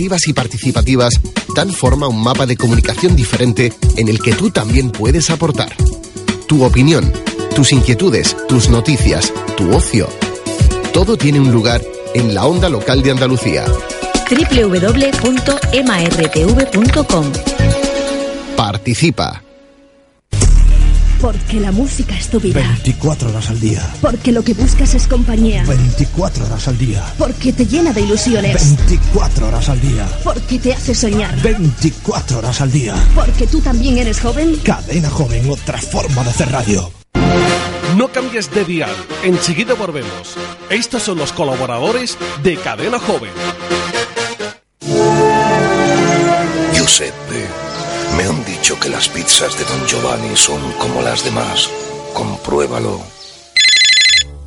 interactivas y participativas dan forma a un mapa de comunicación diferente en el que tú también puedes aportar. Tu opinión, tus inquietudes, tus noticias, tu ocio. Todo tiene un lugar en la onda local de Andalucía. www.martv.com Participa. Porque la música es tu vida. 24 horas al día. Porque lo que buscas es compañía. 24 horas al día. Porque te llena de ilusiones. 24 horas al día. Porque te hace soñar. 24 horas al día. Porque tú también eres joven. Cadena Joven, otra forma de hacer radio. No cambies de dial. Enseguida volvemos. Estos son los colaboradores de Cadena Joven. Giuseppe, me han dicho que las pizzas de Don Giovanni son como las demás. Compruébalo.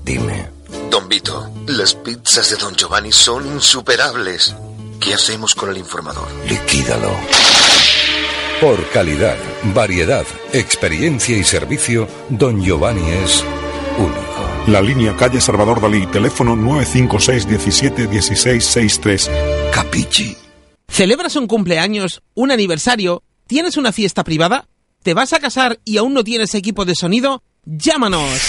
Dime. Don Vito, las pizzas de Don Giovanni son insuperables. ¿Qué hacemos con el informador? Liquídalo. Por calidad, variedad, experiencia y servicio, Don Giovanni es único. La línea calle Salvador Dalí, teléfono 956 17 16 63. Capichi. ¿Celebras un cumpleaños, un aniversario? ¿Tienes una fiesta privada? ¿Te vas a casar y aún no tienes equipo de sonido? ¡Llámanos!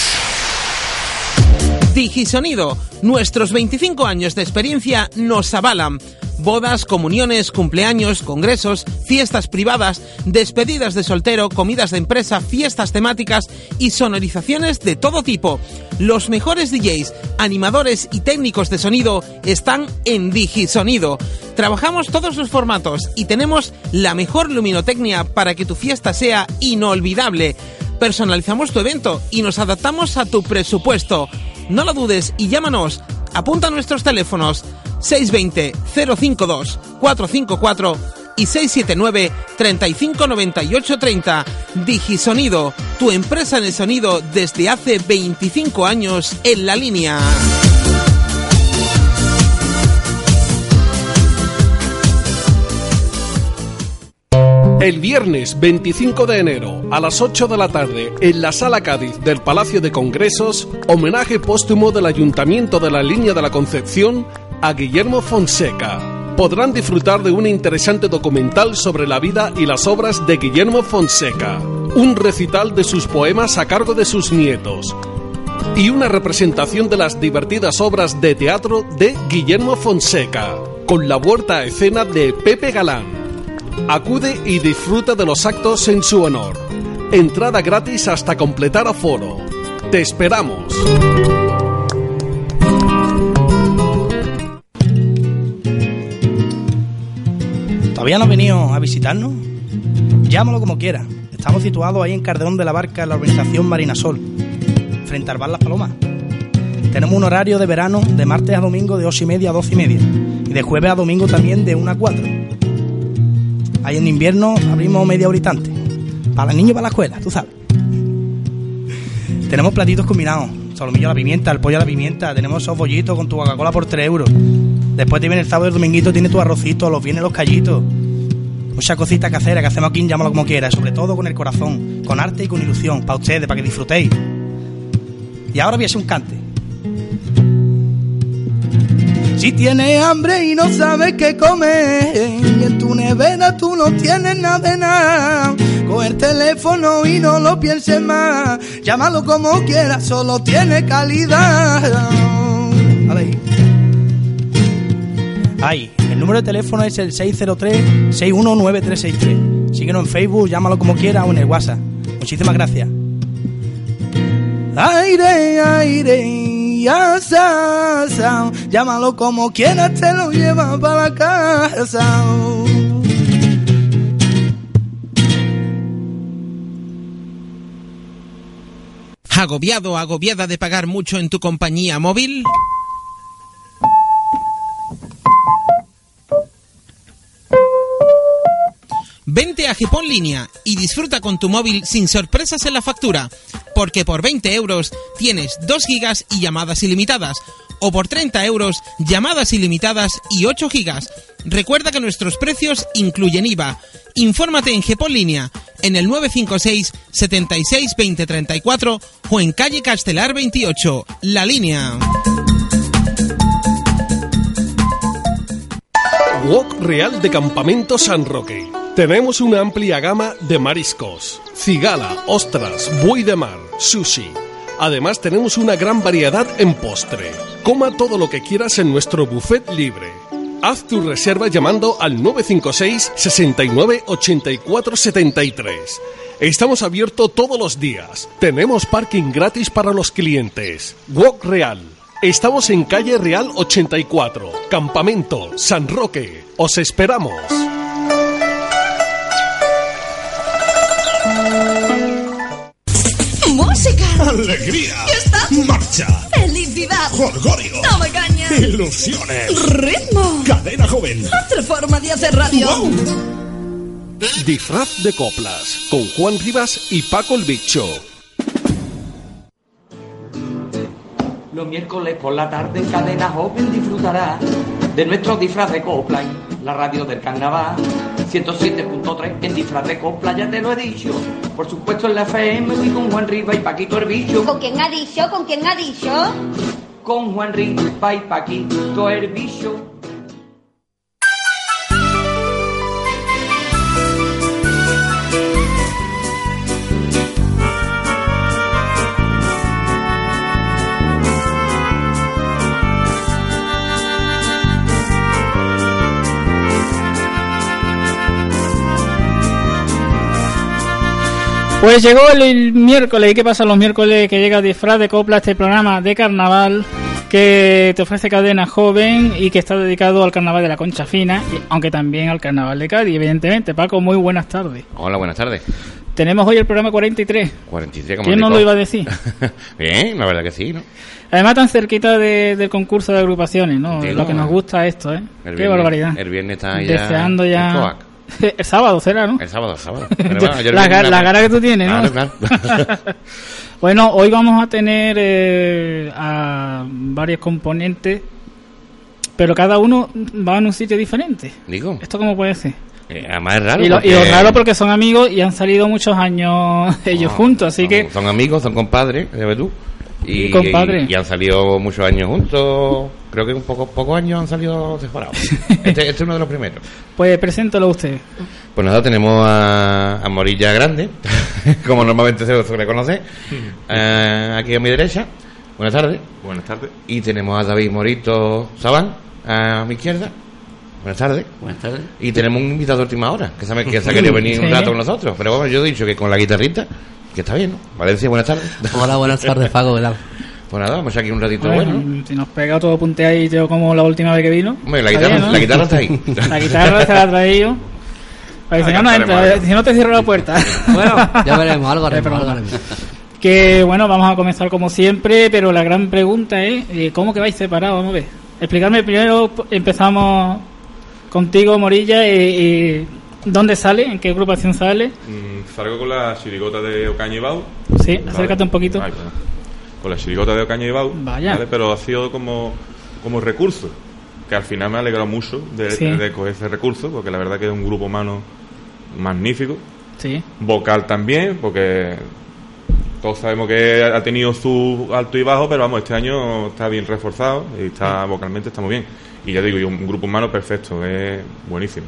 Digisonido. Nuestros 25 años de experiencia nos avalan. Bodas, comuniones, cumpleaños, congresos, fiestas privadas, despedidas de soltero, comidas de empresa, fiestas temáticas y sonorizaciones de todo tipo. Los mejores DJs, animadores y técnicos de sonido están en Digisonido. Trabajamos todos los formatos y tenemos la mejor luminotecnia para que tu fiesta sea inolvidable. Personalizamos tu evento y nos adaptamos a tu presupuesto. No lo dudes y llámanos. Apunta nuestros teléfonos 620 052 454 y 679 3598 30. Digisonido, tu empresa en el sonido desde hace 25 años en la línea. El viernes 25 de enero a las 8 de la tarde en la Sala Cádiz del Palacio de Congresos, homenaje póstumo del Ayuntamiento de la Línea de la Concepción a Guillermo Fonseca. Podrán disfrutar de un interesante documental sobre la vida y las obras de Guillermo Fonseca, un recital de sus poemas a cargo de sus nietos y una representación de las divertidas obras de teatro de Guillermo Fonseca, con la vuelta a escena de Pepe Galán. Acude y disfruta de los actos en su honor. Entrada gratis hasta completar aforo. Te esperamos. ¿Todavía no ha venido a visitarnos? Llámalo como quiera. Estamos situados ahí en Cardeón de la Barca, en la urbanización Marinasol, frente al bar Las Palomas. Tenemos un horario de verano de martes a domingo de 8 y media a 12 y media. Y de jueves a domingo también de 1 a 4. Ahí en invierno abrimos media horita antes. Para los niños y para la escuela, tú sabes. Tenemos platitos combinados. Solomillo a la pimienta, el pollo a la pimienta. Tenemos esos bollitos con tu Coca-Cola por 3 euros. Después te viene el sábado y el dominguito, tiene tu arrocito, los vienen los callitos. Mucha cosita casera que hacemos aquí, llámalo como quieras. Sobre todo con el corazón, con arte y con ilusión. Para ustedes, para que disfrutéis. Y ahora voy a hacer un cante. Si tienes hambre y no sabes qué comer, y en tu nevera tú no tienes nada de nada, coge el teléfono y no lo pienses más, llámalo como quieras, solo tiene calidad. A ver. Ay, el número de teléfono es el 603-619363. Síguenos en Facebook, llámalo como quieras o en el WhatsApp. Muchísimas gracias. Aire, aire, Llámalo como quieras, te lo lleva para la casa. ¿Agobiado, agobiada de pagar mucho en tu compañía móvil? Vente a Gipón Línea y disfruta con tu móvil sin sorpresas en la factura, porque por 20 euros tienes 2 gigas y llamadas ilimitadas, o por 30 euros llamadas ilimitadas y 8 gigas. Recuerda que nuestros precios incluyen IVA. Infórmate en Gepón Línea, en el 956 76 20 34 o en calle Castelar 28, La Línea. Wok Real de Campamento San Roque. Tenemos una amplia gama de mariscos, cigala, ostras, buey de mar, sushi. Además tenemos una gran variedad en postre. Coma todo lo que quieras en nuestro buffet libre. Haz tu reserva llamando al 956 69 84 73. Estamos abiertos todos los días. Tenemos parking gratis para los clientes. Wok Real. Estamos en calle Real 84, Campamento, San Roque. Os esperamos. ¡Música! ¡Alegría! ¡Marcha! ¡Felicidad! ¡Jolgorio! ¡Toma caña! ¡Ilusiones! ¡Ritmo! ¡Cadena joven! Otra forma de hacer radio. Disfraz de coplas con Juan Rivas y Paco el Bicho. Los miércoles por la tarde en Cadena Joven disfrutará de nuestro disfraz de copla en la radio del carnaval. 107.3 en disfraz de copla, ya te lo he dicho. Por supuesto en la FM y con Juan Riva y Paquito Herbicho. ¿Con quién ha dicho? ¿Con quién ha dicho? Con Juan Riva y Paquito Herbicho. Pues llegó el, miércoles. ¿Y qué pasa los miércoles? Que llega disfraz de copla este programa de carnaval que te ofrece Cadena Joven y que está dedicado al carnaval de la Concha Fina, y- aunque también al carnaval de Cádiz, evidentemente. Paco, muy buenas tardes. Hola, buenas tardes. Tenemos hoy el programa 43. 43, como ¿Quién no lo iba a decir? Bien, la verdad que sí, ¿no? Además, tan cerquita de- del concurso de agrupaciones, ¿no? Lo que nos gusta esto, ¿eh? Qué viernes- barbaridad. El viernes está ya. Deseando ya. El sábado será, ¿no? El sábado, el sábado. Bueno, la, ga- la- cara que tú tienes, ¿no? Claro, claro. bueno, hoy vamos a tener eh, a varios componentes, pero cada uno va en un sitio diferente. Digo. ¿Esto cómo puede ser? Eh, además es raro. y, lo, y lo porque raro porque son amigos y han salido muchos años ellos juntos, así son, que Son amigos, son compadres, ya ves tú. Y, han salido muchos años juntos. Creo que un poco, pocos años han salido separados. Este, este es uno de los primeros. pues preséntalo usted. Pues nada, tenemos a, a Morilla Grande, como normalmente se suele conocer, eh, aquí a mi derecha. Buenas tardes. Buenas tardes. Y tenemos a David Morito Sabán, a mi izquierda. Buenas tardes. Buenas tardes. Y tenemos un invitado de última hora, que sabe que se ha querido venir un rato con nosotros. Pero bueno, yo he dicho que con la guitarrita, que está bien, ¿no? Valencia, buenas tardes. Hola, buenas tardes, Paco, ¿qué tal? Pues nada, vamos aquí un ratito Bueno, bueno. Si nos pega todo punteadito como la última vez que vino. Hombre, la guitarra- bien, ¿no? la guitarra está ahí. La guitarra se la ha traído. Para que si no, no entra, si no te cierro la puerta. Bueno, ya veremos, algo haremos, algo haremos. Que bueno, vamos a comenzar como siempre, pero la gran pregunta es, eh, ¿cómo que vais separados? Vamos a ver. Explicarme primero, empezamos contigo, Morilla, y, y ¿dónde sale? ¿En qué agrupación sale? Mm, salgo con la chirigota de Ocaña y Bau. Sí, acércate un poquito. Ay. Con la chirigota de Ocaña y Bau. Vaya. ¿vale? Pero ha sido como, como recurso. Que al final me ha alegrado mucho de, Sí. de coger ese recurso, porque la verdad que es un grupo humano magnífico. Sí. Vocal también, porque todos sabemos que ha tenido su alto y bajo, pero vamos, este año está bien reforzado y está vocalmente está muy bien. Y ya digo, y un grupo humano perfecto, es buenísimo.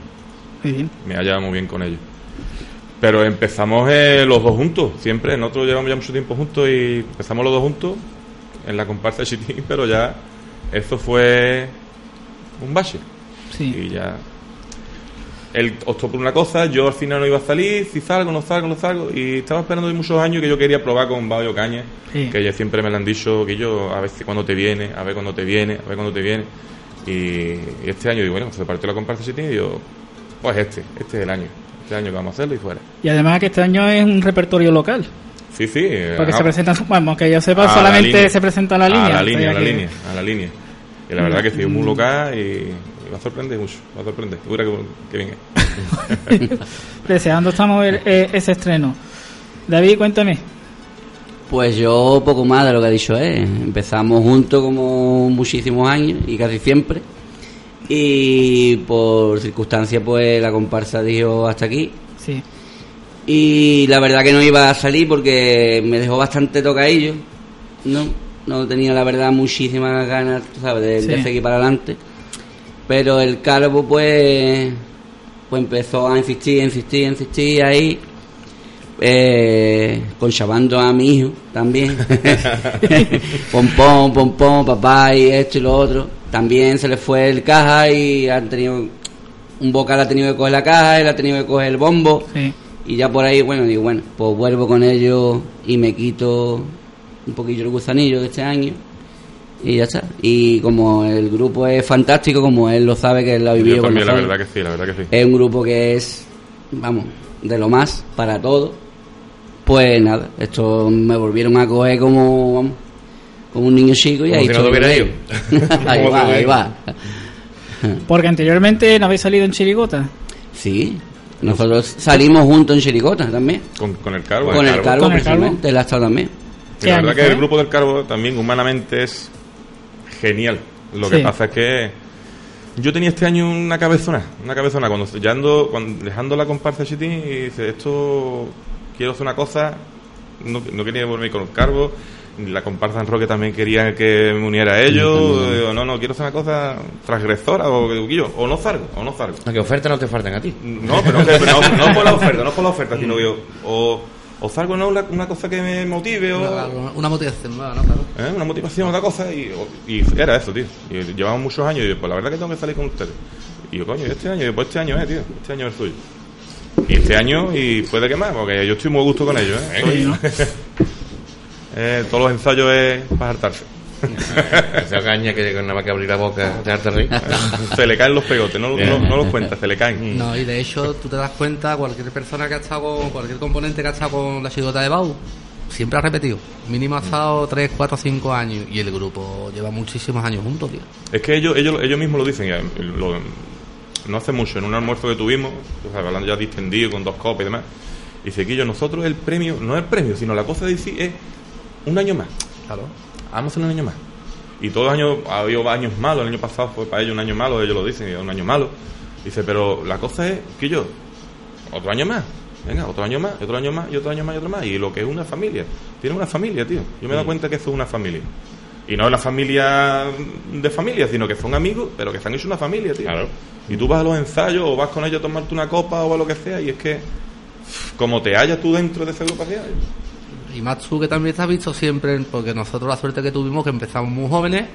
Muy bien. Me ha llevado muy bien con ellos. Pero empezamos eh, los dos juntos, siempre. Nosotros llevamos ya mucho tiempo juntos y empezamos los dos juntos en la comparsa de Chitín, pero ya eso fue un bache. Sí. Y ya. Él optó por una cosa, yo al final no iba a salir, si salgo, no salgo, no salgo. Y estaba esperando de muchos años que yo quería probar con Bayo Caña, Sí. que ellos siempre me lo han dicho, que yo a ver si cuando te viene, a ver cuando te viene, a ver cuando te viene. Y, este año digo, bueno, se partió la comparsa de Chitín y yo, pues este, este es el año. Este año que vamos a hacerlo y fuera. Y además que este año es un repertorio local. Sí, sí. eh, Porque ah, se presentan, bueno, que yo sepa, a la solamente se presenta la línea. A la línea, a la línea, a la línea. Y la verdad que sí, es muy local y, va a sorprender mucho, va a sorprender. Segura que, que venga. Deseando estamos eh, ese estreno. David, cuéntame. Pues yo poco más de lo que ha dicho él. Empezamos juntos como muchísimos años y casi siempre. Y por circunstancias pues la comparsa dijo hasta aquí. Sí. Y la verdad que no iba a salir porque me dejó bastante tocadillo. No, no tenía la verdad muchísimas ganas, sabes, de, seguir para adelante. Pero el calvo, pues, pues empezó a insistir, insistir, insistir ahí. Eh, conchabando a mi hijo también. pompón, pompón, papá y esto y lo otro. También se le fue el caja y han tenido. Un vocal ha tenido que coger la caja, él ha tenido que coger el bombo. Sí. Y ya por ahí, bueno, digo, bueno, pues vuelvo con ellos y me quito un poquillo el gusanillo de este año. Y ya está. Y como el grupo es fantástico, como él lo sabe que él lo ha vivido Yo con la verdad que sí, la verdad que sí. es un grupo que es, vamos, de lo más para todo. Pues nada, esto me volvieron a coger como, como un niño chico y Como ahí si no estoy. tuviera ido. ahí va, ahí va. Porque anteriormente no habéis salido en Chirigota. Sí, nosotros salimos juntos en Chiricota también. Con, con el carbo. Con el carbo, el precisamente, ha estado también. Y la verdad que el grupo del Carbo también humanamente es genial. Lo que Sí. pasa es que yo tenía este año una cabezona, una cabezona cuando ya ando, cuando, dejando la comparsa de Chitín y dice esto quiero hacer una cosa, no, no quería volver con el Carbo, ni la comparsa en Roque también quería que me uniera a ellos, digo, no, no, quiero hacer una cosa transgresora o, digo, o no salgo, o no salgo. ¿A qué oferta no te faltan a ti? No, pero que- no, no por la oferta, no por la oferta, sino yo, o, o salgo no una, una cosa que me motive o Una, una motivación nueva, ¿no? Claro. ¿eh? una motivación, otra cosa y, o- y era eso, tío. Y llevamos muchos años y yo, pues la verdad que tengo que salir con ustedes. Y yo, coño, ¿y este año, y yo, pues este año es, tío, este año es el suyo. Y este año, y puede que más, porque yo estoy muy a gusto con ellos, ¿eh? Sí, ¿no? Eh, todos los ensayos es para hartarse. Esa caña que nada más que abrir la boca reír. se le caen los pegotes, no, no, no los cuentas, se le caen. No, y de hecho tú te das cuenta, cualquier persona que ha estado con, cualquier componente que ha estado con la chigota de Bau, siempre ha repetido. Mínimo ha estado 3, 4, 5 años y el grupo lleva muchísimos años juntos, tío. Es que ellos, ellos, ellos mismos lo dicen, ya, lo- no hace mucho, en un almuerzo que tuvimos, o sea, hablando ya distendido, con dos copas y demás, dice Quillo, nosotros el premio, no el premio, sino la cosa de decir es un año más. Claro. Vamos a hacer un año más. Y todos los años, ha habido años malos, el año pasado fue para ellos un año malo, ellos lo dicen, un año malo. Dice, pero la cosa es, Quillo, otro año más. Venga, otro año más, otro año más, y otro año más, y otro más. Y lo que es una familia. Tiene una familia, tío. Yo me he dado cuenta que eso es una familia. Y no es una familia de familia, sino que son amigos, pero que han hecho una familia, tío. Y tú vas a los ensayos o vas con ellos a tomarte una copa o a lo que sea, y es que, como te hallas tú dentro de esa agrupación, Y más tú que también te has visto siempre, porque nosotros la suerte que tuvimos que empezamos muy jóvenes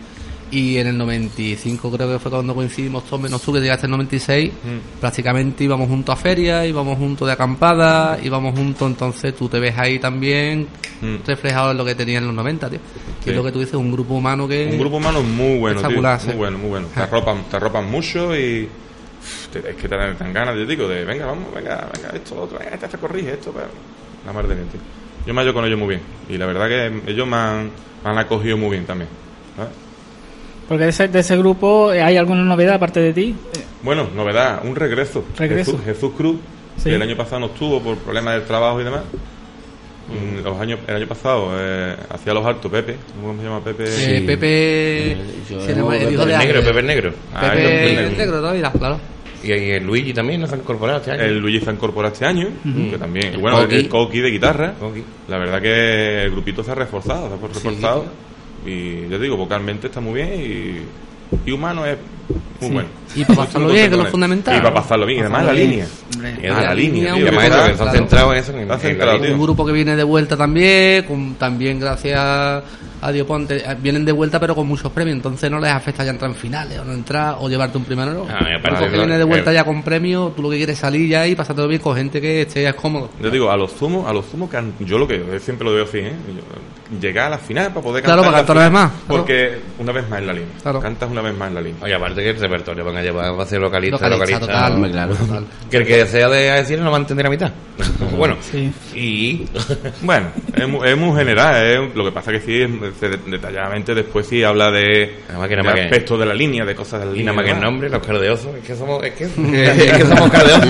y en el 95 creo que fue cuando coincidimos todos menos tú que llegaste en el 96 prácticamente íbamos juntos a ferias íbamos juntos de acampada íbamos juntos entonces tú te ves ahí también Mm. reflejado en lo que tenía en los 90 tío Sí. es lo que tú dices un grupo humano que Un grupo humano muy bueno, tío, muy bueno, muy bueno. Te arropan, te arropan mucho y es que te dan, te dan ganas, yo digo, de venga, vamos, venga, venga, esto, lo otro, venga, este te corrige esto, pero la mar de bien, tío. Yo me hallo con ellos muy bien y la verdad que ellos me han, me han acogido muy bien también. ¿sabes? Porque de ese, de ese grupo eh, hay alguna novedad aparte de ti. Bueno, novedad, un regreso. Regreso. Jesús, Jesús Cruz, Sí. que el año pasado no estuvo por problemas del trabajo y demás. Mm, Los años, el año pasado eh, hacía los altos Pepe, ¿cómo se llama Pepe? Eh, Pepe se llama el hijo de el negro, Ángel. Pepe el negro. Ah, Pepe el negro. el negro todavía claro Y, y el Luigi también nos ha incorporado este año. El Luigi se ha incorporado este año, Ujú. que también, El bueno, el Coqui de guitarra. Coqui. La verdad que el grupito se ha reforzado, se ha reforzado. Y ya te digo, vocalmente está muy bien y, y humano es muy Sí. bueno. Y para pasarlo bien, que es lo fundamental. Y para pasarlo bien, y además la línea. Y además la línea, que están centrados en eso, en- centrado, un grupo que viene de vuelta también, con, también gracias a Dios Ponte, eh, vienen de vuelta pero con muchos premios, entonces no les afecta ya entrar en finales o no entrar o llevarte un primero no. Ah, que viene de vuelta eh, ya con premios, tú lo que quieres es salir ya y pasártelo bien con gente que esté ya cómodo. Yo digo, a los zumos, a los zumos can- yo lo que yo siempre lo veo así, ¿eh? Yo- llegar a la final para poder Claro, cantar. para cantar una vez más, claro. Porque una vez más en la línea. Claro. Cantas una vez más en la línea. Oye, aparte que el repertorio van a llevar, va a ser localista, Localista, localista. total, ¿no? claro, total. Que el que sea de decir no va a entender a mitad. bueno, Sí. y. Bueno, es, es muy general, lo que pasa que sí, es- se de- detalladamente después sí habla de, que de que- aspectos de la línea, de cosas de la Y línea. nada más que el nombre, los cardeosos. Es que somos. Es que, es que somos cardeosos.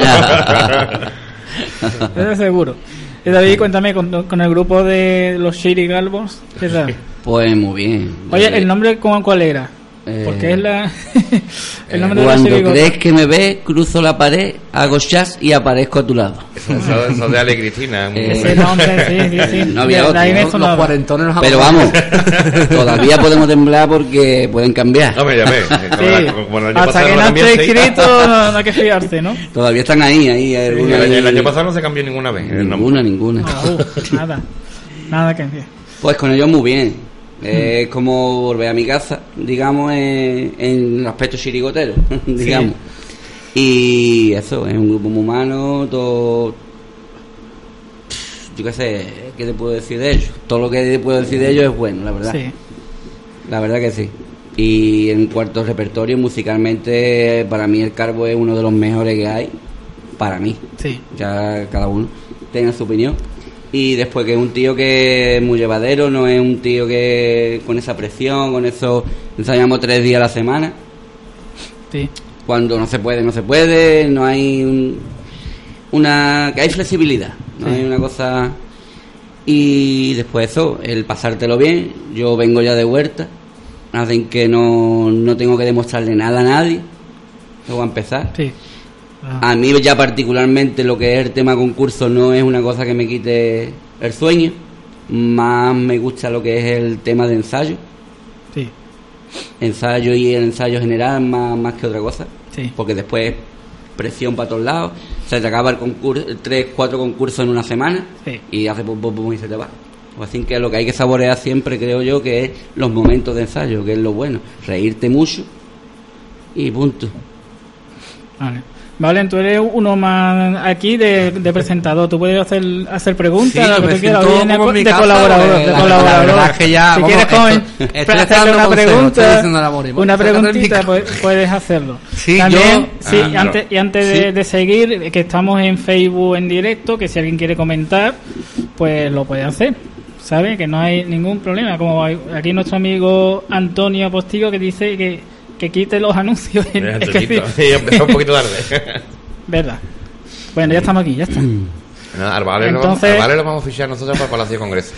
Eso seguro. Y David, cuéntame con, con el grupo de los Shiri Galvos. ¿Qué tal? Pues muy bien. Oye, ¿el nombre cómo, cuál era? Eh, Porque es la. el nombre de la Cuando crees que me ves, cruzo la pared, hago chas y aparezco a tu lado. Eso, eso- eso de Ale Cristina. Eh, Ese nombre, sí, sí, sí. No había otro. me Los- los cuarentones Pero vamos, todavía podemos temblar porque pueden cambiar. Sí. Como el año Hasta que no no esté escrito, no, no hay que fiarse, ¿no? Todavía están ahí, ahí. alguna el, año pasado no se cambió ninguna vez. Ninguna, ninguna. No, nada. Nada que enviar. Pues con ellos muy bien. Es como volver a mi casa, digamos, en, en el aspecto chirigotero, digamos. Y eso, es un grupo muy humano, todo... Yo qué sé, ¿qué te puedo decir de ellos? Todo lo que te puedo decir de ellos es bueno, la verdad. Sí. La verdad que sí. Y en cuarto repertorio, musicalmente, para mí el Carbo es uno de los mejores que hay. Para mí. Sí. Ya cada uno tenga su opinión. Y después que es un tío que es muy llevadero, no es un tío que con esa presión, con eso ensayamos tres días a la semana. Sí. Cuando no se puede, no se puede, no hay un- una... que hay flexibilidad, no Sí. hay una cosa... Y después eso, el pasártelo bien, yo vengo ya de huerta, hacen que no, no tengo que demostrarle nada a nadie, luego a empezar. Sí. A mí ya particularmente lo que es el tema concurso no es una cosa que me quite el sueño, más me gusta lo que es el tema de ensayo, Sí. ensayo y el ensayo general más, más que otra cosa, Sí. porque después presión para todos lados, se te acaba el concurso, tres, cuatro concursos en una semana Sí. y hace pum pum pum y se te va. Así que lo que hay que saborear siempre creo yo que es los momentos de ensayo, que es lo bueno, reírte mucho y punto. Vale. Vale, tú eres uno más aquí de, de presentador. Tú puedes hacer, hacer preguntas, Sí, lo yo que me tú quieras. de casa, colaborador. porque de la- colaborador. la verdad es que ya, si vamos, quieres esto- estoy hacerle una pregunta, una preguntita, pues, puedes hacerlo. Sí, También, yo- sí, Ah, y antes, y antes de, sí. de seguir, que estamos en Facebook en directo, que si alguien quiere comentar, pues lo puede hacer. ¿Sabe? Que no hay ningún problema. Como hay- aquí nuestro amigo Antonio Postigo que dice que, que quite los anuncios. en- Eh, es que sí. Sí, empezó un poquito tarde. Verdad. Bueno, ya estamos aquí, ya está. No, al Vale, lo, Entonces- vamos, al Vale lo vamos a fichar nosotros para el Palacio de Congreso.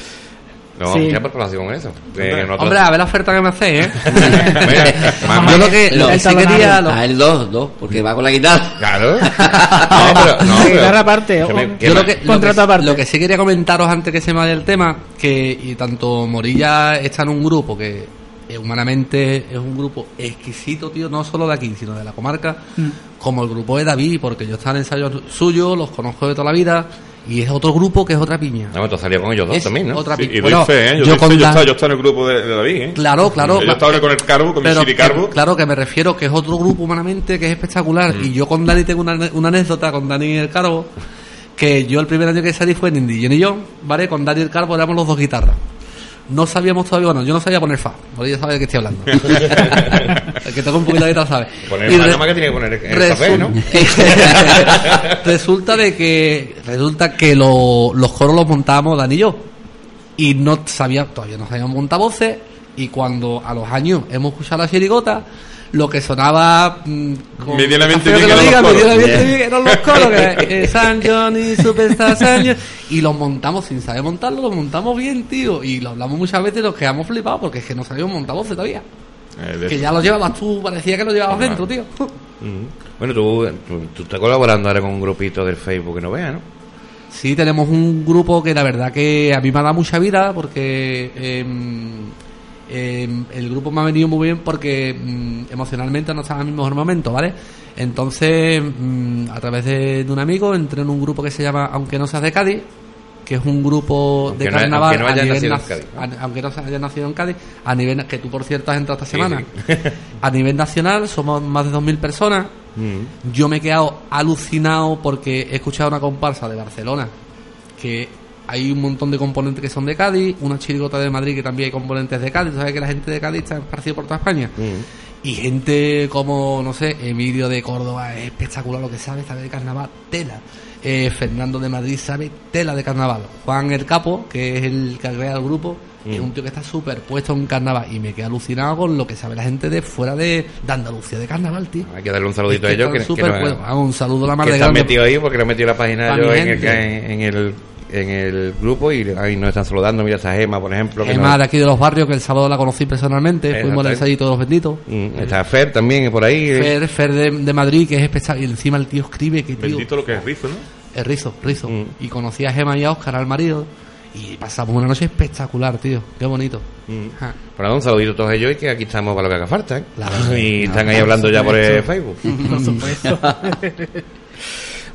Lo vamos Sí. a fichar para el Palacio de Congreso. Que nosotros- Hombre, a ver la oferta que me hacéis, ¿eh? Mira, yo lo que, lo Lo- que sí quería... lo- A él dos, dos, porque va con la guitarra. Claro. No, pero, no, Sí, pero- guitarra aparte, Yo lo lo, que, aparte. lo que sí quería comentaros antes que se me vaya el tema, que y tanto Morilla está en un grupo que eh, humanamente es un grupo exquisito, tío, no solo de aquí, sino de la comarca, Mm. como el grupo de David, porque yo estaba en ensayos suyos, los conozco de toda la vida, y es otro grupo que es otra piña. No, tú salido con ellos dos Es también, ¿no? otra Sí, piña. y Bueno, doy fe, ¿eh? Yo, yo doy fe, yo, la- estaba, yo estaba en el grupo de, de David, ¿eh? Claro, claro. Yo estaba con el Carbo, con que- Carbo. claro que me refiero que es otro grupo humanamente que es espectacular. Mm. Y yo con Dani tengo una, una anécdota con Dani y el Carbo. Que yo el primer año que salí fue en Indie y yo, ¿vale? Con Dani y el Carbo éramos los dos guitarras. No sabíamos todavía, bueno, yo no sabía poner fa. Ahora ya sabe de qué estoy hablando. el que toca un poquito de guitarra sabe. Poner Y fa nada más que tiene que poner el café, ¿no? resulta de que resulta que lo- los coros los montábamos Dani y yo y no sabía todavía no sabíamos montar voces y cuando a los años hemos escuchado la chirigota lo que sonaba mm, con- Medianamente bien que lo diga, medianamente Bien. bien eran los coros que, que San Johnny Superstar San Johnny, y los montamos sin saber montarlo los montamos bien tío y lo hablamos muchas veces y nos quedamos flipados porque es que no sabíamos montar voces todavía Eh, que ya lo llevabas tú parecía que lo llevabas Ajá. dentro tío. Bueno, tú, tú, tú estás colaborando ahora con un grupito del Facebook que no veas, ¿no? Sí, tenemos un grupo que la verdad que a mí me ha dado mucha vida porque em, em, el grupo me ha venido muy bien porque mm, emocionalmente no estaba en mi mejor momento, ¿vale? Entonces, mm, a través de, de un amigo entré en un grupo que se llama Aunque no seas de Cádiz, que es un grupo Aunque de no- carnaval aunque no a nivel Cádiz, ¿no? a- aunque no hayas nacido en Cádiz, a nivel que tú por cierto has entrado esta Sí, semana. sí. A nivel nacional somos más de 2.000 personas. Mm. Yo me he quedado alucinado porque he escuchado una comparsa de Barcelona que hay un montón de componentes que son de Cádiz, una chirigota de Madrid que también hay componentes de Cádiz, sabes que la gente de Cádiz está esparcida por toda España. Mm. Y gente como, no sé, Emilio de Córdoba es espectacular lo que sabe, sabe de carnaval, tela. Eh, Fernando de Madrid sabe tela de carnaval. Juan el Capo, que es el que crea el grupo, es Mm. un tío que está súper puesto en carnaval y me quedé alucinado con lo que sabe la gente de fuera de, de Andalucía de carnaval, tío. Hay que darle un saludito Es a ellos. Que, que no-. Ah, un saludo a la que de están grande. metidos ahí porque lo metido en la página Pa' yo mi en, el- gente. en, en el en el grupo y ahí nos están saludando. Mira esa Gema, por ejemplo. que nos- de aquí de los barrios, que el sábado la conocí personalmente. Fuimos al ensayito de los benditos. Mm, Está Fer también por ahí. Fer, Fer de, de Madrid, que es espectacular. Y encima el tío escribe que tío. Bendito lo que es rizo, ¿no? Es rizo, rizo. Mm. Y conocí a Gemma y a Oscar, al marido. Y pasamos una noche espectacular, tío. Qué bonito. Mm. Bueno, un saludito a todos ellos y que aquí estamos para lo que haga falta. ¿eh? Claro. y No, están ahí hablando ya por supuesto. Facebook. Por supuesto.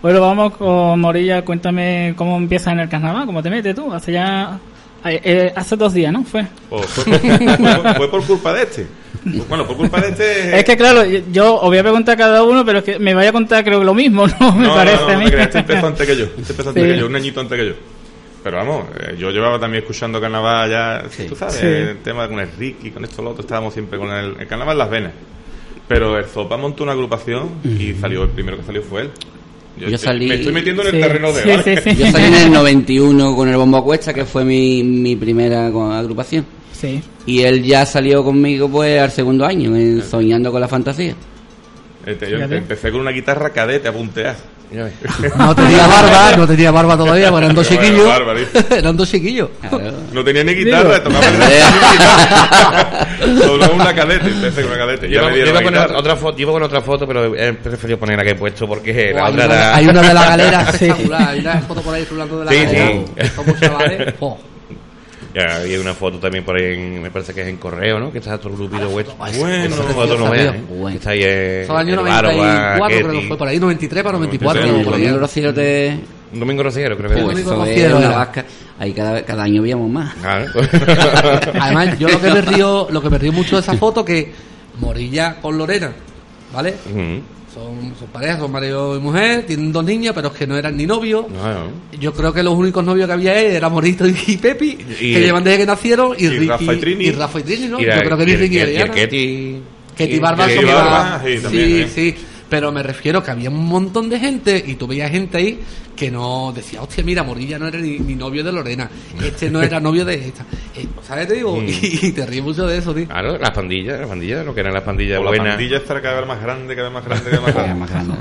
bueno, vamos con Morilla. Cuéntame cómo empiezas en el carnaval, cómo te metes tú. Hace ya. eh, eh, hace dos días, ¿no? Fue. O fue, por, fue- fue por culpa de este. Bueno, por culpa de este. Es que claro, yo os voy a preguntar a cada uno, pero es que me vaya a contar creo que lo mismo, ¿no? Me no, parece no, no, a mí. te creas, este empezó antes que yo. Este empezó antes Sí. que yo, un añito antes que yo. Pero vamos, eh, yo llevaba también escuchando carnaval ya, tú sabes, Sí. el tema con el Ricky, con esto, lo otro, estábamos siempre con el, el carnaval en las venas. Pero el Zopa montó una agrupación y salió, el primero que salió fue él. Yo salí- Me estoy metiendo en Sí, el terreno de sí, ¿vale? sí, sí. Yo salí en el 91 con el Bombo a Cuesta, que fue mi, mi primera agrupación. Sí. Y él ya salió conmigo pues al segundo año, en Soñando con la Fantasía. Este, yo Fíjate. empecé con una guitarra cadete a puntear. No tenía barba, no tenía barba todavía, eran dos chiquillos. eran dos chiquillos. No tenía ni guitarra, tocaba Solo una cadete, empecé con una cadete. Ya Yo, me yo dieron iba a la poner guitarra. otra foto, iba con otra foto, pero he preferido poner la que he puesto porque la hay, otra una, era... hay una de la galera espectacular. Hay una foto por ahí rulando de la Sí, galera. sí. Somos chavales. Oh. Ya había una foto también por ahí, en- me parece que es en correo, ¿no? Que está otro grupito vuestro. Bueno, esa foto no veas. ¿eh? Que está ahí eh, años el Barba, 94, creo que fue por ahí, 93 para 94. Sí, por ahí. Domingo Rociero te... Domingo rociero, creo que fue. eso es Rociero una vasca. Ahí cada, cada año veíamos más. Además, yo lo que me río, lo que me río mucho de esa foto que Morilla con Lorena, ¿vale? Son, son parejas, son marido y mujer, tienen dos niñas, pero es que no eran ni novios. No, no. Yo creo que los únicos novios que había eran Morito y Pepi, Y- que llevan desde que nacieron, y, y Ricky, Rafa y Trini. y Rafa y Trini, Yo creo que ni Ricky y. Ketty. Barba son sí, también, sí, ¿eh? sí. Pero me refiero que había un montón de gente y tú veías gente ahí que no decía, hostia, mira, Morilla no era ni, ni novio de Lorena, este no era novio de esta. Eh, ¿Sabes? Te digo, Mm. y, te ríes mucho de eso, tío. Claro, las pandillas, las pandillas, lo que eran las pandillas O la buenas. pandilla estará cada vez más grande, cada vez más grande, cada vez más grande.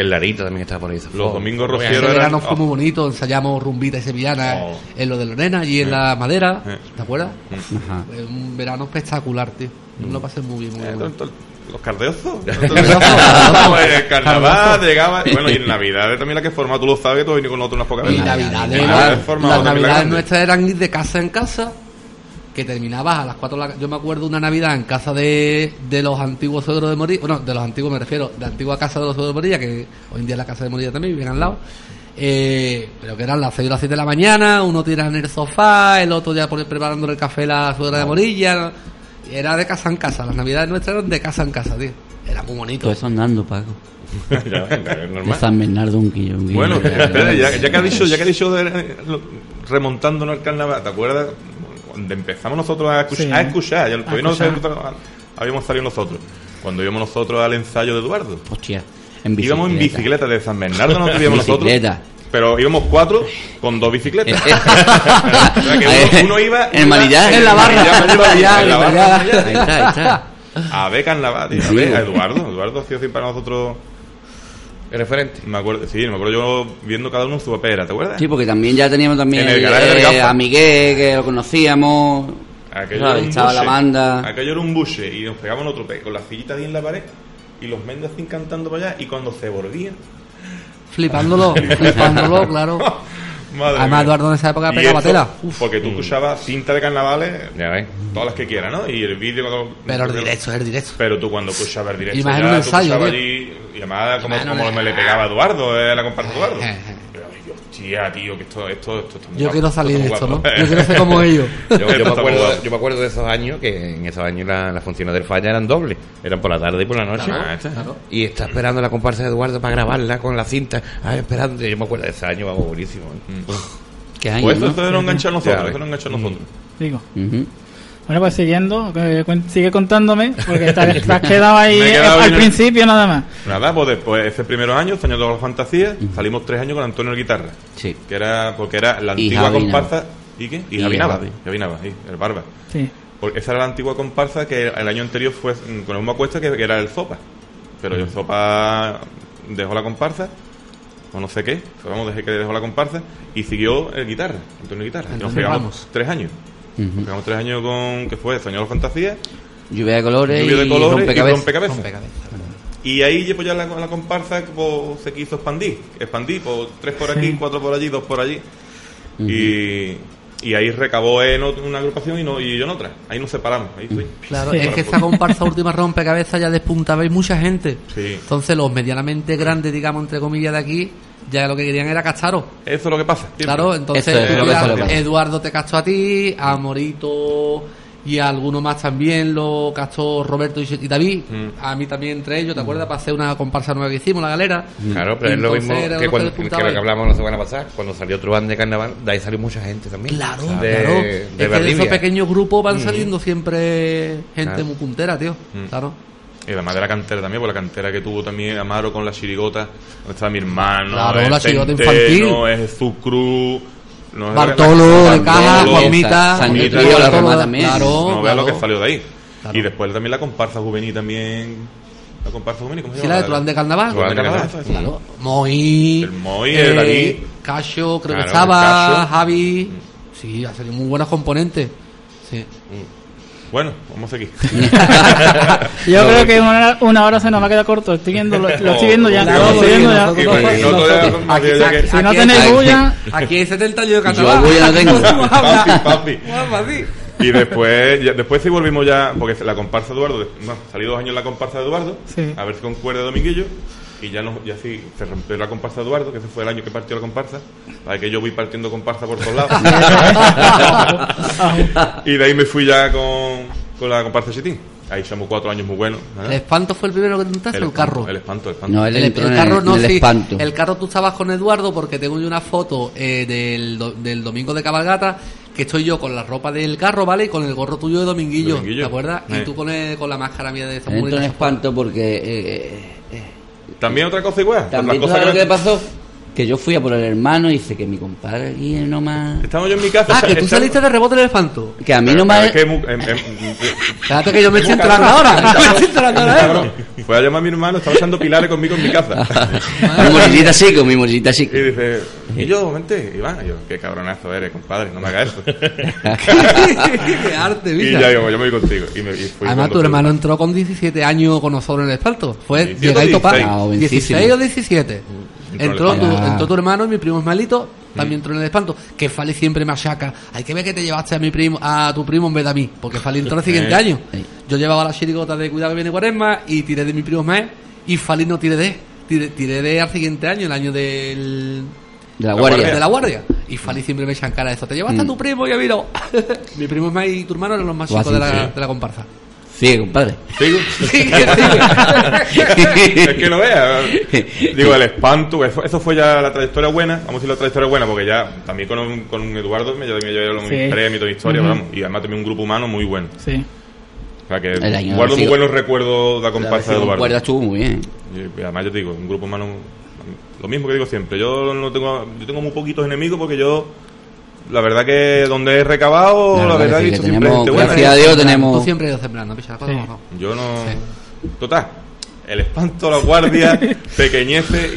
El Larito también estaba por ahí. Los domingos rocieros eran... verano fue muy bonito, ensayamos rumbita y sevillana Oh. en lo de Lorena y en la madera, Eh. ¿te acuerdas? Ajá. Fue un verano espectacular, tío. Mm. Lo pasé muy bien, muy Eh, bien. Los cardeozos. Carnaval llegaba. Bueno, y en Navidad también la que forma, tú lo sabes, que tú has venido con nosotros unas pocas Y veces. Navidades, Navidades las navidades nuestras eran ir de casa en casa, que terminabas a las 4 de la Yo me acuerdo una Navidad en casa de, de los antiguos suegros de Morilla, bueno, de los antiguos me refiero, de la antigua casa de los suegros de Morilla, que hoy en día es la casa de Morilla también, viven al lado. Eh, pero que eran las 6 o las 7 de la mañana, uno tira en el sofá, el otro ya pone preparando el café la suegra de Morilla. Era de casa en casa, las navidades nuestras eran de casa en casa, tío. Era muy bonito. Todo eso andando, Paco. Ya, venga, es De normal. San Bernardo, un quillo. un quillo. Bueno, espera, ya, ya que ha dicho, ya que ha dicho de- lo- remontándonos al carnaval, ¿te acuerdas? Cuando empezamos nosotros a escuchar, Sí. a escuchar, ya no escuchar. sabemos- habíamos salido nosotros. Cuando íbamos nosotros al ensayo de Eduardo. Hostia, en bicicleta. Íbamos en bicicleta de San Bernardo, no íbamos nosotros. Pero íbamos cuatro con dos bicicletas. o sea que uno, uno iba. En. En la barra, en Manillar, en la barra. Manillar. Ahí está, ahí está. A tío, a a Eduardo. Eduardo ha sido siempre para nosotros. El referente. Me acuerdo, sí, me acuerdo yo viendo cada uno su pera, ¿te acuerdas? Sí, porque también ya teníamos también En el garaje del eh, Gafa. a Miguel, que lo conocíamos. Aquello era un Estaba la buche. banda. Aquello era un buche y nos pegaban otro pe con las sillitas ahí en la pared y los mendes así cantando para allá y cuando se volvían. Flipándolo, flipándolo, claro. Madre Además. Eduardo en esa época pegaba tela. Porque tú escuchabas cinta de carnavales, Ya ves. todas las que quieras, ¿no? Y el vídeo cuando. Pero el directo, el directo. Pero tú cuando escuchabas el directo. Y más en un tú ensayo, escuchabas tío. allí, y además como, como me le pegaba a Eduardo, eh, la comparsa Eduardo. Hostia, tío, que esto, esto, esto está muy Yo guapo, quiero salir de esto, ¿no? Yo quiero ser como ellos. Yo, me acuerdo, guapo. yo me acuerdo de esos años que en esos años la- las funciones del falla eran dobles. Eran por la tarde y por la noche. Y está esperando la comparsa de Eduardo para grabarla con la cinta. Ah, esperando. Yo me acuerdo de ese año, vamos, buenísimo. ¿eh? ¿Qué año, Pues esto, no? esto de no enganchar nosotros, esto de no enganchar nosotros. Digo. Bueno, pues siguiendo, cuen- sigue contándome, porque te, has- te has quedado ahí quedado al bien. principio nada más. Nada, pues después, ese primeros años, Soñando con la Fantasía, salimos tres años con Antonio el Guitarra. Sí. Que era, porque era la Y antigua Javi comparsa. ¿Y qué? Y, Y Javi Nava. Javi. Javi Nava, sí, el Barba. Sí. Porque esa era la antigua comparsa que el año anterior fue mm, con el mismo acuesta que, que era el Zopa. Pero el Zopa dejó la comparsa o no sé qué, pero vamos, dejé que dejó la comparsa y siguió el guitarra, Antonio Guitarra. Y nos pegamos tres años. Pegamos tres años con, que fue Soñador Fantasía, Lluvia de colores Lluvia de y colores y rompecabezas. rompecabezas. Rompecabezas. Y ahí pues ya la, la comparsa pues, se quiso expandir. Expandí, pues, tres por aquí, Sí. cuatro por allí, dos por allí. y, y ahí recabó en una agrupación y, no, y yo en otra. Ahí nos separamos. Ahí fui. Claro, Sí. es que esta comparsa última rompecabezas ya despuntabais mucha gente. Sí. Entonces los medianamente grandes, digamos, entre comillas, de aquí, ya lo que querían era cacharos. Eso es lo que pasa. siempre. Claro, entonces es. Eduardo te cachó a ti, a Morito y a alguno más también lo cachó Roberto y, David. Mm. A mí también entre ellos, ¿te acuerdas? Para hacer una comparsa nueva que hicimos, la galera. Claro, pero es lo mismo que, cuando, que que lo que hablamos la semana pasada, cuando salió Truán de Carnaval, de ahí salió mucha gente también. Claro, de, claro. De es que de esos pequeños grupos van Mm. saliendo siempre gente Claro. muy puntera, tío. Mm. Claro. Y además de la cantera también, porque la cantera que tuvo también Amaro con la chirigota, donde estaba mi hermano, Claro, es la chirigota infantil. es Jesús Cruz, no es Bartolo, la- de Caja, Bartolo, Juanmita, San Juanmita, también. Claro, no veas lo que salió de ahí. Claro. Y después también la comparsa juvenil también, la comparsa juvenil, ¿cómo se Sí, llama? la de Truán de Carnaval. Truán de Carnaval, Claro. Moy, El Moy, el David. Cacho, creo Claro, que estaba. Javi. Sí, ha salido muy buenos componentes. Sí. Bueno, vamos aquí. Yo creo que una hora, una hora se nos va a quedar corto. Estoy viendo, lo, lo estoy viendo ya. Si no tenéis bulla, Aquí hay 70 años de Yo carnaval. bulla no tengo. papi, papi. Guapa, sí. Y después, ya- después sí volvimos ya, porque la comparsa de Eduardo, no, salí dos años la comparsa de Eduardo, Sí. a ver si concuerda Dominguillo, y ya no, ya sí, se rompió la comparsa de Eduardo, que ese fue el año que partió la comparsa, para que yo voy partiendo comparsa por todos lados. y de ahí me fui ya con, con la comparsa Chitín. Ahí somos cuatro años muy buenos. ¿eh? El espanto fue el primero que intentaste, el, espanto, carro. El espanto, el espanto. No, El, el carro el, no, el sí. espanto. El carro tú estabas con Eduardo porque tengo yo una foto eh, del, do- del domingo de cabalgata que estoy yo con la ropa del carro, ¿vale? Y con el gorro tuyo de Dominguillo, Dominguillo. ¿te acuerdas? Eh. Y tú con, el- con la máscara mía de entró en espanto porque... También otra cosa igual. también tú sabes lo que pasó. Que yo fui a por el hermano y dice que mi compadre aquí no más... Estamos yo en mi casa. Ah, que tú saliste de rebote del espanto. Que a mí no me... es que em- em- Espérate que yo me estoy enterando ahora. Me estoy enterando ahora. Fue a llamar a mi hermano, estaba echando pilares conmigo en mi casa. mi mochilita así, con mi mochilita así. Y dice, y yo, vente, Iván. Y yo, qué cabronazo eres, compadre, no me hagas eso. Qué arte, y mira. ya digo, yo me voy contigo. Y me, y fui Además, tu hermano entró con 17 años con nosotros en el espanto. Fue 17 llegar y o topar. 16. Ah, jovencísimo. 16 o 17. Entró tu, entró tu hermano y mi primo Esmalito también entró en el espanto. Que Fali siempre me achaca. Hay que ver que te llevaste a mi primo, a tu primo en vez de a mí. Porque Fali entró el siguiente año. Yo llevaba la chirigota de Cuidado que viene Cuaresma y tiré de mi primo más y Fali no tiré de. Tiré, tiré de al siguiente año, el año del. De la La guardia. guardia. De la guardia. Y Fali siempre me echan cara de eso. Te llevaste a tu Mm. primo y a mí no. mi primo es más y tu hermano eran los más chicos de la, sí. de la comparsa. Sí, compadre. Sigo. Que sí. es que no veas. Digo, el espanto, eso, eso fue ya la trayectoria buena. Vamos a decir la trayectoria buena, porque ya también con, un- con un Eduardo me llevé, me llevé los Sí. premios, mi historia, vamos. Y además también un grupo humano muy bueno. Sí. O sea que guardo muy buenos recuerdos de la comparsa de La Eduardo. cuerda estuvo muy bien. Y además yo te digo, un grupo humano, lo mismo que digo siempre, yo no tengo, yo tengo muy poquitos enemigos porque yo, la verdad que donde he recabado, La la, verdad verdad que he dicho siempre gente buena. gracias a Dios Tú tenemos... siempre sembrando, picha. Yo no, total, el espanto, la guardia, pequeñece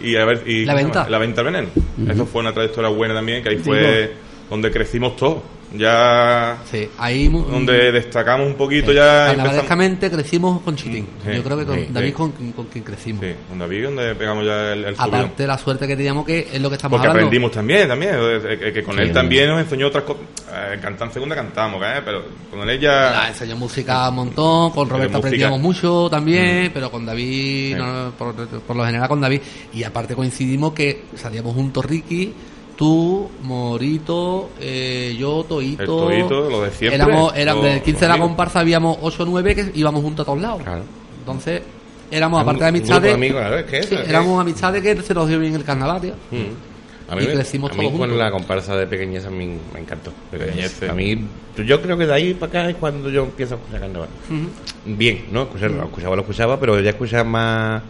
y, y a ver, y La ¿cómo se venta. la venta del veneno. Eso fue una trayectoria buena también, que ahí fue donde crecimos todos. Ya Sí, ahí donde destacamos un poquito ya Carnavalescamente crecimos con Chitín. Sí, Yo creo que con David con, con quien crecimos. Sí, con David donde pegamos ya el. Aparte de la suerte que teníamos que es lo que estamos Porque hablando. aprendimos también, también, eh, que, que con él también nos enseñó otras cosas. Eh, cantar en segunda cantamos, ¿eh? pero con él ya... La enseñó música un montón, con Roberto aprendíamos mucho también, Mm. pero con David, no, por, por lo general con David. Y aparte coincidimos que salíamos juntos Ricky, tú, Morito, eh, yo, Toito. El Toito, lo de siempre, Éramos, éramos los- del 15 de la comparsa habíamos 8 o 9 que íbamos juntos a todos lados. Claro. Entonces, éramos, aparte de amistades. de amigos, claro, es que sí, es éramos amistades que se nos dio bien el carnaval, tío. Mm. A mí, Y me- crecimos a todos mí con juntos. la comparsa de pequeñez a mí me encantó. Pequeñez, sí. A mí, yo creo que de ahí para acá es cuando yo empiezo a escuchar carnaval. Ujú. Bien, ¿no? Escuchar, lo escuchaba, lo escuchaba, pero ya escuchaba más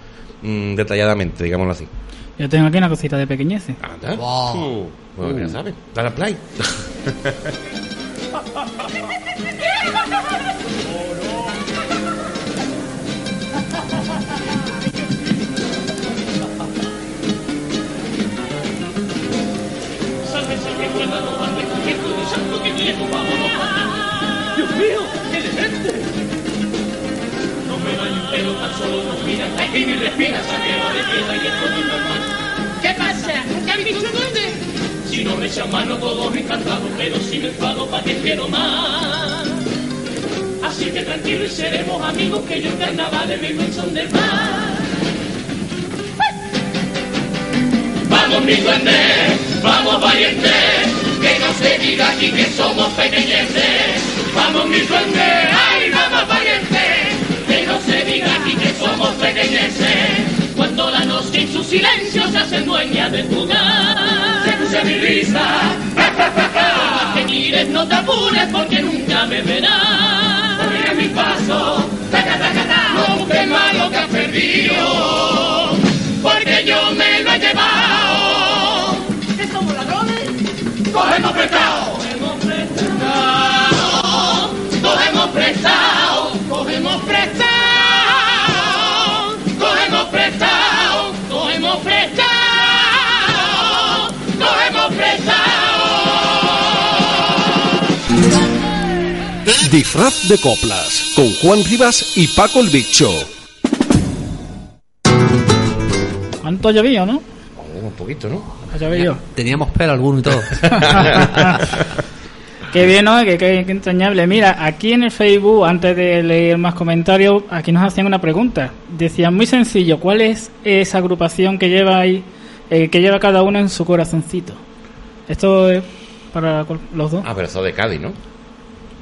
mmm, detalladamente, digámoslo así. Yo tengo aquí una cosita de pequeñeces. Ah, wow. Bueno, ya mm. sabes. Dale a play. Dios mío. Espina, sangrero de piedra y esto no es normal. ¿Qué pasa? ¿Qué has visto un duende? Si no me echan mano todos encantados, pero si me enfado, ¿pa' qué quiero más? Así que tranquilo y seremos amigos, que yo en carnavales vengo en son del mar. Vamos mi duende, vamos valiente, que no se diga aquí que somos pequeñeces. Vamos mi duende, ay, Cuando la noche en su silencio se hace dueña de tu hogar. Se escucha mi risa, ja, ja, ja. que mires no te apures porque nunca me verás. Sigue mi paso, ta, ta, ta, ta, ta. no busques malo que has perdido, porque yo me lo he llevado. Disfraz de coplas con Juan Rivas y Paco el Bicho. ¿Cuánto ha llovido, no? Un poquito, ¿no? Ha llovido. Teníamos pelo alguno y todo. Qué bien, ¿no? Qué, qué- qué entrañable. Mira, aquí en el Facebook, antes de leer más comentarios, aquí nos hacían una pregunta. Decían, muy sencillo, ¿cuál es esa agrupación que lleva ahí, eh, que lleva cada uno en su corazoncito? Esto es para los dos. Ah, pero eso de Cádiz, ¿no?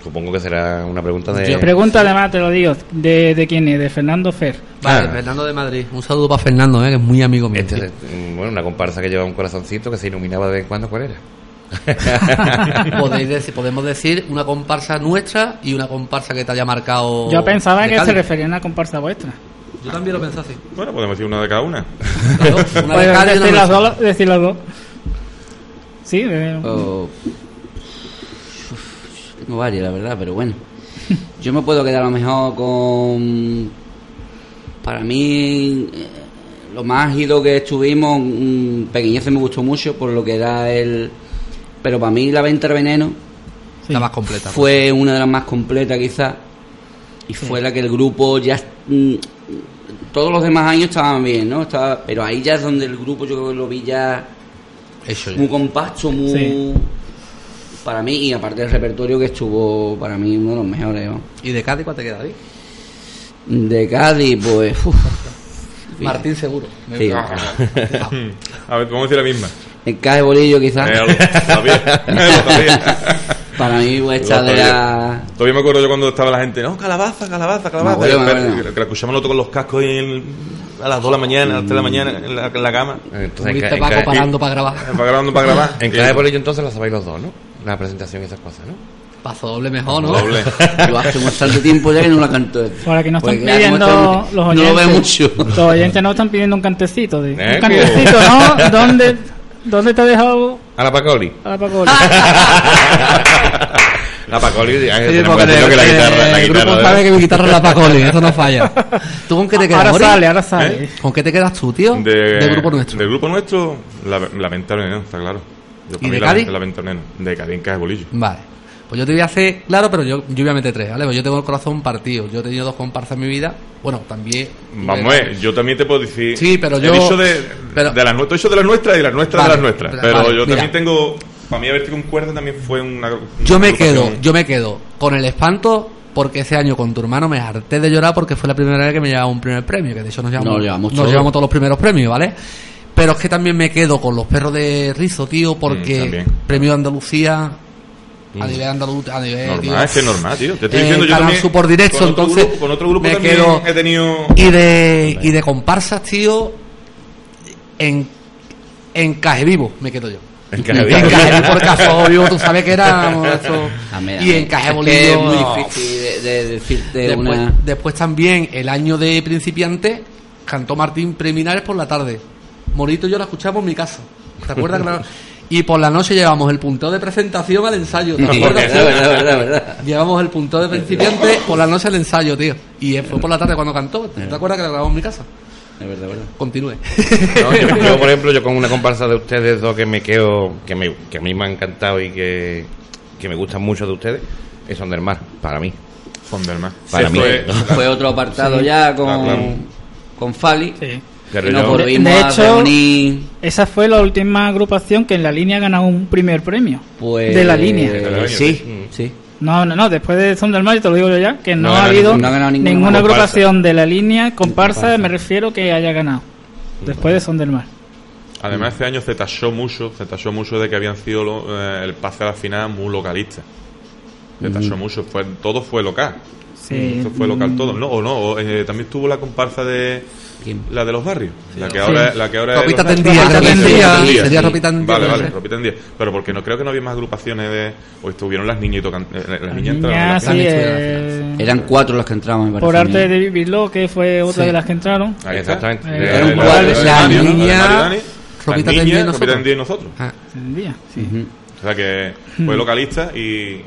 Supongo que será una pregunta de... Pregunta además, te lo digo, ¿de, de quién es? De Fernando Fer. Vale, Ah. Fernando de Madrid. Un saludo para Fernando, eh, que es muy amigo mío. Este es, mm, bueno, una comparsa que lleva un corazoncito que se iluminaba de vez en cuando, ¿cuál era? Podéis decir- podemos decir una comparsa nuestra y una comparsa que te haya marcado. Yo pensaba de que se refería a una comparsa vuestra. Yo también lo pensé así. Bueno, podemos decir una de cada una. De una decir, las dos, decir las dos. Sí, eh, Oh. Tengo varias, la verdad, pero bueno. Yo me puedo quedar a lo mejor con. Para mí, eh, lo más ágido que estuvimos, Pequeñece me gustó mucho por lo que era el. Pero para mí, la venta de veneno La más completa. fue una de las más completas, quizás. Y fue la que el grupo ya. mm, Todos los demás años estaban bien, ¿no? Estaba, pero ahí ya es donde el grupo yo lo vi ya Eso ya. muy compacto, muy Sí. Para mí y aparte del repertorio que estuvo para mí uno de los mejores. ¿no? ¿Y de Cádiz cuál te queda, David? De Cádiz, pues uf. Martín seguro. Sí. A ver, ¿cómo decir la misma? el caje bolillo quizás. Eh, para mí pues esta de la Todavía me acuerdo yo cuando estaba la gente, no, calabaza, calabaza, calabaza. Y que la escuchamos nosotros con los cascos a las 2 de la mañana, a las 3 de la mañana en la, en la cama. Entonces, en, Viste ca- en Paco parando para grabar. Para grabando, para grabar. en cada bolillo entonces la sabéis los dos, ¿no? La presentación y esas cosas, ¿no? Paso doble mejor, ¿no? Doble. yo hace bastante tiempo ya que no la canto. Para que no están Pues, pidiendo esto los no oyentes. lo ve mucho. Los oyentes no están pidiendo un cantecito. De, ¿Eh? Un cantecito, ¿no? ¿Dónde, ¿Dónde te ha dejado A la Pacoli. a la Pacola? La Pacoli, Sí, porque entendido que la el- guitarra, la el guitarra grupo de- sabe que mi guitarra es la Pacoli, eso no falla. ¿Tú con qué te quedas, ahora Mori? sale, ahora sale. ¿Eh? ¿Con qué te quedas tú, tío? De, Del grupo nuestro. Del grupo nuestro, la, la venta veneno, está claro. Yo, ¿Y de la, Cádiz? La venta veneno. De Cádiz en Caja de Bolillo. Vale. Pues yo te voy a hacer, claro, pero yo, yo voy a meter tres, ¿vale? Pues yo tengo el corazón partido. Yo he tenido dos comparsas en mi vida. Bueno, también. Vamos, eh, yo también te puedo decir. Sí, pero He yo- dicho de, pero- de las nuestras, he dicho de las nuestras y las nuestras Vale, de las nuestras. pero- Pero vale, yo mira. también tengo. Para mí, haberte con cuerda también fue una. una Yo me quedo, yo me quedo con el espanto porque ese año con tu hermano me harté de llorar porque fue la primera vez que me llevaba un primer premio, que de hecho nos llevamos, Nos llevamos nos todos. llevamos todos los primeros premios, ¿vale? Pero es que también me quedo con los perros de Rizo, tío, Mm, porque también. premio de Andalucía a Mm. nivel andaluz, a nivel Normal, tío, es que es normal, tío. Te estoy eh, diciendo yo también. Por directo, con otro entonces grupo- con otro grupo me también quedo- he tenido. y de y de comparsas, tío, en en Caje Vivo me quedo yo. En Caje En Vivo. Caje Vivo, por caso vivo, tú sabes que era eso. Amén, y en. Caje Es que Bolillo es muy difícil de, de decirte Después, una después también el año de principiante cantó Martín Preliminares por la tarde. Morito y yo la escuchamos en mi casa. ¿Te acuerdas? que la- Y por la noche llevamos el punteo de presentación al ensayo. ¿Te Sí, acuerdas? verdad, verdad, verdad, verdad. Llevamos el punteo de principiante por la noche al ensayo, tío. Y fue por la tarde cuando cantó. ¿Te acuerdas que la grabamos en mi casa? es verdad, verdad. Continúe. No, yo, yo, por ejemplo, yo con una comparsa de ustedes dos que me quedo, que, me, que a mí me ha encantado y que, que me gustan mucho de ustedes, es Son del Mar, para mí. Son del Mar. Para Sí, mí. fue- ¿no? Fue otro apartado Sí. ya con Ah, claro. con Fali. Y de a hecho, reunir. esa fue la última agrupación que en la línea ha ganado un primer premio. Pues, de la línea. Sí, sí. No, no, no, después de Son del Mar, te lo digo yo ya, que no, No ha habido no ha ninguna comparsa. agrupación de la línea comparsa, me refiero que haya ganado. Después de Son del Mar. Además, este año se tachó mucho, se tachó mucho de que habían sido lo- eh, el pase a la final muy localista. Se tachó Ujú. mucho, fue, todo fue local. Sí. Eso fue local todo. No, o no, o, eh, también tuvo la comparsa de la de los barrios. La que Sí. ahora, la que ahora es Ropita los- Tendía, Ropita Tendía, sería- Tendía, sería sí. Ropita Tendía, Vale, vale. Ropita Tendía. Pero porque no creo que no había más agrupaciones de. O estuvieron las niñas y tocan. eh, Las, niñas entraron en la niñas, final. sí, eh, Eran cuatro los que parece. Por a arte de vivirlo, que fue otra Sí. de las que entraron. Ahí está. Exactamente. Eh, La- Era un la- niña, las Ropita Tendía y Ropita nosotros. Tendía y nosotros. Ah. Tendía, sí. O sea que fue localista y.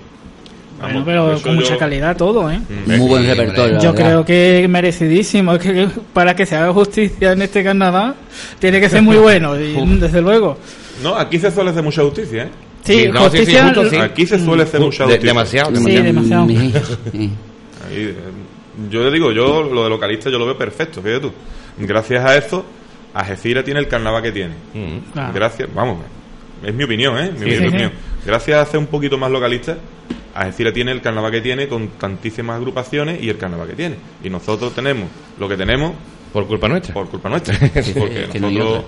Bueno, pero eso con mucha yo- calidad todo, ¿eh? Mm, Muy buen repertorio. Yo creo que merecidísimo. Es que para que se haga justicia en este carnaval, tiene que ser muy bueno, y, desde luego. No, aquí se suele hacer mucha justicia, ¿eh? Sí, Sí, no, sí, sí, justicia. justo, sí. Aquí se suele hacer Uh, mucha de- justicia. demasiado, Sí, demasiado. demasiado. Ahí, eh, yo le digo, yo lo de localista yo lo veo perfecto, fíjate tú. Gracias a esto, Algeciras tiene el carnaval que tiene. Mm. Claro. Gracias, vamos, es mi opinión, ¿eh? Mi Sí, opinión. Gracias a ser un poquito más localista, Algeciras tiene el carnaval que tiene con tantísimas agrupaciones y el carnaval que tiene. Y nosotros tenemos lo que tenemos Por culpa nuestra. por culpa nuestra. Porque nosotros,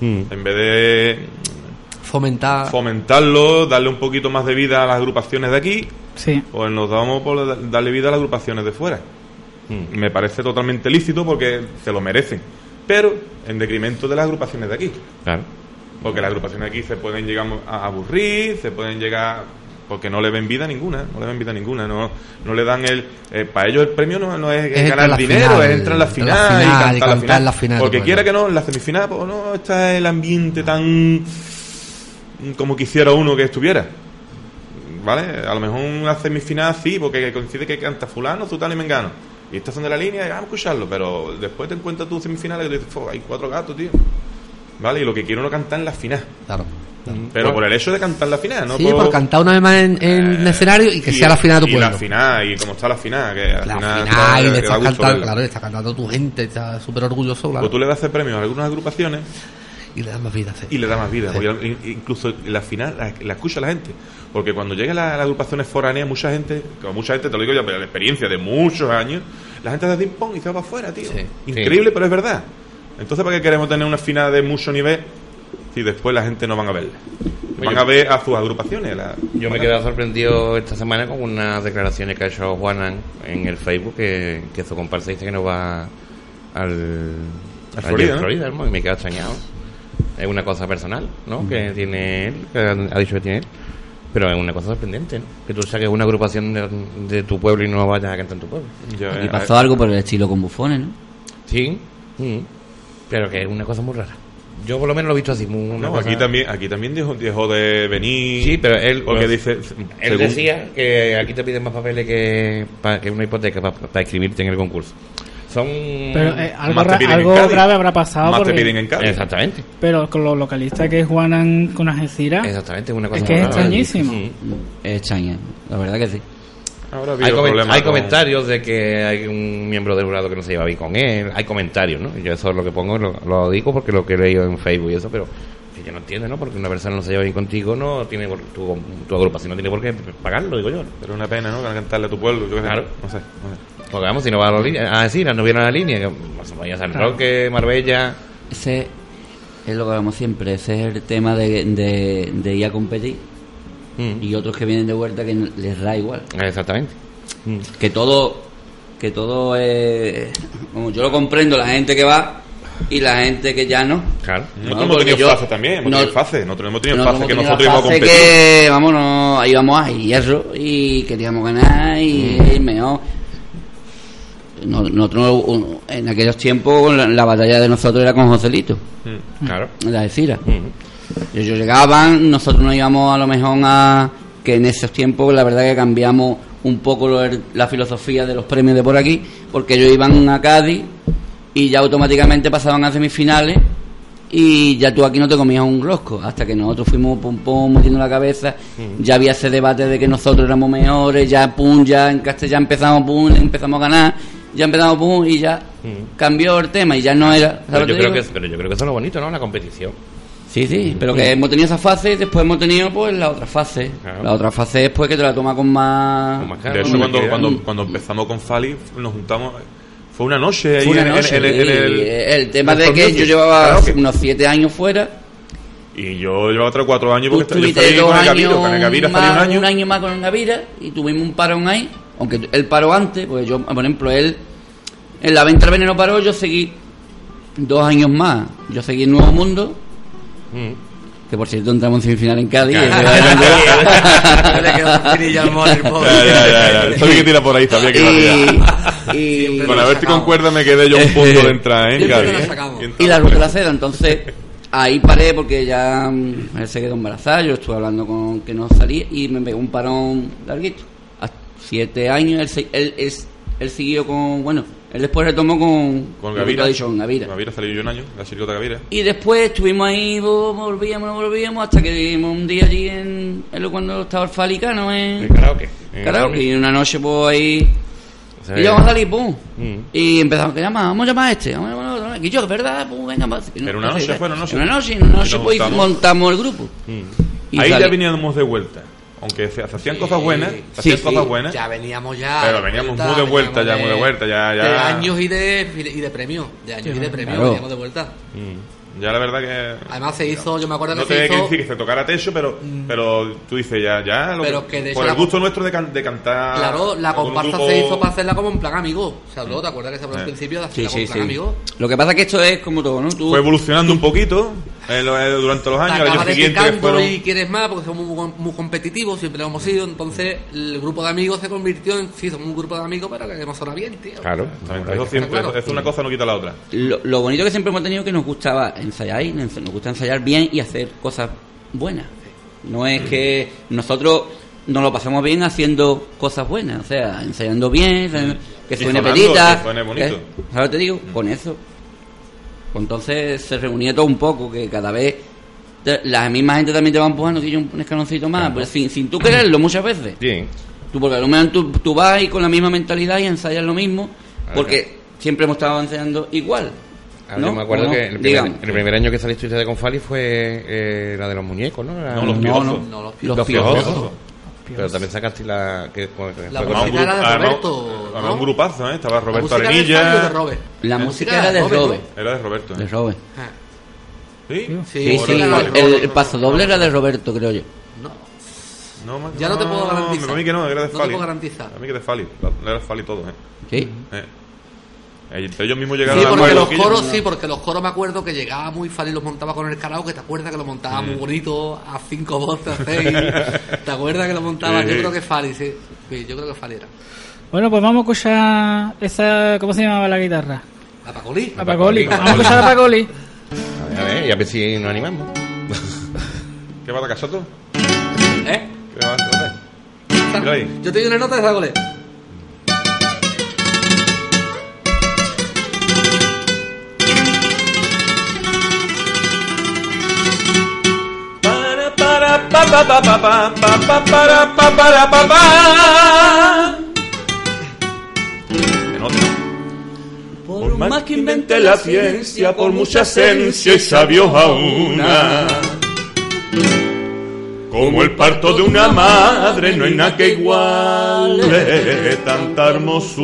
en vez de Fomentar. fomentarlo, darle un poquito más de vida a las agrupaciones de aquí, Sí. pues nos damos por da- darle vida a las agrupaciones de fuera. Mm. Me parece totalmente lícito porque se lo merecen, pero en decremento de las agrupaciones de aquí. Claro. Porque las agrupaciones aquí se pueden llegar a aburrir, se pueden llegar porque no le ven vida ninguna, no le ven vida ninguna, no, no le dan el eh, para ellos el premio no, no es, ganar dinero, final, es entrar en la final, y cantar, y la cantar final. la final, porque quiera que no, en la semifinal, pues no está el ambiente tan como quisiera uno que estuviera. ¿Vale? A lo mejor una semifinal sí, porque coincide que canta fulano, zutano y mengano. Y estas son de la línea y vamos a escucharlo, pero después te encuentras tú semifinales y te dices, "Fo, hay cuatro gatos, tío. ¿Vale? Y lo que quiero uno cantar en la final. Claro. Pero por el hecho de cantar la final, ¿no? Sí, por cantar una vez más en, en el escenario y que sea la final de tu y la pueblo. final, y como está la final, que la, La final, final, y le da estás cantando, verla. claro, le está cantando tu gente, está súper orgulloso, claro. Pues tú le das premios a algunas agrupaciones Y le das más vida, sí. y le das más vida. incluso la final la, la escucha la gente. Porque cuando llega la- las agrupaciones foráneas, mucha gente, como mucha gente, te lo digo yo, pero la experiencia de muchos años, la gente hace ping pong y se va para afuera, tío. Increíble, pero es verdad. Entonces, ¿para qué queremos tener una final de mucho nivel si después la gente no van a verla? Van a ver a sus agrupaciones. la- Yo me he quedado sorprendido esta semana con unas declaraciones que ha hecho Juanan en el Facebook que, que su comparsa dice que no va al, Florida. Florida, ¿no? y me he quedado extrañado. Es una cosa personal, ¿no? Que tiene él, que ha dicho que tiene él. Pero es una cosa sorprendente, ¿no? Que tú saques una agrupación de, de tu pueblo y no vayas a cantar en tu pueblo. Y pasó algo por el estilo con bufones, ¿no? Sí, mm, pero que es una cosa muy rara. Yo por lo menos lo he visto así. Muy, No, cosa- aquí también, aquí también dejó, dejó de venir. Sí, pero él, Porque pues, dice. él según- decía que aquí te piden más papeles que, que una hipoteca para inscribirte en el concurso. Son. Pero eh, algo, ra- algo grave habrá pasado. Más te piden en Cádiz. Exactamente. Pero con los localistas que juegan con Algeciras. Exactamente, una cosa Es que es. Mm. Es extraño, la verdad que sí. Ahora Hay, con- comentarios de que hay un miembro del jurado que no se lleva bien con él. Hay comentarios, ¿no? Yo eso es lo que pongo, lo, lo digo porque lo que he leído en Facebook y eso, pero que yo no entiendo, ¿no? Porque una persona no se lleva bien contigo, no tiene por- tu, tu agrupación no tiene por qué pagarlo, digo yo. Pero es una pena, ¿no? Cantarle a tu pueblo. Yo. Claro. No sé. no sé. Porque vamos, si no va a la línea, ah, sí, no viene a la línea, que vaya a San Claro. Roque, Marbella. Ese es lo que hablamos siempre, ese es el tema de, de, de ir a competir. Mm. Y otros que vienen de vuelta que les da igual. Exactamente. Mm. Que todo, que todo es... Como yo lo comprendo, la gente que va y la gente que ya no. Claro. Nosotros hemos tenido fase también, hemos tenido fase. Nosotros hemos tenido fase que nosotros íbamos a competir. que, vámonos, íbamos a hierro y queríamos ganar y Mm. ir mejor. No- Nosotros, en aquellos tiempos, la, la batalla de nosotros era con Joselito, Mm. Claro. la de Cira. Ellos llegaban, nosotros nos íbamos a lo mejor a. que en esos tiempos, la verdad que cambiamos un poco lo- la filosofía de los premios de por aquí, porque ellos iban a Cádiz y ya automáticamente pasaban a semifinales y ya tú aquí no te comías un rosco hasta que nosotros fuimos pum pum metiendo la cabeza ya había ese debate de que nosotros éramos mejores ya pum ya en Castellán empezamos pum empezamos a ganar ya empezamos pum, y ya cambió el tema y ya no era. ¿sabes Pero yo, creo que, pero yo creo que eso es lo bonito, ¿no? La competición. Sí, sí, pero que hemos tenido esa fase y después hemos tenido pues la otra fase. La otra fase es pues que te la toma con más... De hecho, cuando, cuando, cuando empezamos con Fali, nos juntamos. Fue una noche ahí Fue una en- noche, en, el, el tema de que yo llevaba unos siete años fuera. Y yo llevaba otros cuatro años porque yo con el Gaviro, años con el Gavira salí más, un año. más con el Gavira y tuvimos un parón ahí. Aunque él paró antes, porque yo, por ejemplo, él en la venta veneno paró, yo seguí dos años más. Yo seguí en Nuevo Mundo. Que por cierto entramos en semifinal en Cádiz. Sabía que tira por ahí, sabía que iba a tirar. y, Con a ver si concuerda me quedé yo un punto de entrar, ¿eh? Cádiz, ¿eh? Y la ruta de la seda, entonces ahí paré porque ya mm, él se quedó embarazada, yo estuve hablando con que no salía y me pegó un parón larguito. A siete años él, se- él, es- él siguió con, bueno, él después retomó con, Con que Gavira. con Gavira. Gavira salí yo un año, la chirigota Gavira. Y después estuvimos ahí, vo- volvíamos, no volvíamos, hasta que vimos un día allí en, en lo cuando estaba el Falicano en... En karaoke. En Karaoke, karaoke. y una noche pues ahí... sea, y vamos a salir, pum. Mm. Y empezamos, ¿qué llama? Vamos a llamar a este. Vamos a llamar a otro. Y yo, ¿verdad? Pum, venga, va. Pero una noche fue, una noche. Una noche, una noche pues, juntamos. montamos el grupo. Y Ahí ya veníamos de vuelta. Aunque se se hacían cosas buenas, se Sí, hacían sí. cosas buenas. Ya veníamos ya. Pero veníamos muy de vuelta, ya muy de vuelta, ya, ya. De años y de, y de premio. De años y de premio, Claro. veníamos de vuelta. Mm. Ya la verdad que. Además se hizo, yo me acuerdo No que te se hizo. decir que se tocara techo, pero, pero tú dices ya, ya. Lo Pero que de hecho por el la- gusto nuestro de, can- de cantar. Claro, la comparsa grupo- se hizo para hacerla como en plan amigo. Se habló, ¿te acuerdas que se habló al Eh. principio de hacerla como en plan amigo? Lo que pasa es que esto es como todo, ¿no? Tú, Fue evolucionando un poquito en lo- eh, durante los años. Acabas fueron. y quieres más porque somos muy, muy competitivos, siempre lo hemos sido. Entonces el grupo de amigos se convirtió en, sí, somos un grupo de amigos, pero que queremos sonar bien, tío. Claro, eso siempre, Claro. es una cosa no quita la otra. lo, lo bonito que siempre hemos tenido es que nos gustaba ensayar y nos gusta ensayar bien y hacer cosas buenas. No es que nosotros nos lo pasamos bien haciendo cosas buenas, o sea, ensayando bien, que Y suene sonando, petita. que suene bonito. ¿eh? ¿Sabes lo que te digo? Con eso. Entonces se reunía todo un poco, que cada vez la misma gente también te va empujando, que yo un escaloncito más, pues sin, sin tú quererlo muchas veces. Sí. Tú, porque a lo mejor tú, tú vas ahí con la misma mentalidad y ensayas lo mismo, porque siempre hemos estado ensayando igual. ¿no? yo me acuerdo que el primer, Digamos. el primer año que saliste usted con Fali fue eh, la de los muñecos, ¿no? La- No, los. No, los Los Los piojosos. Pero también sacaste la... Que, que La música era de Además, Roberto, además ¿no? un grupazo, ¿eh? Estaba Roberto música era de Arenilla. De Robert. La La música música era de era de Robe. Era de Roberto. De ¿eh? Robe. ¿Sí? Sí, ¿O sí, de Fali? el, el paso doble era de Roberto, creo yo. No, ma- Ya no te puedo garantizar. A mí que no, era de No te Fali. puedo garantizar. A mí que de Fali. Era de Fali todo, ¿eh? Sí. Eh. Ellos mismos llegaron Sí, a porque los que coros, sí, porque los coros me acuerdo que llegaba muy fácil y los montaba con el karaoke, ¿te acuerdas que lo montaba Mm. muy bonito, a cinco voces, a seis? ¿Te acuerdas que lo montaba? Sí, Yo sí. creo que Fali, sí. Sí, yo creo que Fali era. Bueno, pues vamos a escuchar esa. ¿Cómo se llamaba la guitarra? ¿A Pacoli? Vamos a escuchar a Pacoli. A ver, a ver, y a ver si nos animamos. ¿Qué va a Casoto? ¿Eh? ¿Qué va a hacer? Yo te doy una nota de Zagole. Por más que invente la ciencia, por mucha esencia y sabios aúna. Como el parto de una madre, no hay nada que iguale tanta hermosura.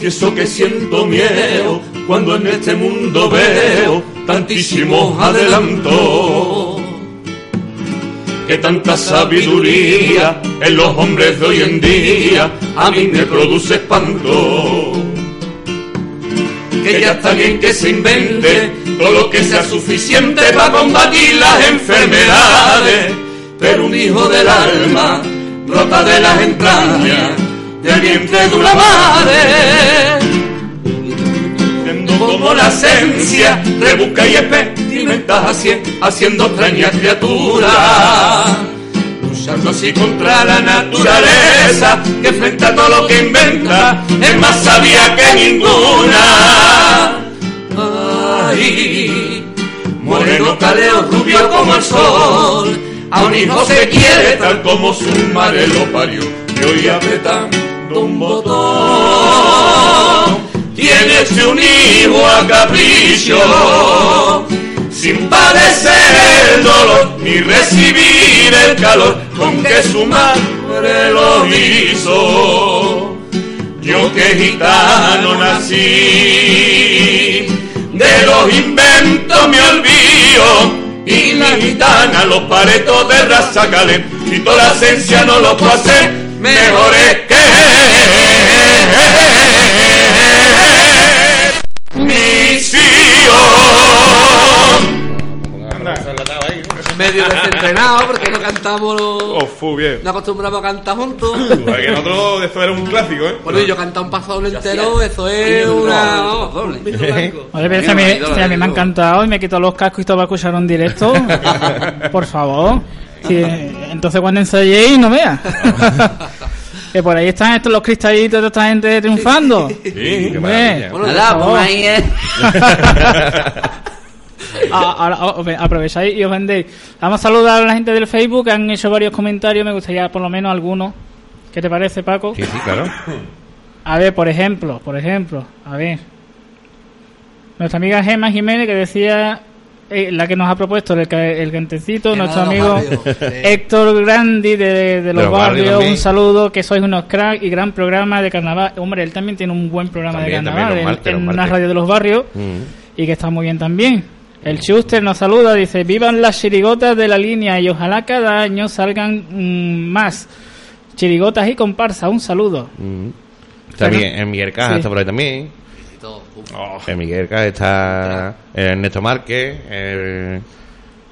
Confieso que siento miedo cuando en este mundo veo tantísimos adelantos. Que tanta sabiduría en los hombres de hoy en día a mí me produce espanto. Que ya está bien que se invente todo lo que sea suficiente para combatir las enfermedades. Pero un hijo del alma brota de las entrañas del vientre de una madre. Viendo como la esencia rebusca y experimenta haci- haciendo extrañas criaturas. Luchando así contra la naturaleza que frente a todo lo que inventa es más sabia que ninguna. Ay, moreno caleo rubio como el sol A un hijo se quiere tal como su madre lo parió. Y hoy apretando un botón. Tienes un hijo a capricho. Sin padecer el dolor ni recibir el calor con que su madre lo hizo. Yo que gitano nací, de los inventos me olvido, y la gitana los paretos de raza calé, y toda la esencia no los puedo hacer mejores que Medio desentrenado porque no cantamos los... Oh, fu, bien. No acostumbramos a cantar juntos. Porque en otro, esto era un clásico, ¿eh? Bueno, y yo cantar un doble entero, eso es una... si a mí, si a mí me ha encantado y me he quitado los cascos y todo para escuchar en directo. por favor. Sí, entonces cuando ensayéis, no veas. que por ahí están estos los cristalitos de esta gente triunfando. Sí, qué Hombre, maravilla. por Nada, pues ahí es. Ah, ahora oh, ve- aprovecháis y os vendéis. Vamos a saludar a la gente del Facebook que han hecho varios comentarios. Me gustaría por lo menos algunos. ¿Qué te parece, Paco? Sí, sí, claro. A ver, por ejemplo, por ejemplo, a ver. Nuestra amiga Gemma Jiménez que decía, eh, la que nos ha propuesto el, ca- el cantecito, Gemma nuestro amigo. Héctor Grandi de, de los, los barrios un saludo, que sois unos cracks y gran programa de carnaval. Hombre, él también tiene un buen programa También, de carnaval en- en, martes. radio de los barrios Mm. y que está muy bien también. El Schuster nos saluda, dice, vivan las chirigotas de la línea y ojalá cada año salgan mm, más chirigotas y comparsa. Un saludo. Mm. También en Miguel Caja Sí. está por ahí también. Oh, En Miguel Caja está Ernesto Márquez, el,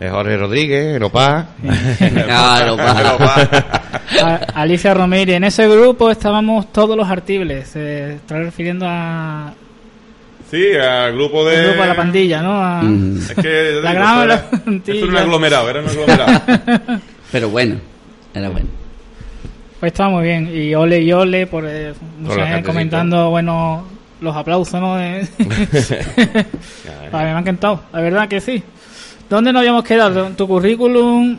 el Jorge Rodríguez, el Opa. Ah, el Opa. A- Alicia Romero, en ese grupo estábamos todos los artibles. Se está refiriendo a, Sí, al grupo de... grupo de la pandilla, ¿no? A- Mm. Es que La digo, gran era, la eso era un aglomerado, era un aglomerado. Pero bueno, era bueno. Pues está muy bien. Y ole y ole por eh, mucha gente comentando, bueno, los aplausos, ¿no? De- a mí me ha encantado, la verdad que sí. ¿Dónde nos habíamos quedado? Tu currículum.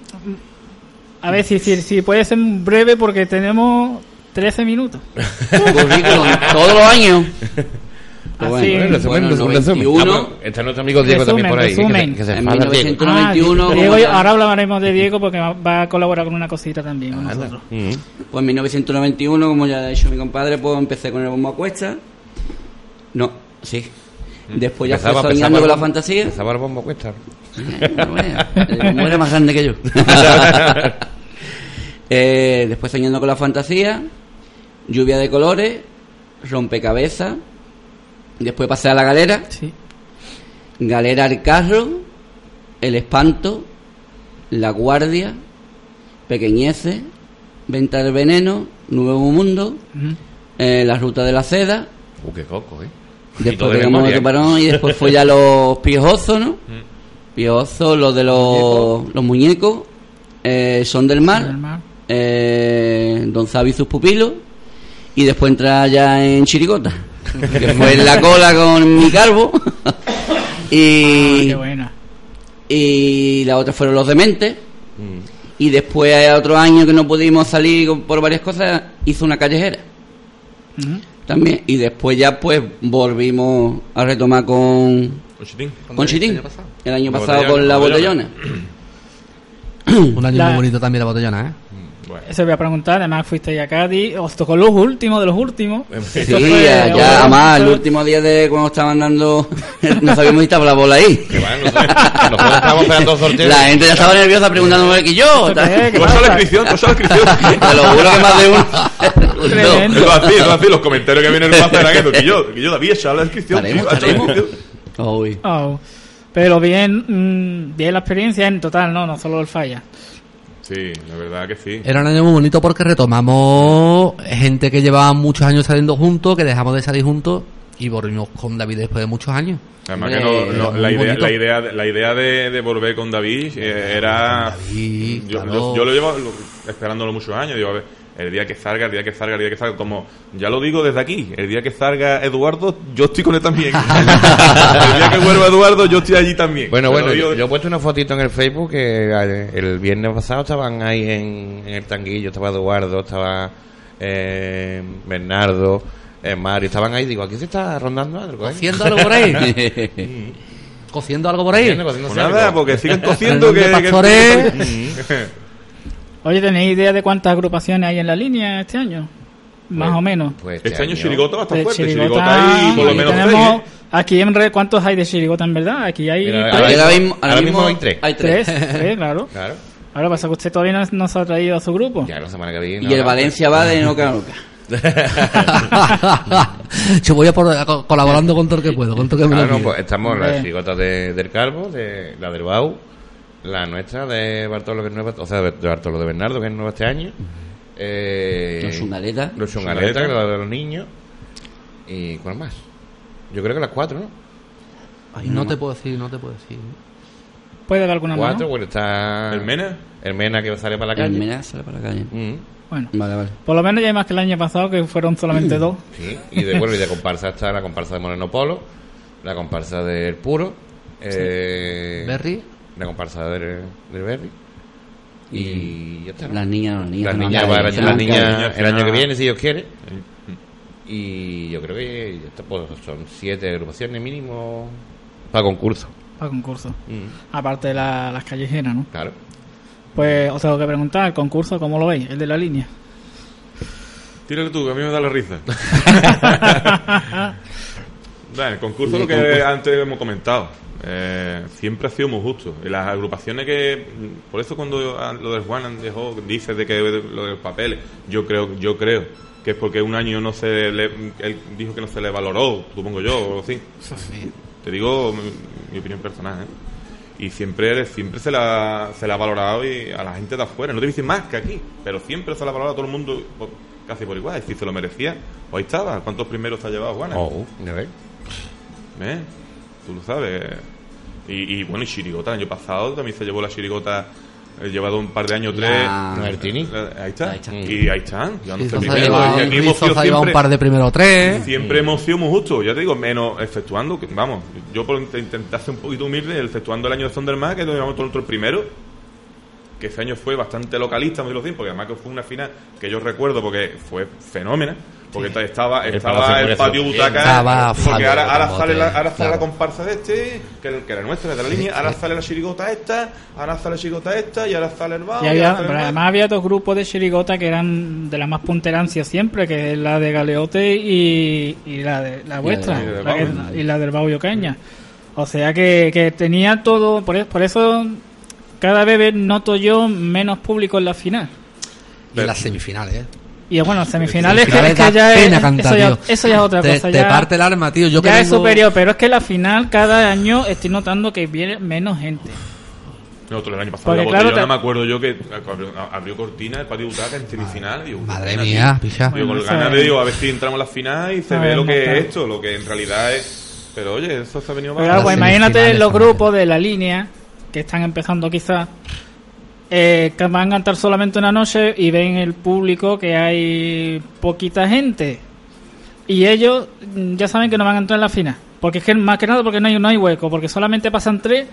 A ver si, si, si puede ser breve porque tenemos 13 minutos. Currículum, todos los años. Pues Así, bueno, Bueno, resumen, bueno, resumen, resumen. 91. Ah, está nuestro amigo Diego también por ahí. Resumen, que se- que se En enfada Diego. 1900. 91, Ah, Diego, ahora hablaremos de Diego porque va, a colaborar con una cosita también con nosotros. Mm. Pues en 1991, como ya ha dicho mi compadre, pues empecé con el bombo a cuesta. No, sí. Después ya fue soñando con la fantasía. Empezaba el bombo cuesta. Bueno, bueno, el bombo era más grande que yo. Eh, después soñando con la fantasía, lluvia de colores, rompecabezas. Después pasé a la galera. Sí. Galera al carro, el espanto, la guardia, pequeñeces, venta del veneno, nuevo mundo, eh, la ruta de la seda. Uh, qué coco, ¿eh? Después de pegamos otro parón y después fue ya los piojosos, ¿no? Mm. Piojosos, los de los, los muñecos, eh, son del mar, Del mar. eh, Don Zabi y sus pupilos, y después entra ya en Chirigota, que fue en la cola con mi calvo. Ah, y, qué buena. y la otra fueron los dementes. Mm. Y después, otro año que no pudimos salir por varias cosas, hizo una callejera también. Y después ya, pues, volvimos a retomar con, Con Chitín. con Chitín. el año pasado? El año La pasado botellona, con la la botellona. Un año La- muy bonito también la botellona, ¿eh? Bueno. Eso voy a preguntar. Además, fuiste a Cádiz. Os tocó los últimos de los últimos. Sí, fue- ya, bueno, ya, además, el último día de cuando estaban dando, no sabíamos si estaba la bola ahí. Que van, nosotros, nosotros estábamos esperando sorteos. La gente ya estaba nerviosa preguntándome que yo. ¿Qué Pasa la inscripción, pasa la inscripción. Te lo juro que más de uno. Tremendo. Eso así, eso así, los comentarios que vienen en el mapa eran estos, que yo, que yo había echado la inscripción. Oh. Pero bien, mm, bien la experiencia en total, ¿no? No solo el falla. Sí, la verdad que sí. Era un año muy bonito porque retomamos gente que llevaba muchos años saliendo juntos, que dejamos de salir juntos y volvimos con David después de muchos años. Además que no, no, era la, idea, la idea la idea de, de volver con David eh, era David, yo, claro. yo, yo lo llevo lo- esperándolo muchos años digo a ver El día que salga, el día que salga, el día que salga, como ya lo digo desde aquí, el día que salga Eduardo, yo estoy con él también. el día que vuelva Eduardo, yo estoy allí también. Bueno, Te bueno, yo, yo he puesto una fotito en el Facebook que eh, el viernes pasado estaban ahí en, en el tanguillo, estaba Eduardo, estaba eh, Bernardo, eh, Mario, estaban ahí, digo, aquí se está rondando algo, ¿eh? ¿Cociendo algo por ahí? ¿Cociendo algo por ahí? Cociendo, cociendo Pues nada, porque siguen cociendo que... que-. Oye, ¿tenéis idea de cuántas agrupaciones hay en la línea este año? Más o menos. Pues Este año Chirigota va a estar De fuerte. Chirigota, hay por lo menos tenemos- tres, ¿eh? Aquí en red, ¿cuántos hay de Chirigota en verdad? Aquí hay Mira, tres. ahora mismo- ahora mismo hay tres. Hay Tres, tres. tres, claro. Claro. Ahora pasa que usted todavía no, no se ha traído a su grupo. Ya la semana que viene. Y el Valencia va de noca a noca. Yo voy a por, co- colaborando con todo lo que puedo, con todo lo que me Claro, pide. pues estamos las chigotas de, del Calvo, de, la del Bau, la nuestra de Bartolo, que es nueva, o sea, de Bartolo de Bernardo, que es nueva este año. Eh, Los Chungaletas. Los. Chungaletas, que es la de los niños. ¿Y cuál más? Yo creo que las cuatro, ¿no? Ay, no te puedo decir, no te puedo decir. ¿Puede dar alguna Cuatro, mano? bueno, está... ¿El Mena? El Mena que sale para la El calle. Mena sale para la calle. Mm, Bueno, Vale, vale. por lo menos ya hay más que el año pasado, que fueron solamente dos. sí, y de, bueno, y de comparsa está la comparsa de Moreno Polo, la comparsa del Puro, eh, Berry. La comparsa del, del Berry. Y ya está. Las niñas, las niñas. Las las el año que viene, si Dios quiere. Y yo creo que ya está, pues, son siete agrupaciones mínimo para concurso. Para concurso. Mm, Aparte de la- las callejeras, ¿no? claro. Pues os tengo que preguntar, ¿el concurso cómo lo veis? El de la línea. Tírale tú, que a mí me da la risa. Bueno, el concurso lo que concurso. antes hemos comentado. Eh, siempre ha sido muy justo. Y las agrupaciones que. Por eso cuando lo del Juan dejó, dice de que lo de los papeles, yo creo, yo creo que es porque un año no se le. Él dijo que no se le valoró, supongo yo, o así. Te digo mi, mi opinión personal, ¿eh? Y siempre, siempre se, la, se la ha valorado y a la gente de afuera. No te decir más que aquí, pero siempre se la ha valorado a todo el mundo por- casi por igual. Y si se lo merecía, pues ahí estaba. ¿Cuántos primeros te ha llevado Juana? Oh, ya ves. ¿Eh? Tú lo sabes. Y, y bueno, y Chirigota, el año pasado también se llevó la Chirigota. He llevado un par de años, tres. Martini. Ahí está. Ahí está. Y ahí están. Ya no sé ha llevado- un siempre- par de primero tres. Siempre hemos sido muy justos, ya te digo, menos efectuando, que, vamos, yo por int- intentar ser un poquito humilde, el efectuando el año de Thunderman, que lo llevamos todo nosotros primero, que ese año fue bastante localista, me lo porque además que fue una final que yo recuerdo porque fue fenómena, porque ta- estaba, El estaba el patio butaca, Estaba porque ahora, sale, la, ahora sale claro. la comparsa de este, que, que era nuestra, de la línea, ahora sale la chirigota esta, ahora sale la chirigota esta, y ahora sale el bajo, además había dos grupos de chirigota que eran de la más punterancia siempre, que es la de Galeote y, y la de la vuestra, y la del la Bau. y la del Bauio Caña. O sea que, que tenía todo, por, por eso cada vez noto yo menos público en la final. Y en las semifinales, ¿eh? Y bueno, semifinales que, es que ya pena es, cantar, eso, ya, tío. eso ya es otra Te- cosa. te ya, parte el alma, tío. Yo que ya es vengo- superior, pero es que la final cada año estoy notando que viene menos gente. Nosotros el año pasado Porque la claro, te- me acuerdo yo que abrió, abrió cortina el patio butaca en semifinal. Digo, Madre bueno, mía, tío. picha. Digo, con Bueno, ganas de es- digo, a ver si entramos a la final y se A ve ver, lo que es esto, lo que en realidad es. Pero oye, eso se ha venido Pero mal. claro, pues imagínate los grupos de la línea que están empezando quizás eh, que van a cantar solamente una noche y ven el público que hay poquita gente y ellos mm, ya saben que no van a entrar en la final porque es que más que nada porque no hay, no hay hueco porque solamente pasan tres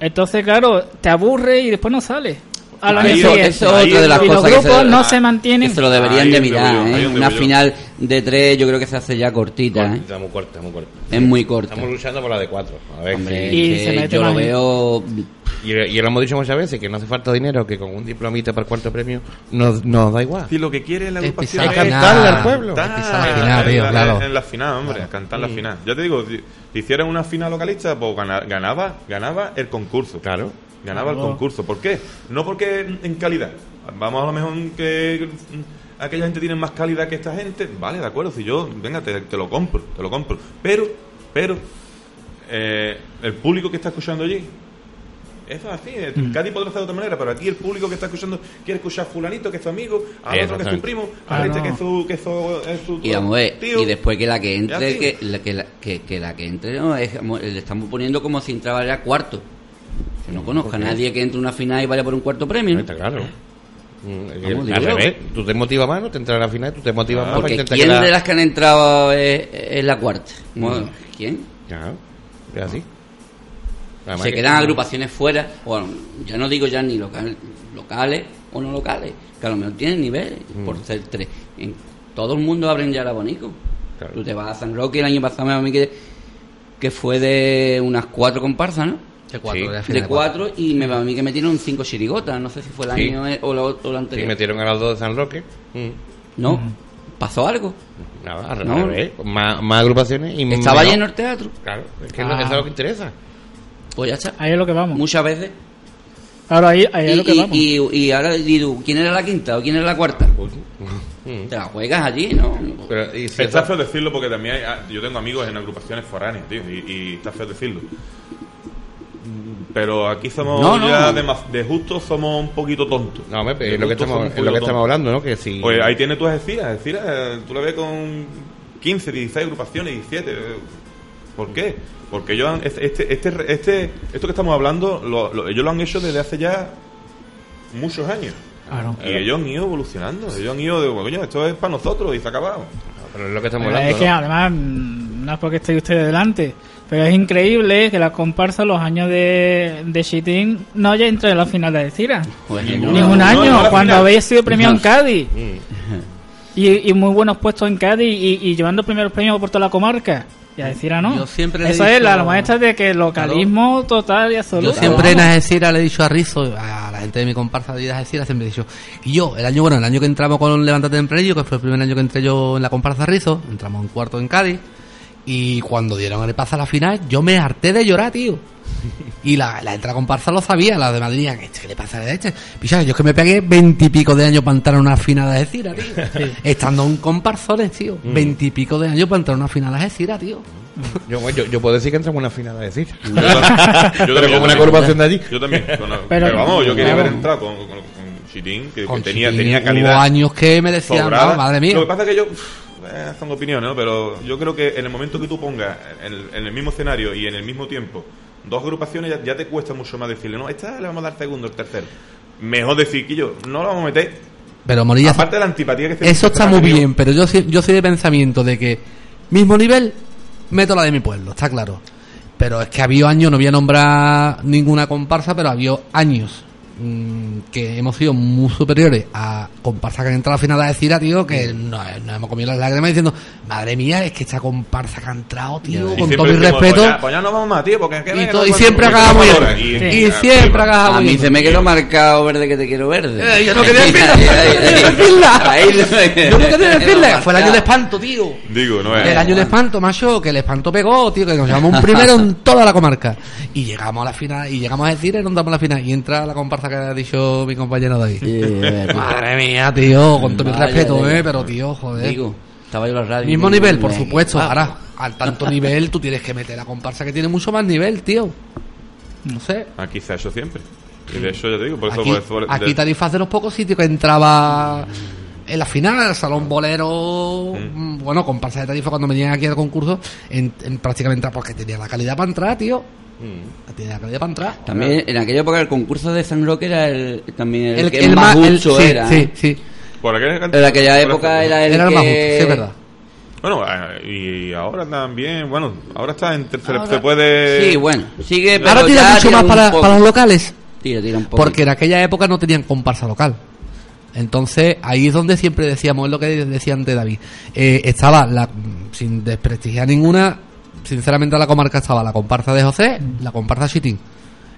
entonces claro te aburre y después no sale Ahí- siguiente. Eso es otra de las y los cosas que se, no se mantienen se lo deberían Ahí de mirar. yo, ¿eh? Una yo. final de tres yo creo que se hace ya cortita. ¿eh? Está muy corta, muy corta. Es muy corta. Estamos luchando por la de cuatro. A ver Hombre, Y que se mete yo lo veo Y, y lo hemos dicho muchas veces, que no hace falta dinero, que con un diplomita para el cuarto premio nos, nos da igual. Si lo que quiere la Es agrupación es la final. cantarle al pueblo. Es en tío, la- claro. En la final, hombre, a cantar la final. Ya te digo, si, si hicieran una final localista, pues gana- ganaba, ganaba el concurso. Claro. Ganaba el Claro. concurso. ¿Por qué? No porque en calidad. Vamos a lo mejor que aquella gente tiene más calidad que esta gente. Vale, de acuerdo. Si yo, venga, te, te lo compro, te lo compro. Pero, pero, eh, el público que está escuchando allí. Eso es así, en Cádiz podrá hacer de otra manera, pero aquí el público que está escuchando quiere escuchar a fulanito que es su amigo, a otro que es su primo, a Ah, este no. que es su, que es su, es su Y vamos tío. y después que la que entre, que la que, la, que, que la que entre, no, es, le estamos poniendo como si entraba ya cuarto. Que no conozca a nadie que entre a una final y vaya por un cuarto premio. ¿no? Está claro. Mm, Vamos, al revés, tú te motivas más, no te entras a la final, tú te motivas más para Porque ¿quién de las que han entrado es, es la cuarta? Bueno, ¿Quién? Claro, es así. Además Se que- quedan agrupaciones fuera, bueno, ya no digo ya ni local- locales o no locales, que a lo mejor tienen nivel Mm. por ser tres. En todo el mundo abren ya la Bonico. Tú te vas a San Roque el año pasado, a mí que, que fue de unas cuatro comparsas, ¿no? De cuatro, Sí. de la De de cuatro y me, a mí que metieron cinco chirigotas, no sé si fue el Sí. año eh, o, lo, o lo Sí, anterior. metieron a las dos de San Roque. Mm. No, pasó algo. Nada, al No. revés. Más, más agrupaciones y Estaba menos- lleno el teatro. Claro, es que Ah. eso es lo que interesa. Pues ya está. Ahí es lo que vamos. Muchas veces. Claro, ahí, ahí es lo que y- vamos. y- y ahora ¿quién era la quinta o quién era la cuarta? Mm. Te la juegas allí, ¿no? Pero, y si Está feo decirlo porque también hay- ah, yo tengo amigos en agrupaciones foráneas, tío, y, y está feo decirlo. Pero aquí somos No, no. ya de, mas- de justo somos un poquito tontos. No, hombre, De es lo que estamos, es lo que estamos hablando, ¿no? Que si... Pues ahí tienes tú a Algeciras, Algeciras, eh, tú la ves con 15, 16 agrupaciones, 17. eh, ¿Por qué? Porque ellos han- este, este, este, este- esto que estamos hablando, lo- lo- ellos lo han hecho desde hace ya muchos años. Claro. Y ellos han ido evolucionando, ellos han ido de, coño, esto es para nosotros y se ha acabado. Pero es lo que estamos hablando, es que ¿no? además, no es porque esté usted delante, pero es increíble que la comparsa los años de, de Chitín no haya entrado en la final de Cira. Pues Ningún año, no, no, la cuando final. habéis sido premiado en Cádiz. Mm. Y, y muy buenos puestos en Cádiz y, y llevando primeros premios por toda la comarca. Y a decir, no. Yo siempre Esa es la muestra de que el localismo total y absoluto. Yo siempre en. Algeciras le he dicho a Rizo, a la gente de mi comparsa de Algeciras, siempre he dicho, y yo, el año, bueno, el año que entramos con Levántate Tempranillo, que fue el primer año que entré yo en la comparsa Rizo, entramos en cuarto en Cádiz, y cuando dieron el paso a la final, yo me harté de llorar, tío. Y la, la entrada comparsa lo sabía, la de Madrid, ¿qué, le pasa a este? Picha, yo es que me pegué veintipico de años para entrar en una final de Algeciras, tío. Estando en comparsones, tío. Mm. Veintipico de años para entrar en una final de Algeciras, tío. Yo, yo, yo puedo decir que entramos en una final a decir. Yo también, Pero yo como una agrupación de allí. Yo también. con la- Pero- pero, vamos, yo quería claro. haber entrado con, con, con Chitín, que, que Con tenía, Chitín tenía hubo calidad. años que me decían. "No, madre mía". Lo que pasa es que yo, eh, son opiniones, ¿no? Pero yo creo que en el momento que tú pongas en el, en el mismo escenario y en el mismo tiempo dos agrupaciones, ya, ya te cuesta mucho más decirle, no, esta le vamos a dar segundo, el tercero. Mejor decir que yo, no lo vamos a meter. Pero Morilla, Aparte de la antipatía que se eso está muy bien, pero yo, soy- yo soy de pensamiento de que mismo nivel, meto la de mi pueblo, está claro. Pero es que había años, no voy a nombrar ninguna comparsa, pero había años mm, que hemos sido muy superiores a comparsas que han entrado a la final de Cira, tío, que nos, nos hemos comido las lágrimas diciendo, madre mía, es que esta comparsa que ha entrado, tío, Y con todo mi respeto. Pues ya, pues ya no vamos más, tío, porque es que Y, venga, no y siempre y acaba muy estamos bien. ahora, Y, y- siempre acaba A mí se me quedó marcado verde que te quiero verde. Eh, yo no quería decirla, yo no quería decirla. no fue el año de espanto, tío. Digo, no es. El año de espanto, macho, que el espanto pegó, tío, que nos llevamos un primero en toda la comarca. Y llegamos a la final, y llegamos a decir, y nos damos la final. Y entra la comparsa que ha dicho mi compañero David. Madre mía, tío, con todo mi Vaya, respeto, eh, pero tío, joder. Digo, estaba yo la radio. Mismo nivel, por supuesto. Ahora, al tanto nivel, tú tienes que meter la comparsa que tiene mucho más nivel, tío. No sé. Aquí se ha hecho siempre. Y de hecho, yo te digo, por eso. Aquí, por eso- por- aquí Tarifas de los pocos sitios que entraba en la final, el Salón Bolero, mm, bueno, comparsa de Tarifa cuando venían aquí al concurso, en, en prácticamente porque tenía la calidad para entrar, tío. Tenía la calidad para entrar. También en aquella época el concurso de San Roque era el, también el, El- que el más mucho sí, era. sí, sí. Por aquella, En aquella época era el Era el que... más justo, sí, es verdad. Bueno, eh, y ahora también, bueno, ahora está en tercera, Ahora- se puede... Sí, bueno, sigue... Ahora pero tira ya mucho tira más para, para los locales. Tira, tira un poco. Porque en aquella época no tenían comparsa local. Entonces, ahí es donde siempre decíamos, es lo que decía antes David. Eh, estaba, la, sin desprestigiar ninguna, sinceramente la comarca estaba la comparsa de José, la comparsa Chitín.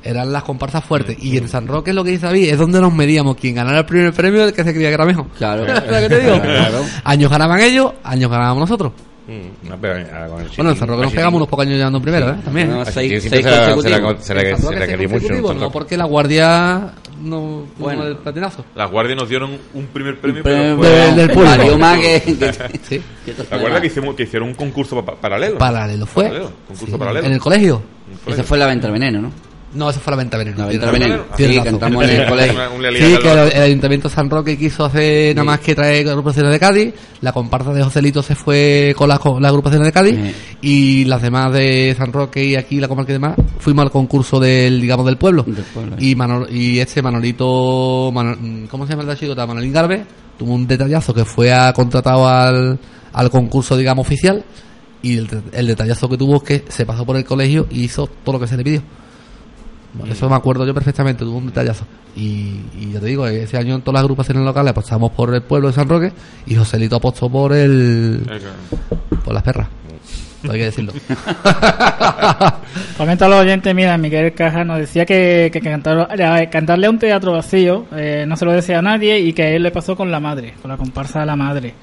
Eran las comparsas fuertes. Y en San Roque, lo que dice David, es donde nos medíamos. Quien ganara el primer premio, el que se creía que era mejor. Claro. ¿Sabes qué te digo? Claro. Años ganaban ellos, años ganábamos nosotros. Mm, no, pero ahora con el Bueno, en San Roque nos pegamos unos pocos años llevando en primero, ¿eh? También. No, seis- seis se la- se la- se la- se la mucho No porque la guardia no, Bueno. no el platinazo. Las guardias nos dieron un primer premio, pero fue- del- del público. Valió más que... Sí. que ¿Te acuerdas que, hicimos, que hicieron un concurso pa- paralelo? Paralelo fue. Paralelo, concurso Sí, paralelo. En el colegio. Esa fue la venta del veneno, ¿no? No, eso fue la venta veneno. La Venta. Veneno. Sí, razón. cantamos en el colegio. Un- un Sí, que el, el Ayuntamiento de San Roque quiso hacer nada más que traer agrupaciones de Cádiz. La comparsa de Joselito se fue con las, con las agrupaciones de Cádiz. Y las demás de San Roque y aquí la comarca y demás fuimos al concurso del, digamos, del pueblo. y, Manol- y este Manolito, Manol- ¿cómo se llama el chicota? Manolín Garbe, tuvo un detallazo que fue a, contratado al, al concurso, digamos, oficial. Y el, el detallazo que tuvo es que se pasó por el colegio y hizo todo lo que se le pidió. Eso me acuerdo yo perfectamente, tuvo un detallazo. Y, y ya te digo, ese año en todas las agrupaciones locales apostamos por el pueblo de San Roque y Joselito apostó por el. por las perras. Hay que decirlo. Comenta a los oyentes, mira, Miguel Caja nos decía que, que cantar- eh, cantarle a un teatro vacío eh, no se lo decía a nadie y que a él le pasó con la madre, con la comparsa de la madre.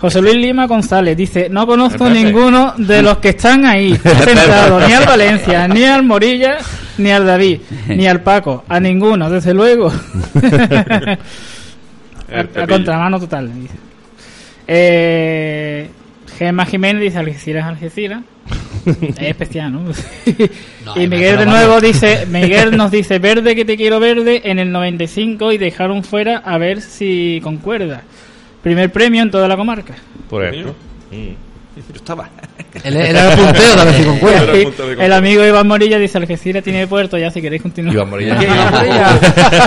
José Luis Lima González dice, no conozco ninguno de los que están ahí sentados, ni al Valencia, ni al Morilla, ni al David, ni al Paco, a ninguno, desde luego. a, contramano total. Eh, Gemma Jiménez dice Algeciras, Algeciras. es especial, ¿no? y Miguel de nuevo vamos. dice, Miguel nos dice verde que te quiero verde en el 95 y dejaron fuera a ver si concuerda. Primer premio en toda la comarca. Por ejemplo. Yo estaba. Él era el punteo de a ver si concuerda. Y el amigo Iván Morilla dice Algeciras tiene puerto, ya si queréis continuar. Iván Morilla. Iván Morilla.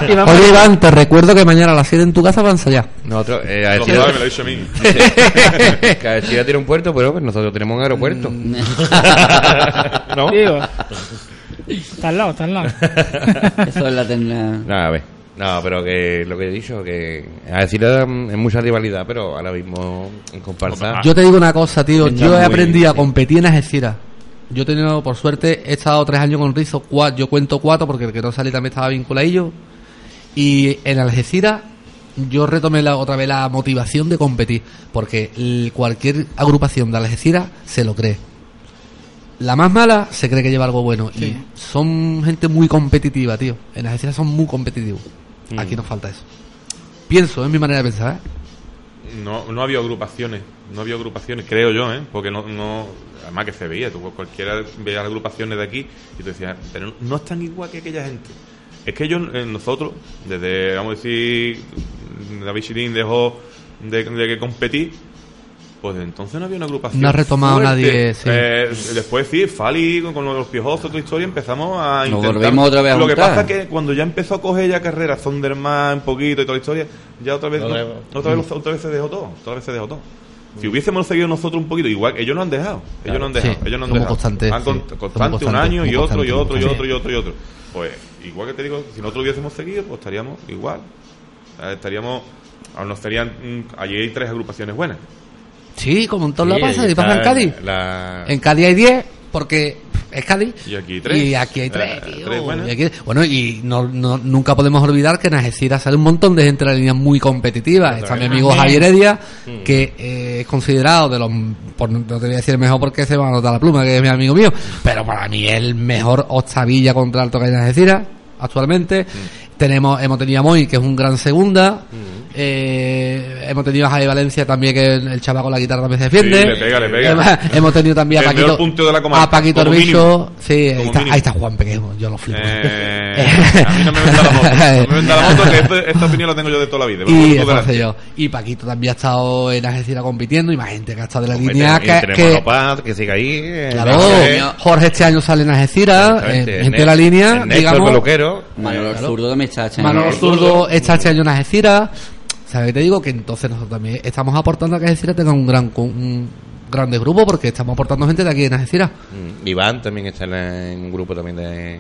Iván Oye. Iván, te recuerdo que mañana a las 7 en tu casa van a ensayar. Nosotros, eh, a Lo decir- sabe, me lo dicho a mí. que Algeciras tiene un puerto, pero pues nosotros tenemos un aeropuerto. ¿No? Digo, está al lado, está al lado. Eso es la. No, a ver. No, pero que lo que he dicho, que a decir es mucha rivalidad, pero ahora mismo en comparsa. Yo te digo una cosa, tío. Está Yo he muy- aprendido a competir en Algeciras. Yo he tenido, por suerte, he estado tres años con Rizo. cua- Yo cuento cuatro porque el que no salí también estaba vinculadillo. Y en Algeciras yo retomé la, otra vez la motivación de competir. Porque el- cualquier agrupación de Algeciras se lo cree. La más mala se cree que lleva algo bueno. Y son gente muy competitiva, tío. En Algeciras son muy competitivos. Aquí nos falta eso. Pienso, es mi manera de pensar, ¿eh? No, no había agrupaciones, no había agrupaciones, creo yo, ¿eh? Porque no, no además que se veía, tú cualquiera veía las agrupaciones de aquí y tú decías, pero no están igual que aquella gente. Es que ellos, eh, nosotros, desde, vamos a decir, David Shirin dejó de, de que competir, pues entonces no había una agrupación. No ha retomado fuerte. nadie, sí. Eh, después sí, Fali con, con los piojosos, otra historia, empezamos a Nos intentar. volvimos otra vez a Lo que pasa es que cuando ya empezó a coger ya carrera Thunderman un poquito y toda la historia, ya otra vez, Otra no- vez. otra vez, otra vez se dejó todo, otra vez se dejó todo. Si hubiésemos seguido nosotros un poquito, igual, ellos no han dejado, ellos no han dejado, Sí, ellos no han dejado. constantes, Han con- sí, somos constante un año y otro y otro y otro y otro y otro. Pues igual que te digo, si nosotros hubiésemos seguido, pues estaríamos igual. Estaríamos, aún nos estarían, mm, allí hay tres agrupaciones buenas. Sí, como en todos Sí, lados pasa, y pasa en Cádiz. la- En Cádiz hay 10, porque es Cádiz. Y aquí hay tres. Y aquí hay tres, Eh, tío. tres buenas. Y aquí- bueno, y no, no- nunca podemos olvidar que en Algeciras sale un montón de gente de la línea muy competitiva. Está mi amigo. Javier Heredia, Mm. que eh, es considerado de los... Por, no te voy a decir el mejor porque se va a notar la pluma, que es mi amigo mío. Pero para mí es el mejor octavilla contra alto que hay en Algeciras, actualmente. Mm. Tenemos, hemos tenido a Moy, que es un gran segunda. Eh, hemos tenido a Javi Valencia también, que el, chaval con la guitarra también se defiende. Sí, le pega, le pega. Hemos, hemos tenido también a Paquito, punteo de la comarca, a Paquito mínimo. Sí, ahí está, ahí está Juan Pequejo, yo lo flipo. Eh, a mí no me venda la moto. No me venda la moto, que esta opinión la tengo yo de toda la vida. y hace yo. Y Paquito también ha estado en Algeciras compitiendo y más gente que ha estado de la línea tenemos- que, tenemos que- que sigue ahí. eh, Claro, eh, Jorge este año sale en Algeciras, eh, gente de la Ne- línea, Néstor, digamos. el peluquero. Manolo. Zurdo también está este Manolo. Zurdo está este año en Algeciras. ¿Sabes qué te digo? Que entonces nosotros también estamos aportando a que Algeciras tenga un gran un grande grupo porque estamos aportando gente de aquí en Algeciras. Mm, Iván también está en, un grupo también de.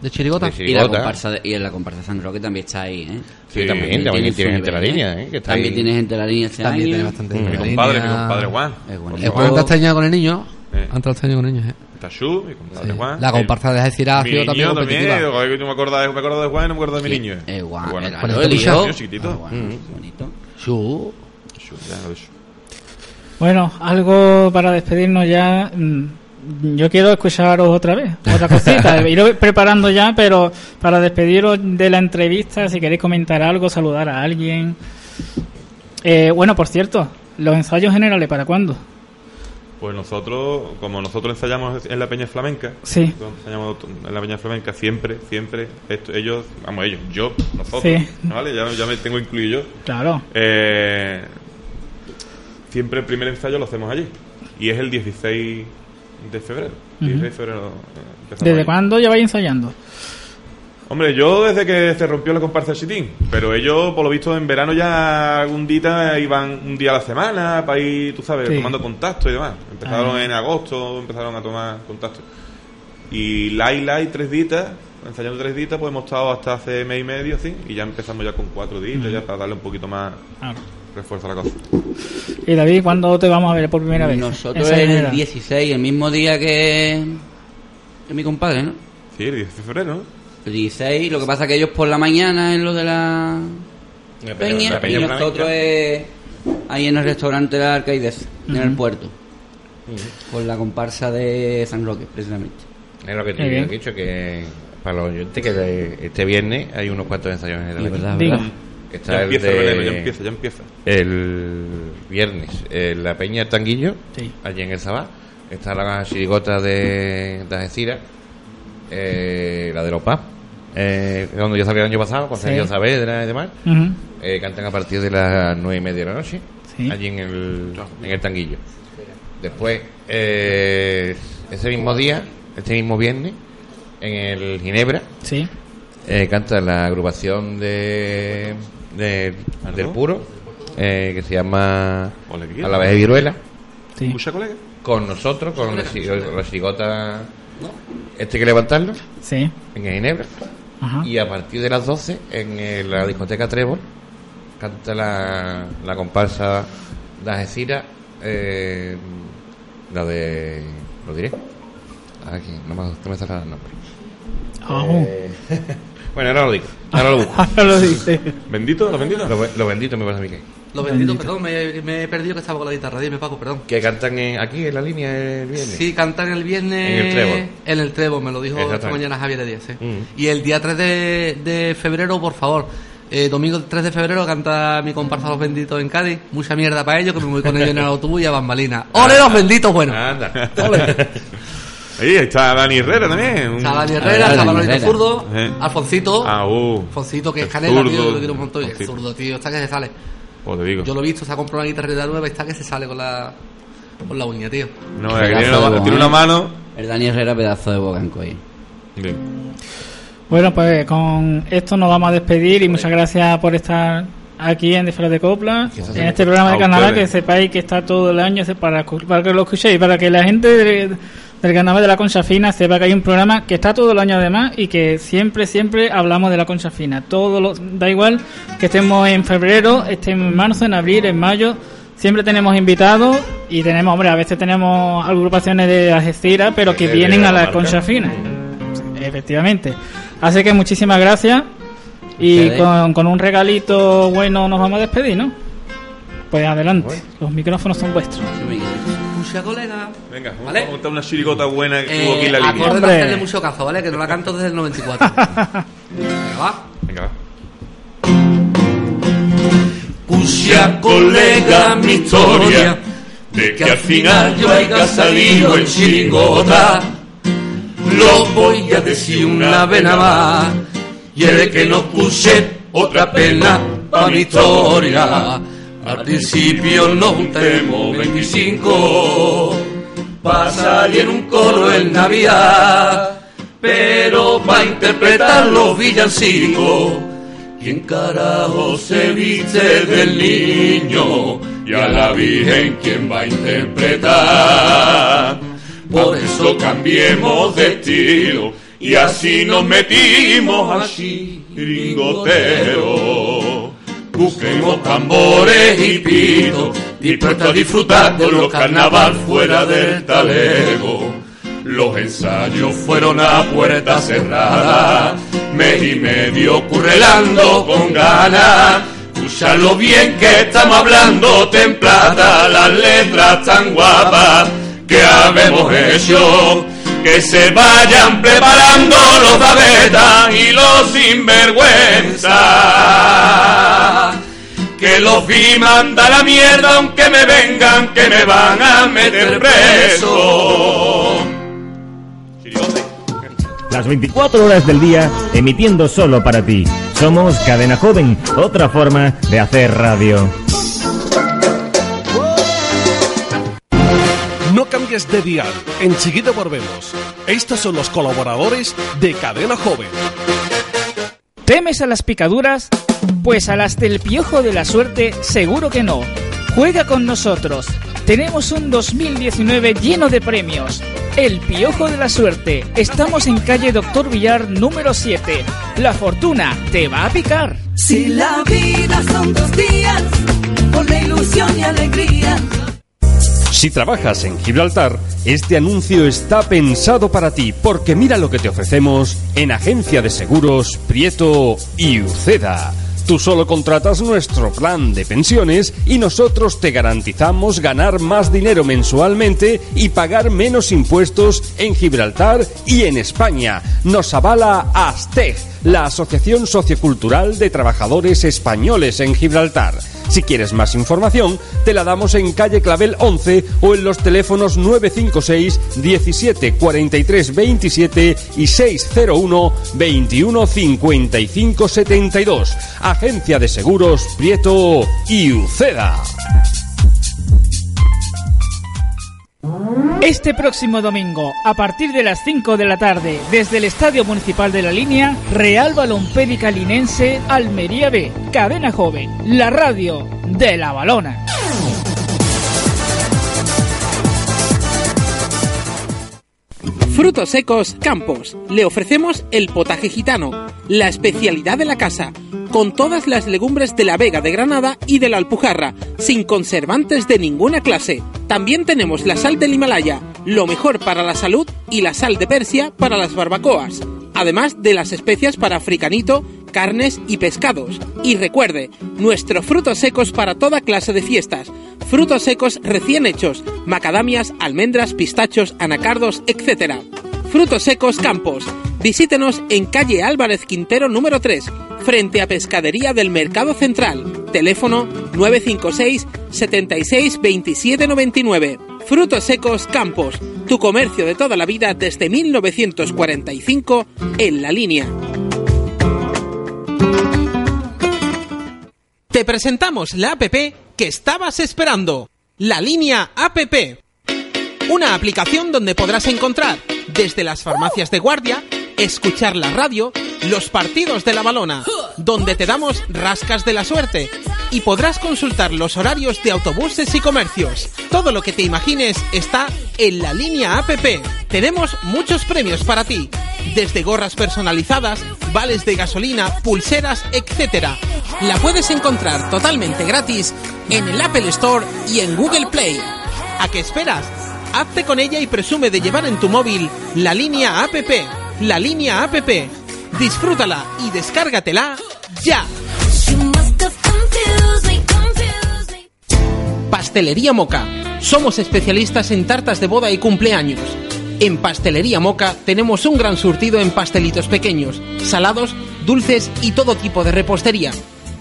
De Chirigota. de Y, la Chirigota. comparsa de- y en la comparsa de San Roque también está ahí, ¿eh? Sí, también, también tiene gente en la línea, ¿eh? Que está también ahí. tiene gente en la línea este También año. tiene bastante Mm. gente Mi compadre, mi compadre Juan. Es bonito. Juan está este con el niño. Eh. Ha entrado este año con el niño, eh. Tashú, mi compadre Sí. Juan. La comparsa de Algeciras ha sido también también. competitiva. que yo me acuerdo de, me acuerdo de Juan y no me acuerdo de mi niño. Eh, Juan, Bueno, era- bueno, lo niño eligió. chiquitito. Ah, bonito. Tashú, ya, Tashú. Bueno, algo para despedirnos ya. mm, Yo quiero escucharos otra vez, otra cosita. Ir preparando ya, pero para despediros de la entrevista, si queréis comentar algo, saludar a alguien. Eh, bueno, por cierto, los ensayos generales, ¿para cuándo? Pues nosotros, como nosotros ensayamos en la Peña Flamenca, Sí. ensayamos en la Peña Flamenca siempre, siempre, esto- ellos, vamos, ellos, yo, nosotros, Sí. ¿vale? Ya, ya me tengo incluido yo. Claro. Eh, siempre el primer ensayo lo hacemos allí. Y es el 16 de febrero. 16 de febrero eh, ¿Desde allí. cuándo lleváis ensayando? Hombre, yo desde que se rompió la comparsa Chitín, pero ellos, por lo visto, en verano ya algún día iban un día a la semana para ir, tú sabes, Sí. tomando contacto y demás. Empezaron Ah. en agosto, empezaron a tomar contacto. Y Lai Lai, tres ditas, ensayando tres ditas, pues hemos estado hasta hace mes y medio, así, y ya empezamos ya con cuatro ditas, Ujú. ya para darle un poquito más Claro. refuerzo a la cosa. Y David, ¿cuándo te vamos a ver por primera vez? Nosotros en el era. 16, el mismo día que, que mi compadre, ¿no? Sí, el 16 de febrero, ¿no? El 16, lo que pasa que ellos por la mañana en lo de la La peña, la peña y nosotros es ahí en el restaurante de la Arcaides, en el puerto, con la comparsa de San Roque, precisamente. Es lo que te bien. dicho, que para los oyentes que este viernes hay unos cuantos ensayos en el es verdad. Está Ya el empieza de- el verano, ya empieza, ya empieza. El viernes, en la Peña del Tanguillo, Sí. allí en el Sabá. Está la chirigota de, de Algeciras, eh, la de los PAP, eh, donde yo salí el año pasado, con Sí. Sergio Saavedra y demás. Eh, cantan a partir de las nueve y media de la noche, Sí. allí en el, en el Tanguillo. Después, eh, ese mismo día, este mismo viernes, en el Ginebra, Sí. eh, canta la agrupación de, de- del Puro, eh, que se llama A la vez de Viruela. Sí. Con nosotros, con la, la chirigota. Este hay que levantarlo. Sí. En el Ginebra. Ajá. Y a partir de las 12, en el- la discoteca Trébol, canta la, la comparsa de Algeciras, eh, la de. Lo diré. Aquí, no me, no me sale el nombre. Ah, Eh, bueno, ahora lo digo. Ahora lo busco. Ahora lo dice. ¿Bendito? ¿Lo bendito? Lo, lo bendito me parece a mí que. Lo bendito, perdón, me, me he perdido que estaba con la guitarra. Dime, Paco, perdón. Que cantan en- aquí en la línea el viernes. Sí, cantan el viernes. En el Trébol. En el Trébol, me lo dijo esta mañana Javier Díaz. sí. Mm. Y el día 3 de, de febrero, por favor. eh, domingo 3 de febrero canta mi comparsa Los Benditos en Cádiz. Mucha mierda para ellos, que me voy con ellos en el autobús y a bambalina. ¡Ole los benditos, bueno! Anda. Ahí está Dani Herrera también. Está Dani Herrera, está Manolito Zurdo, Eh. Alfoncito. Ah, uh. Alfoncito, que es El canela, tío, lo quiero un montón. El zurdo, tío, está que se sale. Pues te digo. Yo lo he visto, se ha comprado una guitarrita nueva y está que se sale con la, con la uña, tío. No, es que tiene una, tiene una mano. El Dani Herrera, pedazo de bocanco ahí. Bueno, pues con esto nos vamos a despedir y muchas gracias por estar aquí en Disfraz de Copla, en este programa de carnaval, que sepáis que está todo el año para, para que lo escuchéis, para que la gente de- del carnaval de la Concha Fina sepa que hay un programa que está todo el año además y que siempre, siempre hablamos de la Concha Fina. Todo lo, da igual que estemos en febrero, estemos en marzo, en abril, en mayo. Siempre tenemos invitados y tenemos, hombre, a veces tenemos agrupaciones de Algeciras, pero que vienen a la. Concha Fina. Efectivamente. Así que muchísimas gracias. Y con, con un regalito bueno nos vamos a despedir, ¿no? Pues adelante, los micrófonos son vuestros. Escucha, colega. Venga, vamos ¿Vale? a montar una chirigota buena que Eh, hubo aquí en la línea. acorde de mucho caso, ¿vale? Que no la canto desde el 94. Venga, va. Venga, va. Escucha, colega, mi historia de que al final yo haya salido en chirigota. Lo voy a decir una vez nada más, y es de que no puse otra pena pa' mi historia. Al principio no juntemos 25 pa' salir un coro en Navidad, pero pa' interpretar los villancicos. ¿Quién carajo se viste del niño? Y a la Virgen, ¿quién va a interpretar? Por eso cambiemos de estilo y así nos metimos al chiringotero. Busquemos tambores y pitos, dispuestos a disfrutar de los carnaval fuera del talego. Los ensayos fueron a puerta cerrada, mes y medio currelando con ganas. Escuchadlo bien que estamos hablando, templada las letras tan guapas que habemos hecho. Que se vayan preparando los babetas y los sinvergüenzas. Que los vi manda la mierda aunque me vengan, que me van a meter preso. Las 24 horas del día emitiendo solo para ti. Somos Cadena Joven, otra forma de hacer radio. No cambies de dial, enseguida volvemos. Estos son los colaboradores de Cadena Joven. ¿Temes a las picaduras? Pues a las del piojo de la suerte seguro que no. Juega con nosotros. Tenemos un 2019 lleno de premios. El piojo de la suerte. Estamos en calle Doctor Villar número 7. La fortuna te va a picar. Si la vida son dos días, con la ilusión y alegría. Si trabajas en Gibraltar, este anuncio está pensado para ti, porque mira lo que te ofrecemos en Agencia de Seguros Prieto y Uceda. Tú solo contratas nuestro plan de pensiones y nosotros te garantizamos ganar más dinero mensualmente y pagar menos impuestos en Gibraltar y en España. Nos avala ASTEG, la Asociación Sociocultural de Trabajadores Españoles en Gibraltar. Si quieres más información, te la damos en calle Clavel 11 o en los teléfonos 956 17 43 27 y 601 21 55 72. Agencia de Seguros Prieto y Uceda. Este próximo domingo, a partir de las 5 de la tarde, desde el Estadio Municipal de la Línea, Real Balompédica Linense, Almería B, Cadena Joven, la radio de la balona. Frutos secos Campos. Le ofrecemos el potaje gitano, la especialidad de la casa, con todas las legumbres de la Vega de Granada y de la Alpujarra, sin conservantes de ninguna clase. También tenemos la sal del Himalaya, lo mejor para la salud, y la sal de Persia para las barbacoas, además de las especias para africanito, carnes y pescados. Y recuerde, nuestros frutos secos para toda clase de fiestas. Frutos secos recién hechos, macadamias, almendras, pistachos, anacardos, etc. Frutos secos Campos. Visítenos en calle Álvarez Quintero número 3, frente a Pescadería del Mercado Central. Teléfono 956 76 27 99. Frutos secos Campos, tu comercio de toda la vida desde 1945 en la línea. Te presentamos la APP que estabas esperando. La línea APP. Una aplicación donde podrás encontrar desde las farmacias de guardia, escuchar la radio, los partidos de la balona, donde te damos rascas de la suerte y podrás consultar los horarios de autobuses y comercios. Todo lo que te imagines está en la línea APP. Tenemos muchos premios para ti, desde gorras personalizadas, vales de gasolina, pulseras, etc. La puedes encontrar totalmente gratis en el Apple Store y en Google Play. ¿A qué esperas? Hazte con ella y presume de llevar en tu móvil la línea APP. La línea APP. Disfrútala y descárgatela ya. Pastelería Moca. Somos especialistas en tartas de boda y cumpleaños. En Pastelería Moca tenemos un gran surtido en pastelitos pequeños, salados, dulces y todo tipo de repostería.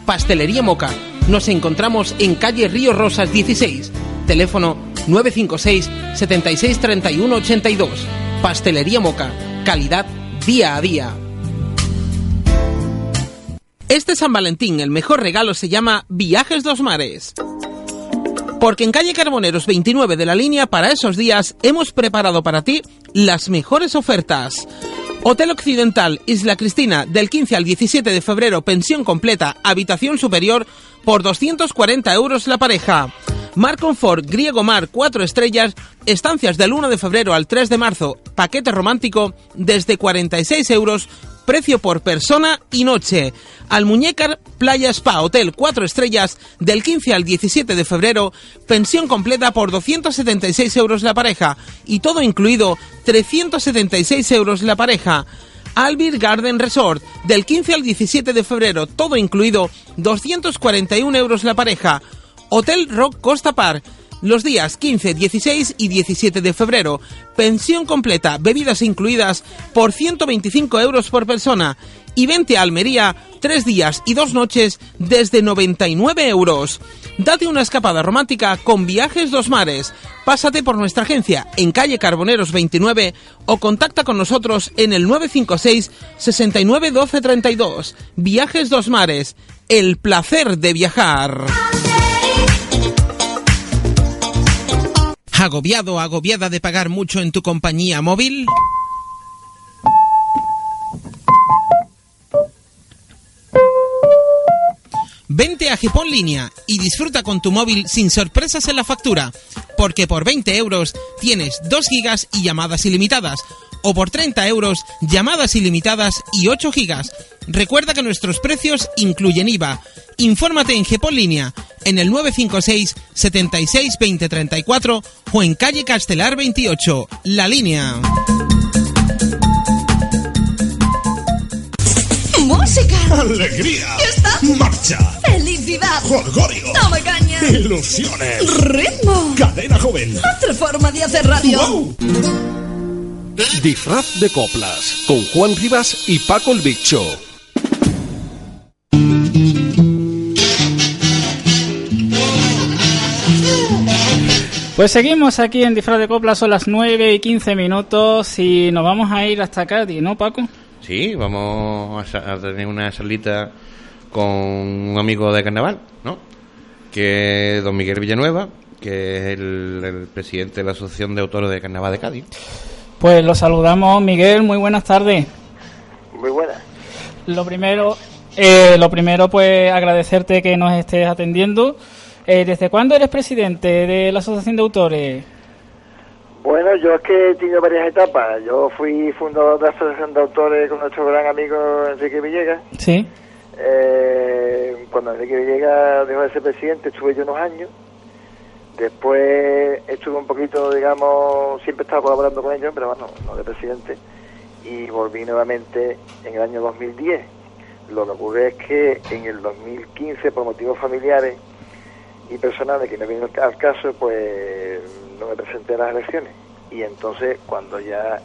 Pastelería Moca. Nos encontramos en calle Río Rosas 16. Teléfono 956 76 31 82. Pastelería Moca. Calidad día a día. Este San Valentín el mejor regalo se llama Viajes dos Mares. Porque en calle Carboneros 29 de la línea para esos días hemos preparado para ti las mejores ofertas. Hotel Occidental Isla Cristina del 15 al 17 de febrero pensión completa, habitación superior por 240 euros la pareja. Mar Confort Griego Mar 4 estrellas, estancias del 1 de febrero al 3 de marzo, paquete romántico desde 46 euros, precio por persona y noche. Almuñécar Playa Spa Hotel 4 estrellas del 15 al 17 de febrero, pensión completa por 276 euros la pareja y todo incluido 376 euros la pareja. Albir Garden Resort, del 15 al 17 de febrero, todo incluido, 241 euros la pareja. Hotel Rock Costa Park, los días 15, 16 y 17 de febrero. Pensión completa, bebidas incluidas por 125 euros por persona. y vente a Almería tres días y dos noches desde 99 euros. Date una escapada romántica con Viajes Dos Mares. Pásate por nuestra agencia en calle Carboneros 29 o contacta con nosotros en el 956 69 12 32. Viajes Dos Mares. El placer de viajar. ¿Agobiado agobiada de pagar mucho en tu compañía móvil? Vente a Gipón Línea y disfruta con tu móvil sin sorpresas en la factura, porque por 20 euros tienes 2 gigas y llamadas ilimitadas, o por 30 euros llamadas ilimitadas y 8 gigas. Recuerda que nuestros precios incluyen IVA. Infórmate en Gepón Línea, en el 956 76 20 34 o en calle Castelar 28, La Línea. Música. Alegría. Marcha. Felicidad. Jolgorio. Toma caña. Ilusiones. Ritmo. Cadena joven. Otra forma de hacer radio. Disfraz de coplas con Juan Rivas y Paco el Bicho. Pues seguimos aquí en Disfraz de Copla, son las 9 y 15 minutos y nos vamos a ir hasta Cádiz, ¿no, Paco? Sí, vamos a, a tener una salita con un amigo de carnaval, ¿no? Que es don Miguel Villanueva, que es el, el presidente de la Asociación de Autores de Carnaval de Cádiz. Pues lo saludamos, Miguel, muy buenas tardes. Muy buena. Lo primero, eh, lo primero, pues agradecerte que nos estés atendiendo. Eh, ¿Desde cuándo eres presidente de la Asociación de Autores? Bueno, yo es que he tenido varias etapas. Yo fui fundador de la Asociación de Autores con nuestro gran amigo Enrique Villegas. Sí. Eh, cuando Enrique Villegas dejó de ser presidente, estuve yo unos años. Después estuve un poquito, digamos, siempre estaba colaborando con ellos, pero bueno, no de presidente. Y volví nuevamente en el año 2010. Lo que ocurre es que en el 2015, por motivos familiares y personales que no vienen al caso, pues no me presenté a las elecciones. Y entonces, cuando ya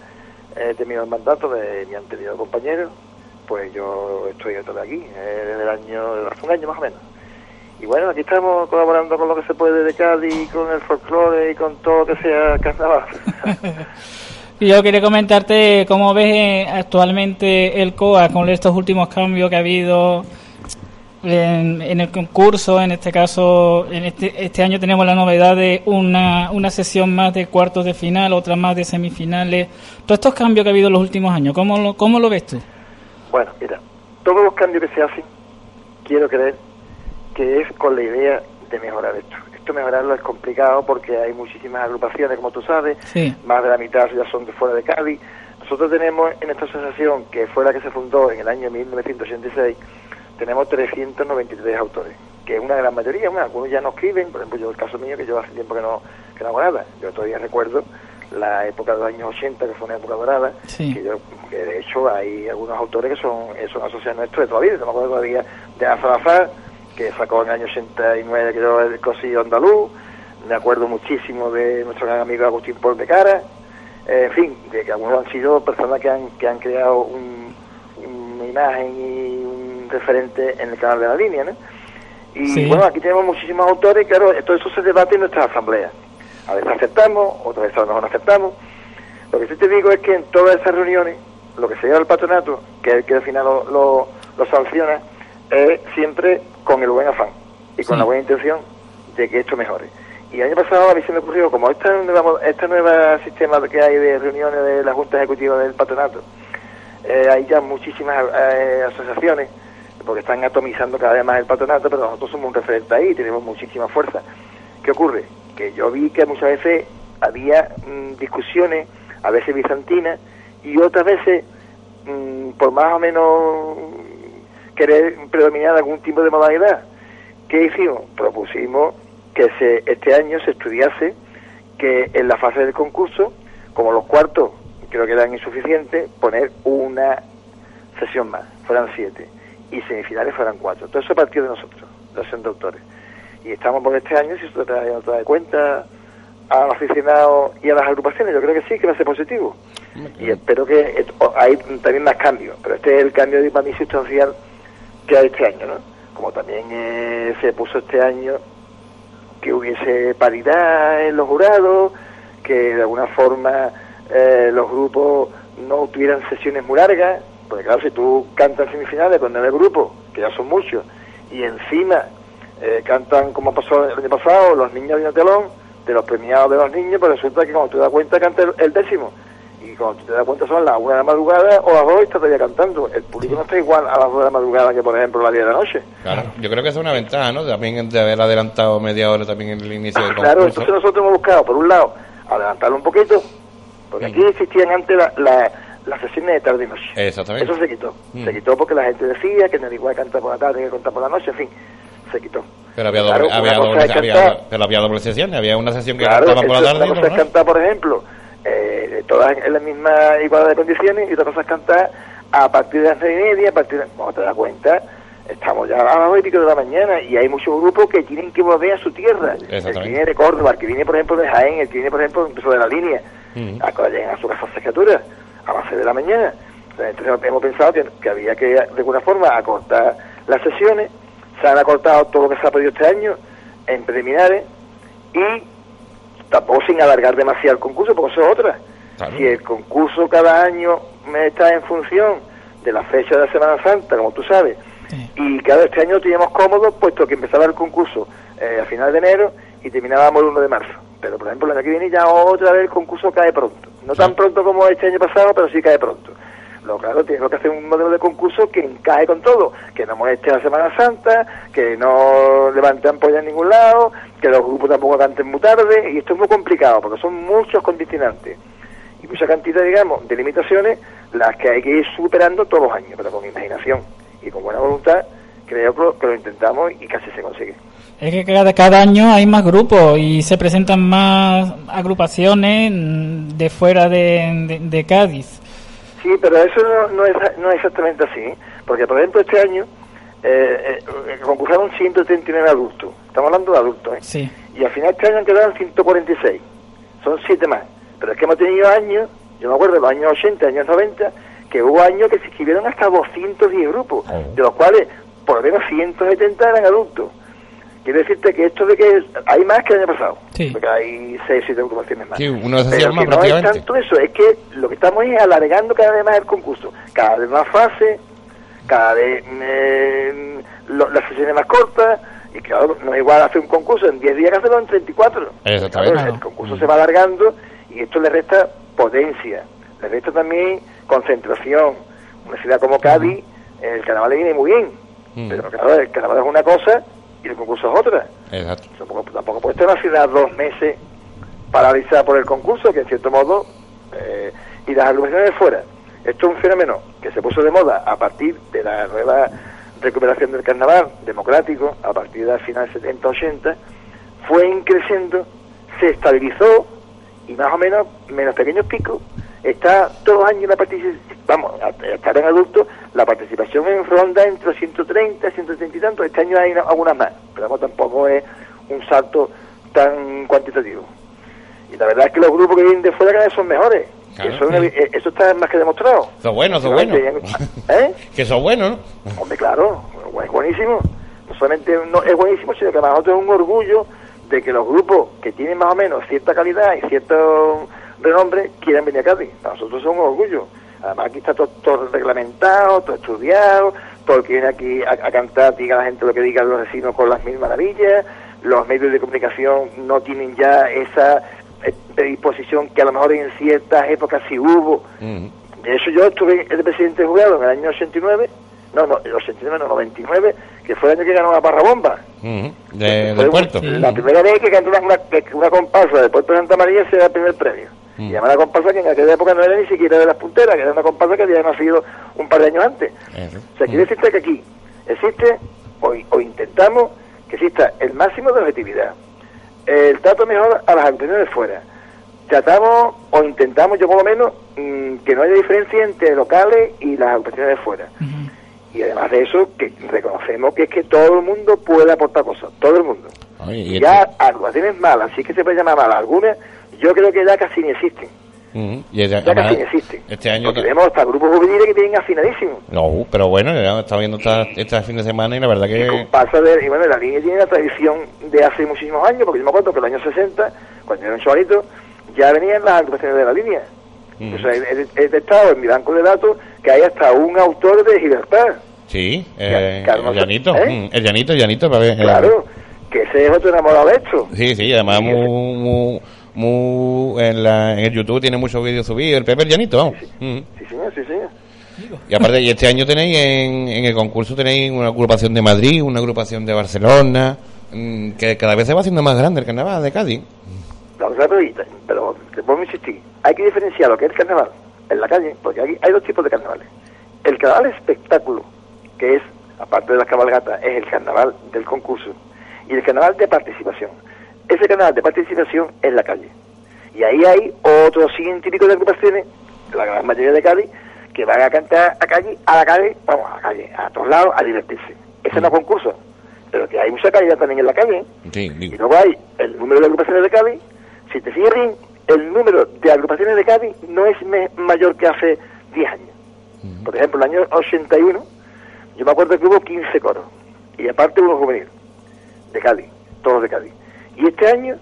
he terminado el mandato de mi anterior compañero, pues yo estoy otra vez aquí, eh, desde el año, hace un año más o menos. Y bueno, aquí estamos colaborando con lo que se puede de Cádiz, con el folclore y con todo lo que sea carnaval. Y yo quería comentarte cómo ves eh, actualmente el COA con estos últimos cambios que ha habido en, en el concurso. En este caso, en este, este año tenemos la novedad de una, una sesión más de cuartos de final, otra más de semifinales. Todos estos cambios que ha habido en los últimos años, ¿cómo lo, cómo lo ves tú? Bueno, mira, todos los cambios que se hacen, quiero creer que es con la idea de mejorar esto. Esto mejorarlo es complicado porque hay muchísimas agrupaciones, como tú sabes, Sí. más de la mitad ya son de fuera de Cádiz. Nosotros tenemos en esta asociación, que fue la que se fundó en el año 1986, tenemos 393 autores, que es una gran mayoría. Bueno, algunos ya no escriben, por ejemplo, yo el caso mío, que yo hace tiempo que no, que no hago nada. Yo todavía recuerdo la época de los años 80, que fue una época dorada, Sí. que yo, que de hecho hay algunos autores que son, eh, son asociados nuestros de toda la vida. Yo me acuerdo todavía de Azalazar, que sacó en el año 89 creo el cosillo andaluz. Me acuerdo muchísimo de nuestro gran amigo Agustín Paul de Cara. Eh, en fin, de que algunos han sido personas que han, que han creado un- una imagen y un referente en el canal de la línea, ¿no? Y Sí. bueno, aquí tenemos muchísimos autores, claro, todo eso se debate en nuestras asambleas. A veces aceptamos, otras veces a lo mejor no aceptamos. Lo que sí te digo es que en todas esas reuniones, lo que se lleva al patronato, que es el que al final lo, lo, lo sanciona, es siempre con el buen afán y con Sí. la buena intención de que esto mejore. Y el año pasado a mí se me ocurrió, como esta nueva, este nuevo sistema que hay de reuniones de la Junta Ejecutiva del Patronato, eh, hay ya muchísimas eh, asociaciones, porque están atomizando cada vez más el patronato, pero nosotros somos un referente ahí, tenemos muchísima fuerza. ¿Qué ocurre? Que yo vi que muchas veces había mm, discusiones, a veces bizantinas, y otras veces, mm, por más o menos querer predominar algún tipo de modalidad. ¿Qué hicimos? Propusimos que se, este año se estudiase que en la fase del concurso, como los cuartos creo que eran insuficientes, poner una sesión más, fueran siete, y semifinales fueran cuatro. Todo eso partió de nosotros, los autores. Y estamos por este año, si se trae, trae cuenta a los aficionados y a las agrupaciones, yo creo que sí, que va a ser positivo. Y espero que o- hay también más cambios, pero este es el cambio de para mí sustancial que hay este año, ¿no? Como también eh, se puso este año que hubiese paridad en los jurados, que de alguna forma eh, los grupos no tuvieran sesiones muy largas, porque claro, si tú cantas semifinales con nueve grupos, que ya son muchos, y encima eh, cantan como pasó el año pasado, los niños de telón, de los premiados de los niños, pues resulta que cuando te das cuenta canta el, el décimo. Y cuando tú te das cuenta son las una de la madrugada o las dos y está todavía cantando. El público no está igual a las dos de la madrugada que, por ejemplo, a las 10 de la noche. Claro, yo creo que esa es una ventaja, ¿no? También de haber adelantado media hora también en el inicio del Claro, concurso. entonces nosotros hemos buscado, por un lado, adelantarlo un poquito, porque aquí existían antes la- la- las sesiones de tarde y noche. Exactamente. Eso se quitó. Mm. Se quitó porque la gente decía que no era igual cantar por la tarde que cantar por la noche, en fin, se quitó. Pero había Claro, doble, había doble, había, cantar. pero había doble sesión, había una sesión que Claro, cantaba por la tarde una cosa es cantar, por ejemplo, eh, todas en la misma igualdad de condiciones y otra cosa es cantar a partir de las nueve y media, a partir de, cuando te das cuenta, estamos ya a las y pico de la mañana y hay muchos grupos que tienen que volver a su tierra. El que viene de Córdoba, el que viene, por ejemplo, de Jaén, el que viene, por ejemplo, incluso de la línea, Mm. a a su casa secretura a las seis de la mañana. Entonces hemos pensado que, que había que, de alguna forma, acortar las sesiones. Se han acortado todo lo que se ha pedido este año en preliminares y tampoco sin alargar demasiado el concurso, porque eso es otra. Si el concurso cada año me está en función de la fecha de la Semana Santa, como tú sabes, y cada este año lo teníamos cómodo, puesto que empezaba el concurso eh, a final de enero y terminábamos el 1 de marzo. Pero, por ejemplo, el año que viene ya otra vez el concurso cae pronto. No tan pronto como este año pasado, pero sí cae pronto. Lo claro, tenemos que hacer un modelo de concurso que encaje con todo, que no moleste la Semana Santa, que no levante ampolla en ningún lado, que los grupos tampoco canten muy tarde, y esto es muy complicado, porque son muchos condicionantes y mucha cantidad, digamos, de limitaciones, las que hay que ir superando todos los años, pero con imaginación y con buena voluntad, creo que lo, intentamos y casi se consigue. Es que cada, cada año hay más grupos y se presentan más agrupaciones de fuera de- de Cádiz. Sí, pero eso no, no es, no es exactamente así, porque por ejemplo este año eh, eh, concursaron 139 adultos, estamos hablando de adultos, ¿eh? Sí. y al final este año han quedado 146, son 7 más, pero es que hemos tenido años, yo me acuerdo de los años 80, años 90, que hubo años que se inscribieron hasta 210 grupos, de los cuales por lo menos 170 eran adultos. Quiero decirte que esto de que hay más que el año pasado, porque hay 6 7 agrupaciones más. Sí, uno de esos Pero más que no es tanto eso, es que lo que estamos es alargando cada vez más el concurso, cada vez más fase, cada vez eh, lo- las sesiones más cortas, y claro, no es igual hacer un concurso en 10 días que hacerlo en 34. Exactamente. Claro, el concurso se va alargando y esto le resta potencia, le resta también concentración. Una ciudad como Cádiz, el carnaval le viene muy bien, Mm. pero claro, el carnaval es una cosa y el concurso es otra. Exacto. Tampoco, tampoco puede estar una ciudad dos meses paralizada por el concurso, que en cierto modo, eh, y las agrupaciones de fuera. Esto es un fenómeno que se puso de moda a partir de la nueva recuperación del carnaval democrático, a partir del final 70-80, fue increciendo, se estabilizó y más o menos, menos pequeños picos, está todos los años la participación, vamos, estar en adultos, la participación en ronda entre 130, 130 y tanto, este año hay una- algunas más, pero vamos, tampoco es un salto tan cuantitativo. Y la verdad es que los grupos que vienen de fuera cada vez son mejores. Claro, eso, sí. eso está más que demostrado. Eso es bueno, eso es bueno. ¿Eh? Que eso es bueno, ¿no? Hombre, claro, es buenísimo. No solamente no, es buenísimo, sino que para nosotros es un orgullo de que los grupos que tienen más o menos cierta calidad y cierto renombre quieran venir a Cádiz. Para nosotros es un orgullo. Además aquí está todo, todo reglamentado, todo estudiado, todo el que viene aquí a, a cantar diga la gente lo que digan los vecinos con las mil maravillas, los medios de comunicación no tienen ya esa eh, predisposición que a lo mejor en ciertas épocas sí hubo, de hecho, yo estuve de presidente de jurado en el año 89, no, no, el 89, no, 99, que fue el año que ganó la Parra Bomba. De- puerto. La primera vez que cantó una, una, que una comparsa del puerto de Santa María se da el primer premio. Mm. Y además la comparsa que en aquella época no era ni siquiera de las punteras, que era una comparsa que había nacido un par de años antes. O sea, quiere decirte que aquí existe, o, o intentamos que exista el máximo de objetividad, el trato mejor a las agrupaciones de fuera. Tratamos, o intentamos, yo por lo menos, mm, que no haya diferencia entre locales y las agrupaciones de fuera. Y además de eso, que reconocemos que es que todo el mundo puede aportar cosas, todo el mundo. Y ya agrupaciones malas, sí que se puede llamar malas, algunas yo creo que ya casi ni existen. Y Ya además, casi no existe. este año... Porque vemos hasta grupos juveniles que tienen afinadísimos. No, pero bueno, ya estaba viendo esta, este fin de semana y la verdad que... Pasa de, y bueno, la línea tiene una tradición de hace muchísimos años, porque yo me acuerdo que en los años 60, cuando yo era un chavalito, ya venían las agrupaciones de la línea. Mm. O sea, he, he detectado en mi banco de datos que hay hasta un autor de Gibraltar. Sí, eh, Carlos- el llanito, ¿eh? mm, el llanito, el llanito, para ver, Claro, que ese es otro enamorado de esto. Sí, sí, además muy, muy, muy- en, la, en el YouTube tiene muchos vídeos subidos, el Pepe Llanito, vamos. Mm. Sí, señor, sí, señor. Y aparte, y este año tenéis en, en el concurso tenéis una agrupación de Madrid, una agrupación de Barcelona, mm, que cada vez se va haciendo más grande el carnaval de Cádiz. La verdad, pero, pero te puedo insistir, hay que diferenciar lo que es el carnaval en la calle, porque aquí hay dos tipos de carnavales. El carnaval espectáculo, que es, aparte de las cabalgatas, es el carnaval del concurso, y el carnaval de participación. Ese carnaval de participación es la calle. Y ahí hay otros 100 típicos de agrupaciones, la gran mayoría de Cádiz, que van a cantar a calle, a la calle, vamos, a la calle, a todos lados, a divertirse. Ese no es concurso, pero que hay mucha calidad también en la calle. Sí, Y luego hay el número de agrupaciones de Cádiz. Si te fijas bien, el número de agrupaciones de Cádiz no es mayor que hace 10 años. Por ejemplo, el año 81, yo me acuerdo que hubo 15 coros. Y aparte uno juvenil, de Cádiz, todos de Cádiz. Y este año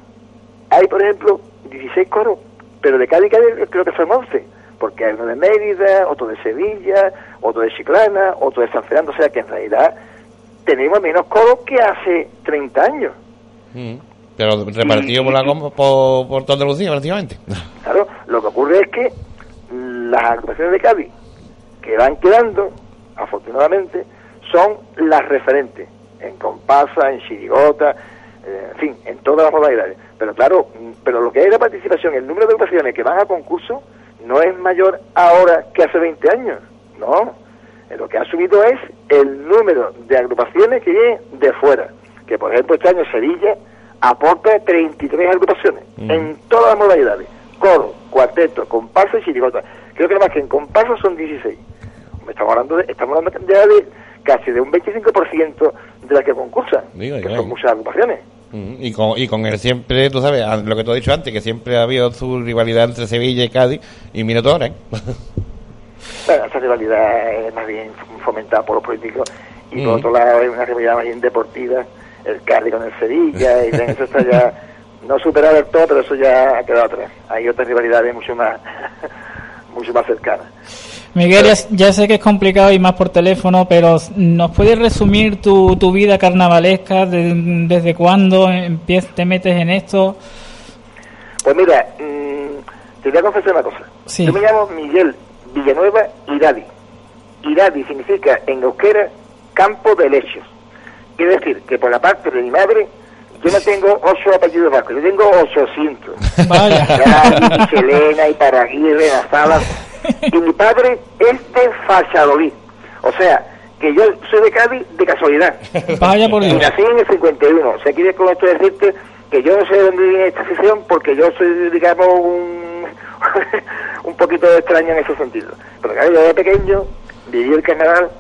hay, por ejemplo, 16 coros, pero de Cádiz, Cádiz creo que son 11. Porque hay uno de Mérida, otro de Sevilla, otro de Chiclana, otro de San Fernando. O sea que en realidad tenemos menos coros que hace 30 años. Mm. Pero repartido por, la, por, por toda Andalucía prácticamente. Claro, lo que ocurre es que las agrupaciones de Cádiz que van quedando, afortunadamente, son las referentes en comparsa, en chirigota, eh, en fin, en todas las modalidades. Pero claro, mm, pero lo que es la participación, el número de agrupaciones que van a concurso no es mayor ahora que hace 20 años, no. Eh, Lo que ha subido es el número de agrupaciones que vienen de fuera. Que por ejemplo este año Sevilla aporta 33 agrupaciones en todas las modalidades. Coro, cuarteto, comparsa y chirigota. Creo que más que en comparsa son 16. Estamos hablando, de, estamos hablando ya de casi de un 25% de las que concursan, Digo, que ya. son muchas agrupaciones. Mm, Y con, y con él siempre, tú sabes, lo que tú has dicho antes, que siempre ha habido su rivalidad entre Sevilla y Cádiz, y ahora, ¿eh? Bueno, esa rivalidad es más bien fomentada por los políticos y por Mm. otro lado es una rivalidad más bien deportiva, el Cádiz con el Sevilla, y eso está ya no superado del todo, pero eso ya ha quedado atrás. Hay otras rivalidades mucho más mucho más cercanas. Miguel, ya, ya sé que es complicado y más por teléfono, pero ¿nos puedes resumir tu, tu vida carnavalesca? De- ¿Desde cuándo te metes en esto? Pues mira, mm, te voy a confesar una cosa. Sí. Yo me llamo Miguel Villanueva Iradi. Iradi significa en euskera campo de lechos. Quiere decir que por la parte de mi madre yo no tengo ocho apellidos vascos, yo tengo 800. Vaya. Iradi, Michelena, Iparaguirre, Nazalas. Y mi padre es de Valladolid. O sea, que yo soy de Cádiz de casualidad. Vaya por Y Dios. nací en el 51. O sea, quiere con esto decirte que yo no sé de dónde viene esta afición porque yo soy, digamos, un, un poquito extraño en ese sentido. Pero claro, yo de pequeño viví el carnaval,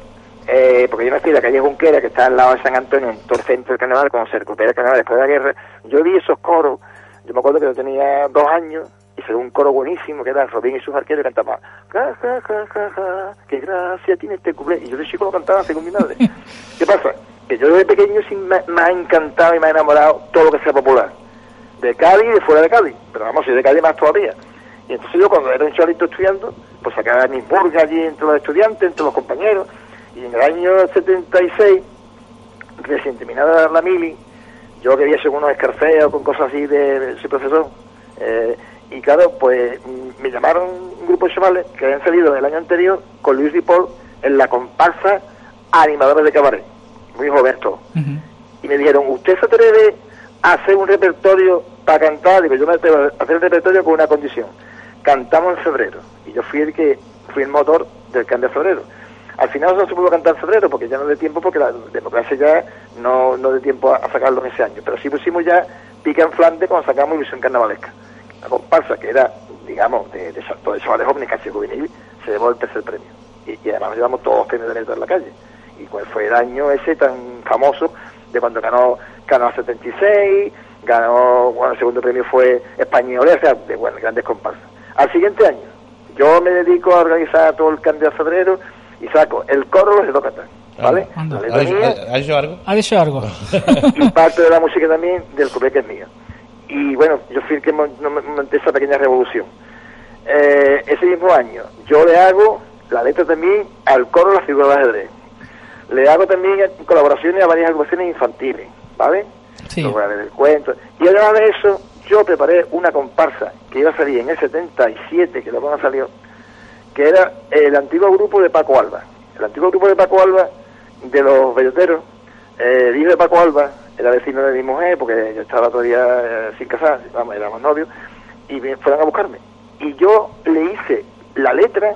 eh, porque yo nací en la calle Junquera, que está al lado de San Antonio, en todo el centro del carnaval, cuando se recupera el carnaval después de la guerra. Yo vi esos coros. Yo me acuerdo que yo tenía dos años y ve un coro buenísimo que era Robín y sus arqueros y cantaban ja, ja, ja, ja, ja, qué gracia tiene este cuplé. Y yo de chico lo cantaba según mi madre. ¿Qué pasa? Que yo desde pequeño sí me, me ha encantado y me ha enamorado todo lo que sea popular. De Cádiz y de fuera de Cádiz. Pero vamos, soy de Cádiz más todavía. Y entonces yo cuando era un chavito estudiando, pues sacaba mis burgas allí entre los estudiantes, entre los compañeros. Y en el año 76, recién terminada la mili, yo quería hacer unos escarceos con cosas así de, de soy profesor. Eh, y claro, pues mm, me llamaron un grupo de chavales que habían salido el año anterior con Luis Ripoll en la comparsa Animadores de Cabaret. Muy joven todos. Y me dijeron, ¿usted se atreve a hacer un repertorio para cantar? Digo, yo me atrevo a hacer el repertorio con una condición. Cantamos en febrero. Y yo fui el que fui el motor del can de febrero. Al final no se pudo cantar en febrero porque ya no de tiempo, porque la democracia ya no, no de tiempo a, a sacarlo en ese año. Pero sí pusimos ya Pica en Flandes cuando sacamos Ilusión Carnavalesca. La comparsa, que era, digamos, de, de, de, de chavales jóvenes casi juvenil, se llevó el tercer premio. Y, y además nos llevamos todos los premios de letra en la calle. Y cuál fue el año ese tan famoso de cuando ganó Canal 76, ganó, bueno, el segundo premio fue Español, o sea, de bueno, grandes comparsas. Al siguiente año, yo me dedico a organizar todo el cambio de febrero y saco el coro los Edócatas, ¿vale? Anda. La ¿Ha letra dicho, mía ha- ha dicho algo? Ha dicho algo. y parte de la música también del cupé que es mío. Y bueno, yo fui el que monté esa pequeña revolución. Eh, ese mismo año, yo le hago la letra también al coro La figura del ajedrez. Le hago también colaboraciones a varias agrupaciones infantiles, ¿vale? Sí. Los del cuento. Y además de eso, yo preparé una comparsa que iba a salir en el 77, que luego no salió, que era el antiguo grupo de Paco Alba. El antiguo grupo de Paco Alba, de los belloteros, eh, el hijo de Paco Alba era vecino de mi mujer, porque yo estaba todavía eh, sin casar, vamos, éramos novios, y fueron a buscarme. Y yo le hice la letra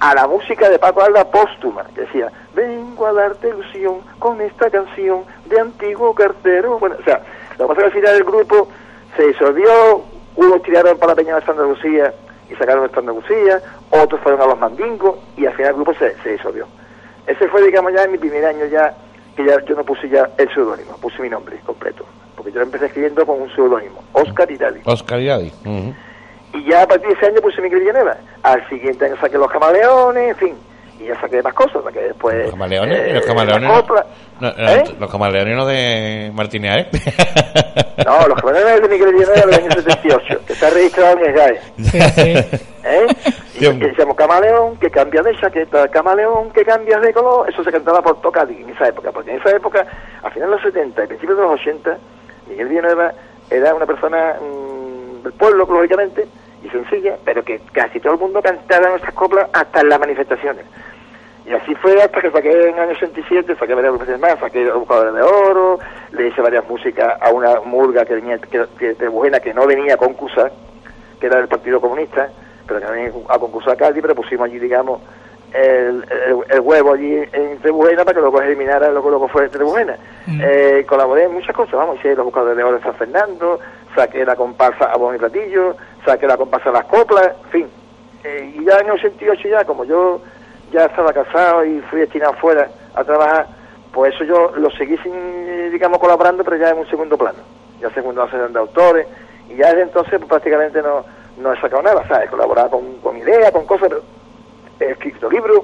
a la música de Paco Alba póstuma, que decía, vengo a darte ilusión con esta canción de antiguo cartero. Bueno, o sea, lo que pasa es que al final el grupo se disolvió, unos tiraron para la Peña de Santa Lucía y sacaron de Santa Lucía, otros fueron a los mandingos y al final el grupo se, se disolvió. Ese fue, digamos, ya en mi primer año ya, que ya yo no puse ya el seudónimo, puse mi nombre completo, porque yo empecé escribiendo con un seudónimo, Oscar Itali. Oscar Iradi. Ujú. Y ya a partir de ese año puse Miguel Villanueva. Al siguiente año saqué Los Camaleones, en fin. Y ya saqué más cosas, saqué después... ¿Camaleones? eh, ¿Y los camaleones? no- copla. no, no, ¿Eh? Los camaleones no de Martínez Ares. No, Los Camaleones de Miguel Villanueva del año 78, que está registrado en el GAE. ¿Eh? Y que decíamos camaleón, que cambias de chaqueta, camaleón, que cambias de color, eso se cantaba por Tocadi en esa época, porque en esa época, a finales de los 70 y principios de los 80, Miguel Villanueva era una persona mm, del pueblo, lógicamente, y sencilla, pero que casi todo el mundo cantaba nuestras coplas hasta en las manifestaciones. Y así fue hasta que saqué en el año 87, saqué varias veces más, saqué Buscadores de Oro, le hice varias músicas a una murga que venía que, que- de Bujena que no venía a concursar, que era del Partido Comunista, pero que venía a concursar a Cádiz, pero pusimos allí, digamos, el, el- el huevo allí en Trebujena para que luego se eliminara lo que luego fue Trebujena. Eh, colaboré en muchas cosas, vamos, hice Los Buscadores de Oro de San Fernando, saqué la comparsa a Bon y Platillo, saqué la comparsa a Las Coplas, en fin. Eh, y ya en el 88 ya, como yo ya estaba casado y fui destinado fuera a trabajar, pues eso yo lo seguí sin, eh, digamos, colaborando, pero ya en un segundo plano. Ya segundo asesor de autores, y ya desde entonces pues, prácticamente no, no he sacado nada, ¿sabes? Colaborar con, con ideas, con cosas, pero he escrito libros,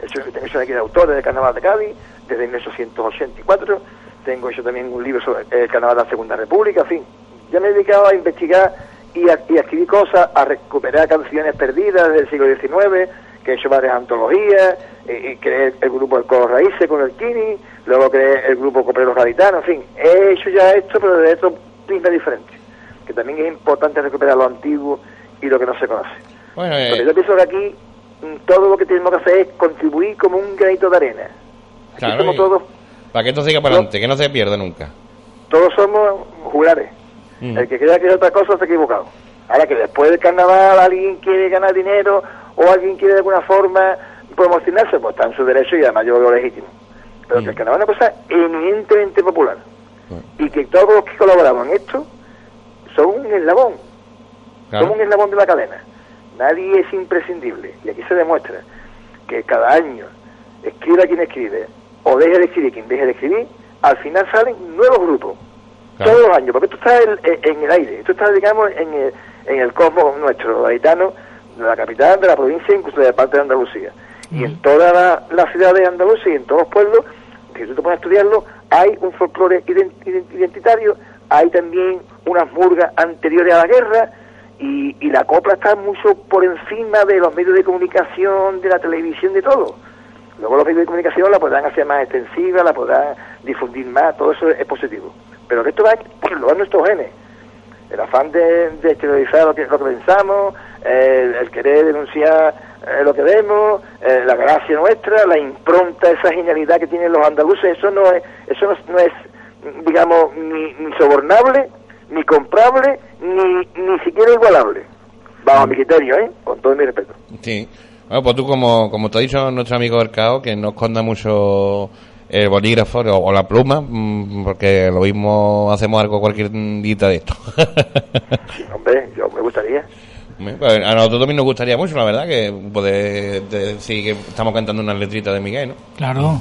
he hecho, hecho aquí de autores del Carnaval de Cádiz, desde 1884, tengo hecho también un libro sobre el Carnaval de la Segunda República, en fin, ya me he dedicado a investigar y a, escribir cosas, a recuperar canciones perdidas del siglo XIX, que he hecho varias antologías, y, y creé el grupo El Coro Raíces con el Kini, luego creé el grupo Coperos Gaditanos, en fin, he hecho ya esto, pero de otro prisma diferente, que también es importante recuperar lo antiguo y lo que no se conoce. Bueno, eh, yo pienso que aquí mm, todo lo que tenemos que hacer es contribuir como un granito de arena. Aquí Claro, somos todos, para que esto siga para adelante, que no se pierda nunca. todos somos juglares. Mm. El que crea que es otra cosa se ha equivocado. Ahora que después del carnaval alguien quiere ganar dinero o alguien quiere de alguna forma promocionarse, pues está en su derecho y además yo lo veo legítimo. Pero que el carnaval es una cosa eminentemente popular. Y que todos los que colaboramos en esto son un eslabón. Claro. Somos un eslabón de la cadena. Nadie es imprescindible. Y aquí se demuestra que cada año, escriba quien escribe, o deje de escribir quien deje de escribir, al final salen nuevos grupos. Claro. Todos los años, porque esto está en, el aire, esto está, digamos, en el, en el cosmos nuestro, gaditano, de la capital, de la provincia, incluso de parte de Andalucía. Y en todas la- las ciudades de Andalucía y en todos los pueblos, que tú te pones a estudiarlo, hay un folclore ident- ident- identitario, hay también unas murgas anteriores a la guerra, y, la copla está mucho por encima de los medios de comunicación, de la televisión, de todo. Luego los medios de comunicación la podrán hacer más extensiva, la podrán difundir más, todo eso es positivo. Pero esto va lo nuestros genes. El afán de, de exteriorizar lo que, lo que pensamos, el, querer denunciar eh, lo que vemos, eh, la gracia nuestra, la impronta, esa genialidad que tienen los andaluces, eso no es, eso no, es- no es, digamos, ni, ni sobornable, ni comprable, ni, ni siquiera igualable. Bajo mi criterio, ¿eh? Con todo mi respeto. Sí. Bueno, pues tú, como, como te ha dicho nuestro amigo Mercado, que no esconda mucho el bolígrafo o, o la pluma, mm, porque lo mismo hacemos algo cualquier día de esto. Hombre, yo me gustaría. Pues a nosotros también nos gustaría mucho, la verdad, que poder decir que estamos cantando unas letritas de Miguel, ¿no? Claro.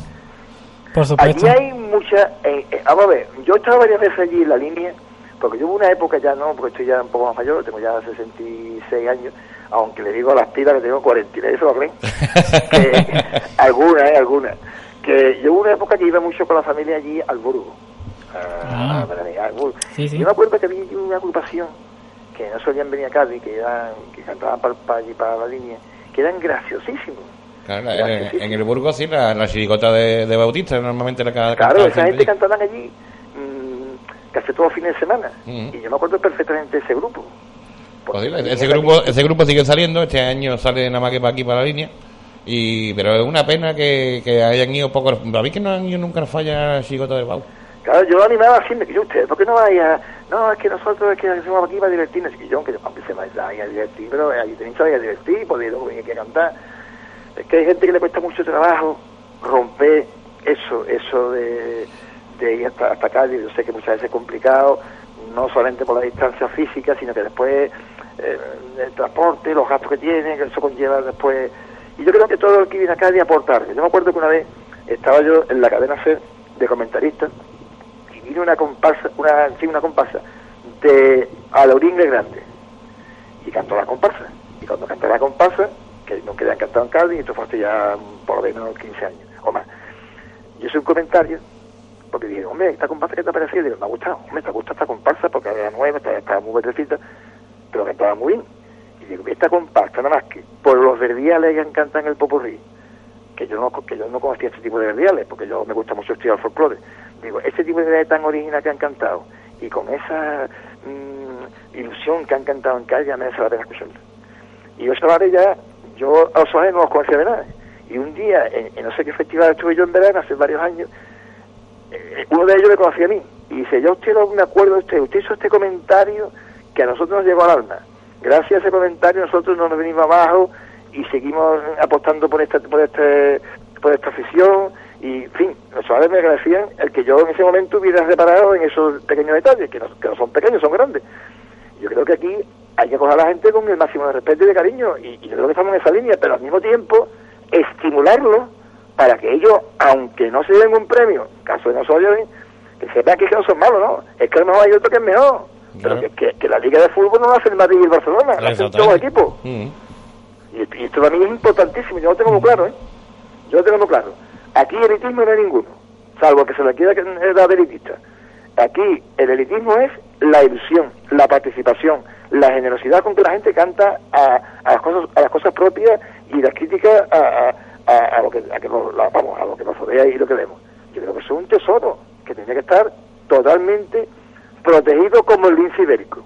Por Allí supuesto. hay mucha... eh, eh, vamos a ver, yo he estado varias veces allí en la línea Porque yo hubo una época ya, no, porque estoy ya un poco más mayor, tengo ya 66 años, aunque le digo a las pilas que tengo 49, ¿eso lo creen? ¿eh? Algunas. Que yo hubo una época que iba mucho con la familia allí al Burgo. a- Ah. mí, al Burgo. Sí, sí. Yo me acuerdo que había una agrupación que no solían venir a Cádiz, que, eran, que cantaban para, allí, para la línea, que eran graciosísimos. Claro, en, en el Burgo sí, la, la chirigota de, de Bautista, normalmente la Claro, esa gente cantaban allí casi todos los fines de semana. Y yo me acuerdo perfectamente de ese grupo. Pues sí, ese grupo ese grupo sigue saliendo este año sale nada más que para aquí para la línea y pero es una pena que, que hayan ido pocos a mí que no han ido nunca falla la chigota del Bau Claro, yo animaba siempre que yo usted, ¿por qué no vaya? No, es que nosotros es que hacemos aquí para divertirnos. Y yo, que aunque se vaya a divertir, pero allí tenéis que a divertir, podéis luego venir aquí a cantar. Es que hay gente que le cuesta mucho trabajo romper eso, eso de, de ir hasta, hasta calle. Yo sé que muchas veces es complicado, no solamente por la distancia física, sino que después eh, el transporte, los gastos que tiene, que eso conlleva después. Y yo creo que todo el que viene a Cádiz aporta. Yo me acuerdo que una vez estaba yo en la cadena SER de comentarista y vino una comparsa, una, sí, una comparsa de Alaurín el Grande y cantó la comparsa. Y cuando cantó la comparsa, que no querían cantado en Cádiz, esto fue hace ya por lo menos 15 años o más. Yo hice un comentario porque dije, hombre, esta comparsa que te ha parecido, digo, me ha gustado, hombre, te gusta esta comparsa porque era nueva, estaba, muy verdecita, pero cantaba muy bien. Y digo, esta comparsa, nada más que por los verdiales que cantan el popurrí, que yo no que yo no conocía este tipo de verdiales, porque yo me gusta mucho estudiar folclore. Digo, este tipo de verdiales tan original que han cantado, y con esa mm, ilusión que han cantado en calle, me merece la pena escucharlo. Y yo Solares ya, yo a los Solares no los conocía de nada. Y un día, en, en no sé qué festival estuve yo en verano, hace varios años, eh, uno de ellos me conocía a mí. Y dice, yo usted me acuerdo usted, usted hizo este comentario que a nosotros nos llegó al alma. Gracias a ese comentario nosotros no nos venimos abajo y seguimos apostando por esta, por este, por esta afición y en fin, los chavales me agradecían el que yo en ese momento hubiera reparado en esos pequeños detalles, que no, que no son pequeños, son grandes. Yo creo que aquí hay que coger a la gente con el máximo de respeto y de cariño y, y yo creo que estamos en esa línea, pero al mismo tiempo estimularlos para que ellos, aunque no se den un premio, caso de no soy que sepan que, es que no son malos, ¿no? Es que a lo mejor hay otro que es mejor, pero que, que- la Liga de Fútbol no la hace el Madrid y el Barcelona, la hacen todos los equipos. Mm. Y, y esto también es importantísimo, yo lo tengo muy claro, ¿eh? Yo lo tengo muy claro. Aquí elitismo no hay ninguno, salvo que se le quiera que era elitista. Aquí el elitismo es la ilusión, la participación, la generosidad con que la gente canta a, a las cosas a las cosas propias y las críticas a, a- a- lo que a, que nos, la- vamos, a lo que nos rodea y lo que vemos. Yo creo que eso es un tesoro que tenía que estar totalmente protegido como el lince ibérico.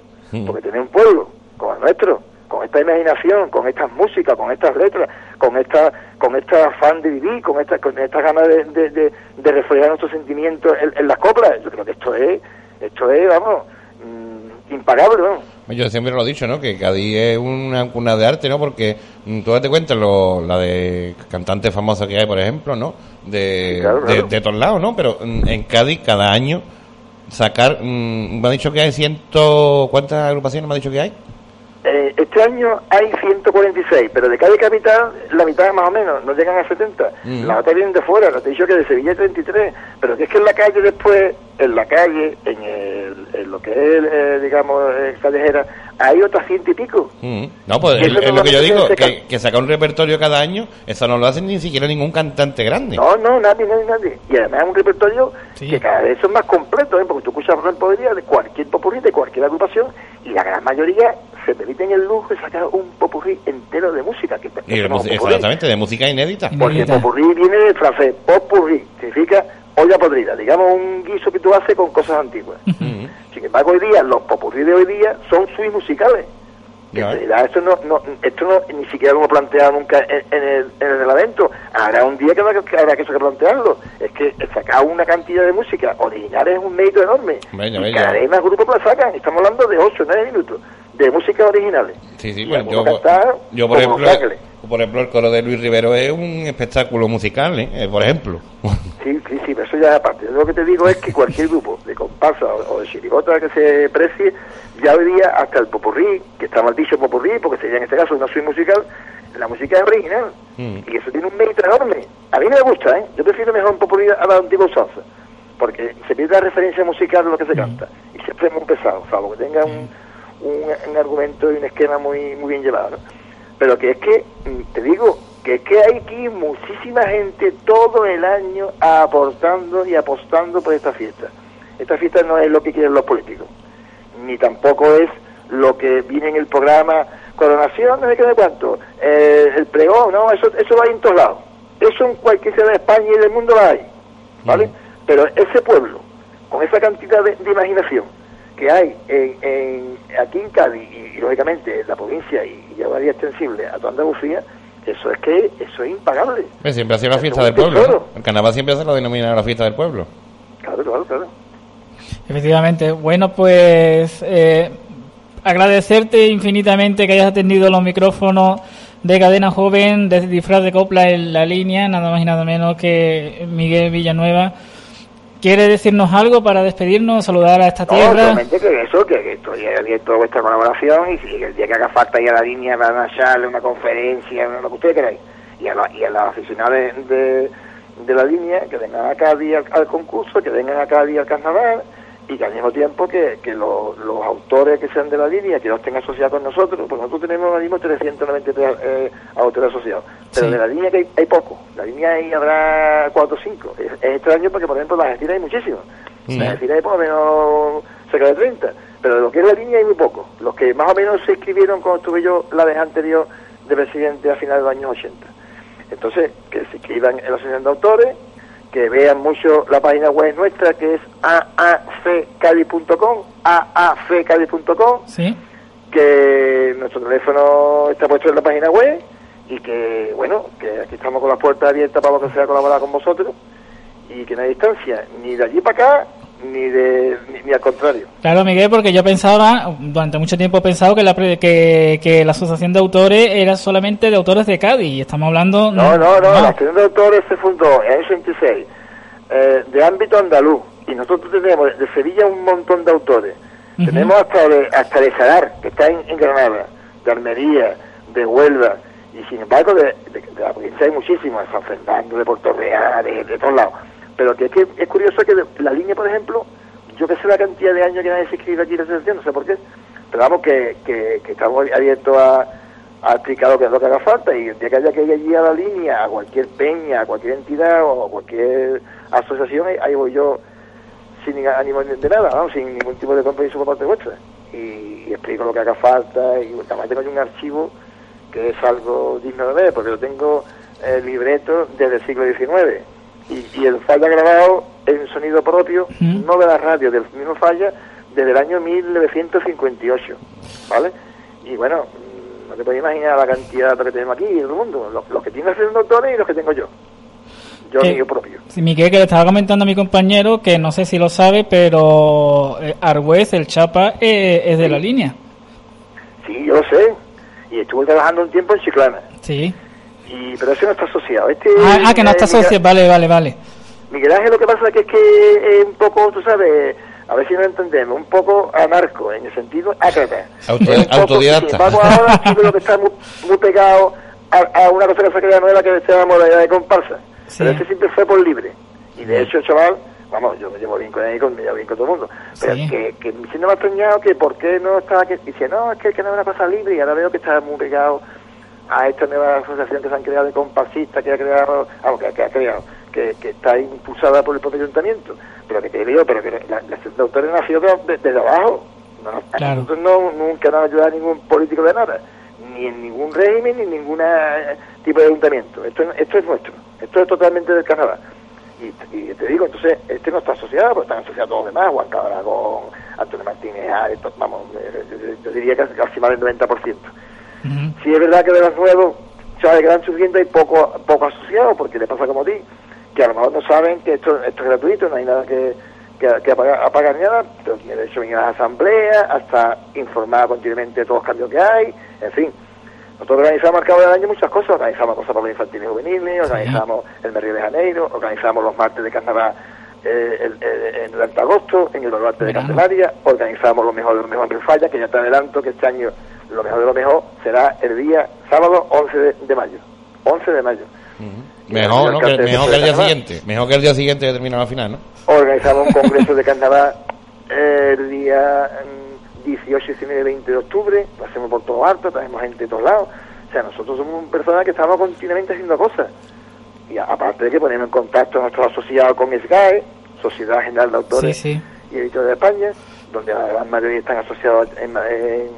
Porque tener un pueblo como el nuestro, con esta imaginación, con estas músicas, con estas letras, con esta con este afán de vivir, con esta con esta ganas de, de, de, de reflejar nuestros sentimientos en, en las coplas, yo creo que esto es, esto es, vamos, mm, impagable, vamos. Yo siempre lo he dicho, ¿no? Que Cádiz es una cuna de arte, ¿no? Porque mm, tú date cuenta lo, la de cantantes famosos que hay, por ejemplo, ¿no? De, Sí, claro, de, claro. de todos lados, ¿no? Pero mm, en Cádiz cada año sacar, mm, me ha dicho que hay ciento, ¿cuántas agrupaciones me ha dicho que hay? Eh, este año hay 146, pero de cada capital la mitad más o menos, no llegan a 70. Mm. Las otras vienen de fuera, no te he dicho que de Sevilla hay 33, pero que es que en la calle después, en la calle, en, el, en lo que es, eh, digamos, callejera, hay otras ciento y pico. Mm. No, pues es, lo que yo digo, que, que sacar un repertorio cada año, eso no lo hace ni siquiera ningún cantante grande. No, no, nadie, nadie, nadie. Y además es un repertorio que cada vez son más completos, ¿eh? porque tú escuchas Podría de cualquier popurrí, de cualquier agrupación, y la gran mayoría se permiten el lujo de sacar un popurrí entero de música. Que, Y exactamente, de música inédita. Porque popurrí viene del francés, popurrí, significa olla podrida, digamos un guiso que tú haces con cosas antiguas. Sin embargo, hoy día, los popurrí de hoy día son suites musicales. Realidad esto no, no, esto no ni siquiera lo hemos planteado nunca en, en el, en el reglamento. Habrá un día que habrá que, habrá que plantearlo. Es que sacar una cantidad de música original es un mérito enorme. Venga, y venga. cada vez más grupos la sacan. Estamos hablando de 8 o 9 minutos de música originales. Sí, sí, algunos yo, cantar yo por ejemplo, por ejemplo, el coro de Luis Rivero es un espectáculo musical, ¿eh? Eh, por ejemplo. Sí, sí, sí, pero eso ya es aparte. Yo lo que te digo es que cualquier grupo de comparsa o, de chirigota que se precie, ya hoy día hasta el popurrí, que está mal dicho popurrí, porque sería en este caso una suite musical, la música es original. Y eso tiene un mérito enorme. A mí me gusta, ¿eh? Yo prefiero mejor un popurrí a la antigua salsa, porque se pierde la referencia musical de lo que se canta. Y siempre muy pesado, salvo que tenga un, un, un argumento y un esquema muy, muy bien llevado, ¿no? Pero que es que, mm, te digo, que es que hay aquí muchísima gente todo el año aportando y apostando por esta fiesta. Esta fiesta no es lo que quieren los políticos, ni tampoco es lo que viene en el programa coronación, no sé qué de cuánto, eh, el pregón, no, eso, eso va en todos lados. Eso en cualquier ciudad de España y del mundo va hay, ¿vale? Pero ese pueblo, con esa cantidad de, de imaginación que hay en, en- aquí en Cádiz y, y, lógicamente en la provincia y, y ya varía extensible a toda Andalucía, eso es que eso es impagable. Pues siempre ha sido la fiesta del pueblo. ¿no? El carnaval siempre se lo denomina la fiesta del pueblo. Claro, claro, claro. Efectivamente. Bueno, pues eh, agradecerte infinitamente que hayas atendido los micrófonos de Cadena Joven de disfraz de copla en la línea, nada más y nada menos que Miguel Villanueva. ¿Quiere decirnos algo para despedirnos, saludar a esta No, tierra? solamente que eso, que, estoy abierto a vuestra colaboración y si el día que haga falta ir a la línea van a echarle una conferencia, lo que ustedes queráis. Y a, la- y a los aficionados de, de, de la línea, que vengan a Cádiz al, al concurso, que vengan a Cádiz al carnaval y que al mismo tiempo que, que lo- los autores que sean de la línea, que los estén asociados con nosotros, pues nosotros tenemos ahora mismo 393 eh, autores asociados. Pero Sí. de la línea que hay, hay poco, la línea ahí habrá 4 o 5. Es, es extraño porque, por ejemplo, las Argentinas hay muchísimos. Sí. Las Argentinas hay por lo menos cerca de 30. Pero de lo que es la línea hay muy poco. Los que más o menos se inscribieron cuando estuve yo la vez anterior de presidente a finales de los años 80. Entonces, que se inscriban en la asociación de autores, que vean mucho la página web nuestra que es aafcadi.com, aafcadi.com, Sí. que nuestro teléfono está puesto en la página web y que, bueno, que aquí estamos con las puertas abiertas para lo que sea colaborar con vosotros y que no hay distancia ni de allí para acá ni de ni, ni al contrario. Claro, Miguel, porque yo pensaba, durante mucho tiempo he pensado que la, que, que la asociación de autores era solamente de autores de Cádiz. Y estamos hablando. No, no, no, la Asociación de Autores se fundó en el año 86 eh, de ámbito andaluz y nosotros tenemos de Sevilla un montón de autores. Tenemos hasta de, hasta de Sadar, que está en, en Granada, de Almería, de Huelva, y sin embargo de, de- de la provincia hay muchísimos, de San Fernando, de Puerto Real, de, de todos lados. Pero que es, que es curioso que la línea, por ejemplo, yo que sé la cantidad de años que nadie se escribe aquí en la asociación, no sé por qué, pero vamos, que, que, que estamos abiertos a, explicar lo que, lo que haga falta y el día que haya que ir allí a la línea, a cualquier peña, a cualquier entidad o a cualquier asociación, ahí- voy yo sin ánimo de nada, sin ningún tipo de compromiso por parte vuestra. Y, y explico lo que haga falta. Y además tengo un archivo que es algo digno de ver, porque yo tengo el libreto desde el siglo XIX. Y, y el falla grabado en sonido propio, no de la radio, del mismo falla, desde el año 1958. ¿Vale? Y bueno, mm, no te puedes imaginar la cantidad de datos que tenemos aquí en el mundo. Los, los que tienen los doctores y los que tengo yo. Yo ¿Qué? mío propio. Sí, Miguel, que le estaba comentando a mi compañero que no sé si lo sabe, pero eh, Argüez, el Chapa, eh, es de la línea. Sí, yo lo sé. Y estuve trabajando un tiempo en Chiclana. Sí. Y, pero ese no está asociado. Este, Ah, ah, que no está Miguel- asociado. Vale, vale, vale. Miguel Ángel lo que pasa es que es que es un poco, tú sabes, a ver si no entendemos, un poco anarco, en el sentido ácrata. Autodidacta. Embargo, ahora que está muy, muy pegado a, a una cosa que se crea nueva que se llama modalidad de comparsa. Pero ese siempre fue por libre. Y de hecho, chaval, vamos, yo me llevo bien con él, con, me llevo bien con todo el mundo. Pero Sí. que, que me siento más extrañado que por qué no estaba, que dice, no, es que, que no es una cosa libre y ahora veo que está muy pegado a esta nueva asociación que se han creado de comparsistas que ha creado, vamos, que, que ha creado, que, que está impulsada por el propio ayuntamiento, pero que te digo, pero que la, asociación de autores nació de- de- desde abajo. No, Claro. Nosotros no, nunca nos ha ayudado a ningún político de nada, ni en ningún régimen, ni en ningún tipo de ayuntamiento. Esto, esto es nuestro, esto es totalmente del Canadá. Y, y te digo, entonces, este no está asociado, pero están asociados todos los demás, Juan Cabragón, Antonio Martínez, Ares, vamos, eh, yo, yo diría que casi más del 90%. Sí es verdad que de los nuevos chavales que van surgiendo hay poco, poco asociados, porque le pasa como a ti, que a lo mejor no saben que esto, esto es gratuito, no hay nada que, que, que apagar, apagar ni nada, pero tiene derecho a venir a las asambleas, hasta informar continuamente de todos los cambios que hay, en fin. Nosotros organizamos al cabo del año muchas cosas, organizamos cosas para los infantiles y juveniles, organizamos el Merrio de Janeiro, organizamos los martes de carnaval eh, el- el- en el alto agosto, en el baluarte de Candelaria, organizamos lo mejor de lo mejor en Falla, que ya te adelanto que este año lo mejor de lo mejor será el día sábado 11 de, de mayo. 11 de mayo. Mejor, ¿no? Que- mejor que el día siguiente. Mejor que el día siguiente que termina la final, ¿no? Organizamos un congreso de carnaval eh, el día mm, 18, 19, 20 de octubre, lo hacemos por todo alto, traemos gente de todos lados. O sea, nosotros somos personas que estamos continuamente haciendo cosas. Y a- aparte de que ponemos en contacto a nuestros asociados con SGAE, Sociedad General de Autores Sí, sí. y Editores de España, donde la gran mayoría están asociados en, en,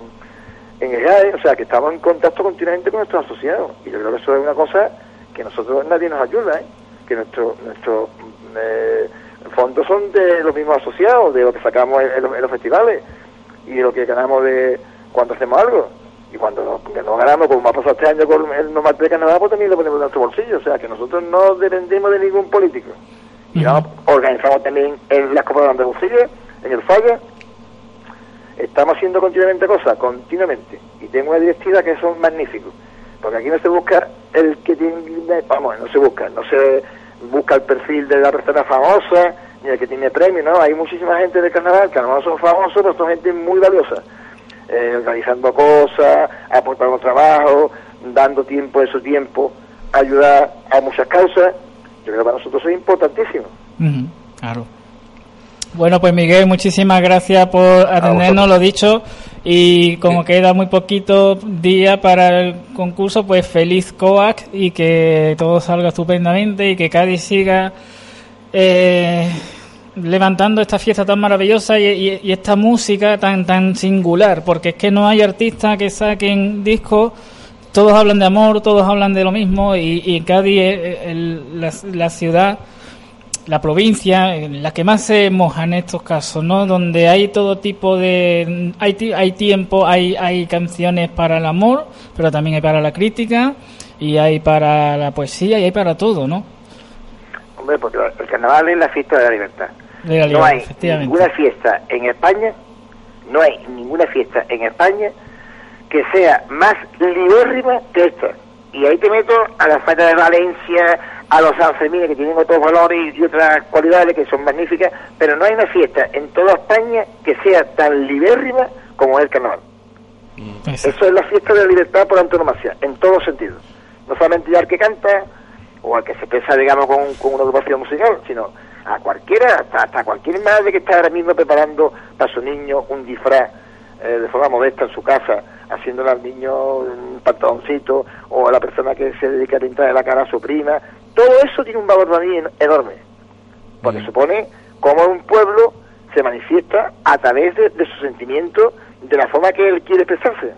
en SGAE, o sea, que estamos en contacto continuamente con nuestros asociados. Y yo creo que eso es una cosa que nosotros nadie nos ayuda, ¿eh? que nuestro, nuestros eh, fondos son de los mismos asociados, de lo que sacamos en, en los, en los festivales y de lo que ganamos de cuando hacemos algo. Y cuando no, ganamos, como ha pasado este año con el No Más de Canadá, pues también lo ponemos en nuestro bolsillo. O sea, que nosotros no dependemos de ningún político. Y organizamos también en las Copas de Andalucía, en el Falla. Estamos haciendo continuamente cosas, continuamente. Y tengo una directiva que son magníficos. Porque aquí no se busca el que tiene, vamos, no se busca, no se busca el perfil de la persona famosa, ni el que tiene premio, ¿no? Hay muchísima gente del carnaval que mejor son famosos, pero son gente muy valiosa. Eh, organizando cosas, aportando trabajo, dando tiempo de su tiempo, ayudar a muchas causas. Yo creo que para nosotros es importantísimo. Claro. Bueno, pues Miguel, muchísimas gracias por atendernos, lo dicho. Y como queda muy poquito día para el concurso, pues feliz COAC y que todo salga estupendamente y que Cádiz siga eh, levantando esta fiesta tan maravillosa y, y- y esta música tan tan singular, porque es que no hay artistas que saquen discos, todos hablan de amor, todos hablan de lo mismo y, y Cádiz es el- la, la ciudad la provincia en la que más se moja en estos casos, ¿no? Donde hay todo tipo de hay hay tiempo, hay hay canciones para el amor, pero también hay para la crítica y hay para la poesía y hay para todo, ¿no? Hombre, porque el carnaval es la fiesta de la libertad. De la no hay efectivamente. ninguna fiesta en España, no hay ninguna fiesta en España que sea más libérrima que esta. Y ahí te meto a la fiesta de Valencia, a los Sanfermines que tienen otros valores y otras cualidades que son magníficas, pero no hay una fiesta en toda España que sea tan libérrima como es el carnaval. Eso es la fiesta de la libertad por antonomasia, en todos sentidos. No solamente ya al que canta o al que se expresa, digamos, con, con una agrupación musical, sino a cualquiera, hasta, hasta cualquier madre que está ahora mismo preparando para su niño un disfraz eh, de forma modesta en su casa, haciéndole al niño un pantaloncito, o a la persona que se dedica a pintar la cara a su prima. Todo eso tiene un valor para mí en- enorme, porque supone cómo un pueblo se manifiesta a través de, de su sentimiento, de la forma que él quiere expresarse.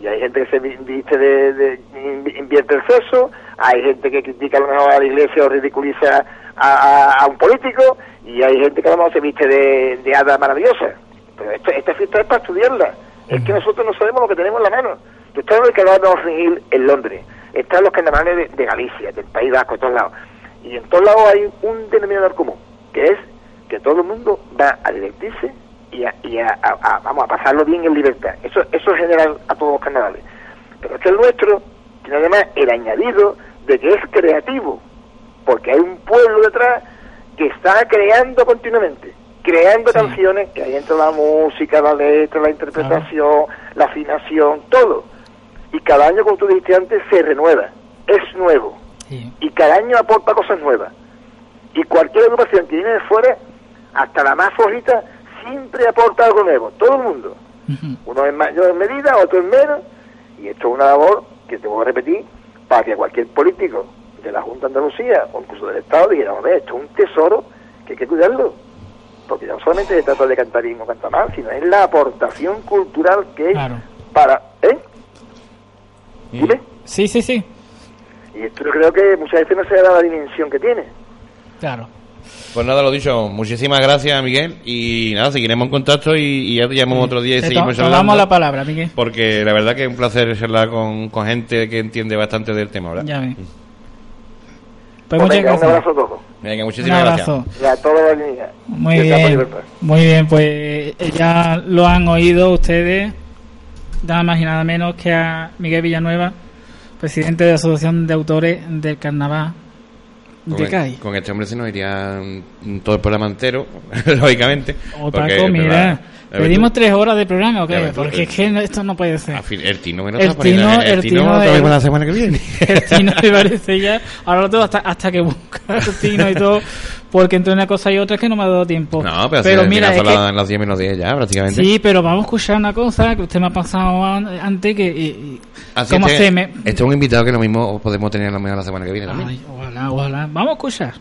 Y hay gente que se vi- viste de, de- in- invierte el sexo, hay gente que critica a lo mejor a la iglesia o ridiculiza a, a- a un político, y hay gente que a lo mejor se viste de, de hada maravillosa. Pero esto- esta fiesta es para estudiarla. Es que nosotros no sabemos lo que tenemos en la mano. Tú estás en el carnaval de Orenil en Londres, están los carnavales de, de Galicia, del País Vasco, de todos lados. Y en todos lados hay un denominador común, que es que todo el mundo va a divertirse y a, y a- a- a- vamos a pasarlo bien en libertad. Eso, eso es general a todos los carnavales. Pero es que el nuestro tiene además el añadido de que es creativo, porque hay un pueblo detrás que está creando continuamente, creando canciones, que ahí entra la música, la letra, la interpretación, la afinación, todo. Y cada año, como tú dijiste antes, se renueva, es nuevo. Y cada año aporta cosas nuevas. Y cualquier agrupación que viene de fuera, hasta la más flojita, siempre aporta algo nuevo, todo el mundo. Uno en mayor medida, otro en menos, y esto es una labor que tengo que repetir para que cualquier político de la Junta de Andalucía o incluso del Estado dijera, "Hombre, esto es un tesoro que hay que cuidarlo. Porque no solamente se trata de cantar bien o cantar mal, sino es la aportación cultural que es para... ¿Eh? Dime. Sí, sí, sí. Y esto yo creo que muchas veces no se da la dimensión que tiene. Claro. Pues nada, lo dicho, muchísimas gracias, Miguel. Y nada, seguiremos en contacto y, y ya te llamamos otro día y Te seguimos hablando. tomamos la palabra, Miguel. Porque la verdad que es un placer charlar con, con gente que entiende bastante del tema, ¿verdad? Ya ves. Pues Pues venga, gracias. Un abrazo a todos. Venga, muchísimas Un gracias. abrazo. Y a toda la línea. Muy bien, muy bien, pues eh, ya lo han oído ustedes, nada más y nada menos que a Miguel Villanueva, presidente de la Asociación de Autores del Carnaval Con, el- este hombre se nos iría todo el programa entero, lógicamente. O porque, Paco, mira, pedimos tres horas de programa, ¿o Ya qué? ves tú, Porque es que esto no puede ser. El tino, El está poniendo- tino- el el tino del- la semana que viene. el tino me parece ya, ahora lo tengo hasta, hasta que busca el tino y todo, porque entre una cosa y otra es que no me ha dado tiempo. No, pero, si mira, es que- las, las 10 menos 10 ya, prácticamente. Sí, pero vamos a escuchar una cosa que usted me ha pasado an- antes que... y- y- Así ¿Cómo este, se me...? este es un invitado que lo mismo podemos tener lo mejor la semana que viene también. Ay, ojalá, ojalá. Vamos a escuchar.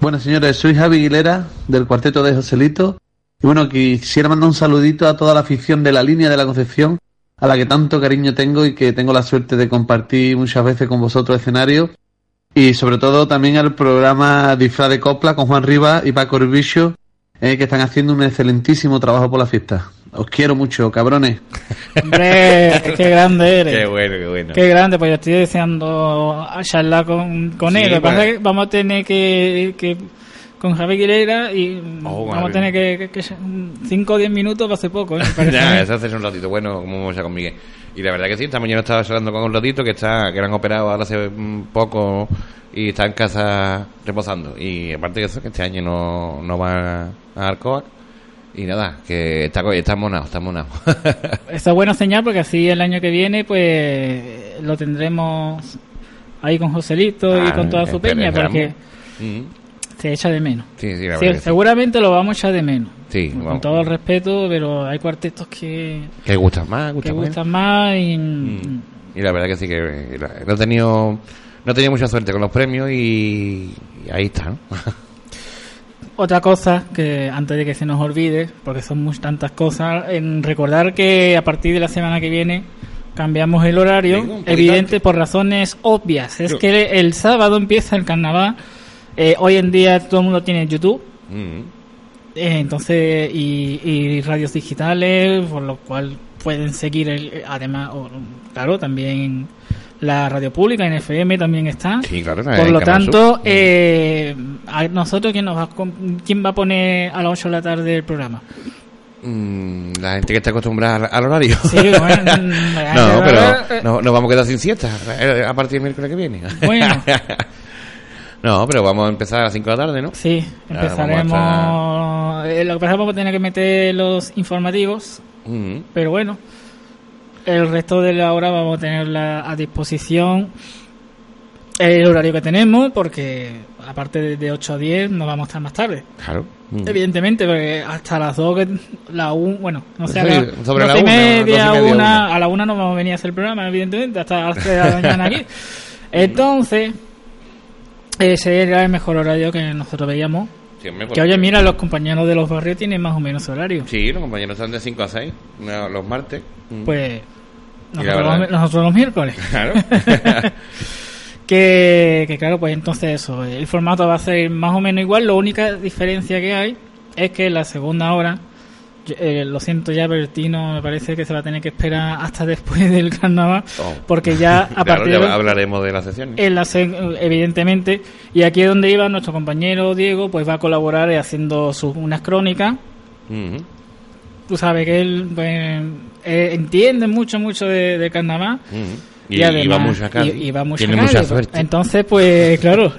Bueno, señores, soy Javi Aguilera del cuarteto de Joselito. Y bueno, quisiera mandar un saludito a toda la afición de la línea de la Concepción, a la que tanto cariño tengo y que tengo la suerte de compartir muchas veces con vosotros escenario. Y sobre todo también al programa Disfraz de Copla con Juan Rivas y Paco Urbicho, eh, que están haciendo un excelentísimo trabajo por la fiesta. Os quiero mucho, cabrones. Hombre, qué grande eres. Qué bueno, qué bueno. Qué grande, pues yo estoy deseando charlar con, con Sí, él. Lo que pasa pues. es que vamos a tener que, que con Javi Aguilera y Oh, vamos a tener que, que, 5 o 10 minutos va a ser poco. ¿eh? Me parece a ya, eso hace un ratito, bueno, como vamos a con Miguel. Y la verdad que sí, esta mañana estaba hablando con un ratito que está que le han operado ahora hace poco y está en casa reposando. Y aparte de eso, que este año no, no va a Arcoa. Y nada, que está, está monado, está monado. Esta es buena señal porque así el año que viene pues lo tendremos ahí con Joselito y Ah, con toda su peña porque. Se echa de menos. Sí, sí, la Sí, verdad que sí. seguramente lo vamos a echar de menos. Sí, con vamos. todo el respeto, pero hay cuartetos que, Que gustan más, que gustan menos. gustan más y Y la verdad que sí que no he tenido no he tenido mucha suerte con los premios y, y ahí está, ¿no? Otra cosa que antes de que se nos olvide, porque son muchas tantas cosas, en recordar que a partir de la semana que viene cambiamos el horario, evidente por razones obvias. Es Yo- que el sábado empieza el carnaval. Eh, hoy en día todo el mundo tiene YouTube. Mm. eh, entonces y, y radios digitales por lo cual pueden seguir el, además o, claro también la radio pública en FM también está Sí, claro, por lo tanto eh, a nosotros quién nos va quién va a poner a las 8 de la tarde el programa Mm, la gente que está acostumbrada al, horario. Sí, bueno, no, pero no- nos vamos a quedar sin siesta eh, a partir del miércoles que viene. Bueno. no, pero vamos a empezar a las 5 de la tarde, ¿no? sí empezaremos eh, lo que pasa es que vamos a tener que meter los informativos. Pero bueno, el resto de la hora vamos a tenerla a disposición el horario que tenemos, porque aparte de, de 8 a 10 nos vamos a estar más tarde. Claro. Evidentemente, porque hasta las 2, que- la 1, bueno, no sé, Sí, a la, sobre la y media, doce y media, una, una. a la 1 no vamos a venir a hacer el programa, evidentemente, hasta las 3 de la mañana aquí. Entonces, ese era el mejor horario que nosotros veíamos. Sí, hombre, Que oye, mira, los compañeros de los barrios tienen más o menos horario. Sí, los compañeros están de 5 a 6 no, los martes. Mm. Pues Y la nosotros, verdad- los, nosotros los miércoles. Claro. que, que claro, pues entonces eso, el formato va a ser más o menos igual. La única diferencia que hay es que la segunda hora, eh, lo siento ya, Bertino, me parece que se va a tener que esperar hasta después del carnaval, Oh. porque ya a Claro, partir ya hablaremos de en la se- evidentemente, y aquí es donde iba nuestro compañero Diego, pues va a colaborar eh, haciendo sus, unas crónicas. Mm. Tú sabes que él pues, eh, entiende mucho, mucho de, de carnaval. Y- y va mucho a Cádiz. y- y va Tiene mucha suerte. Entonces, pues claro,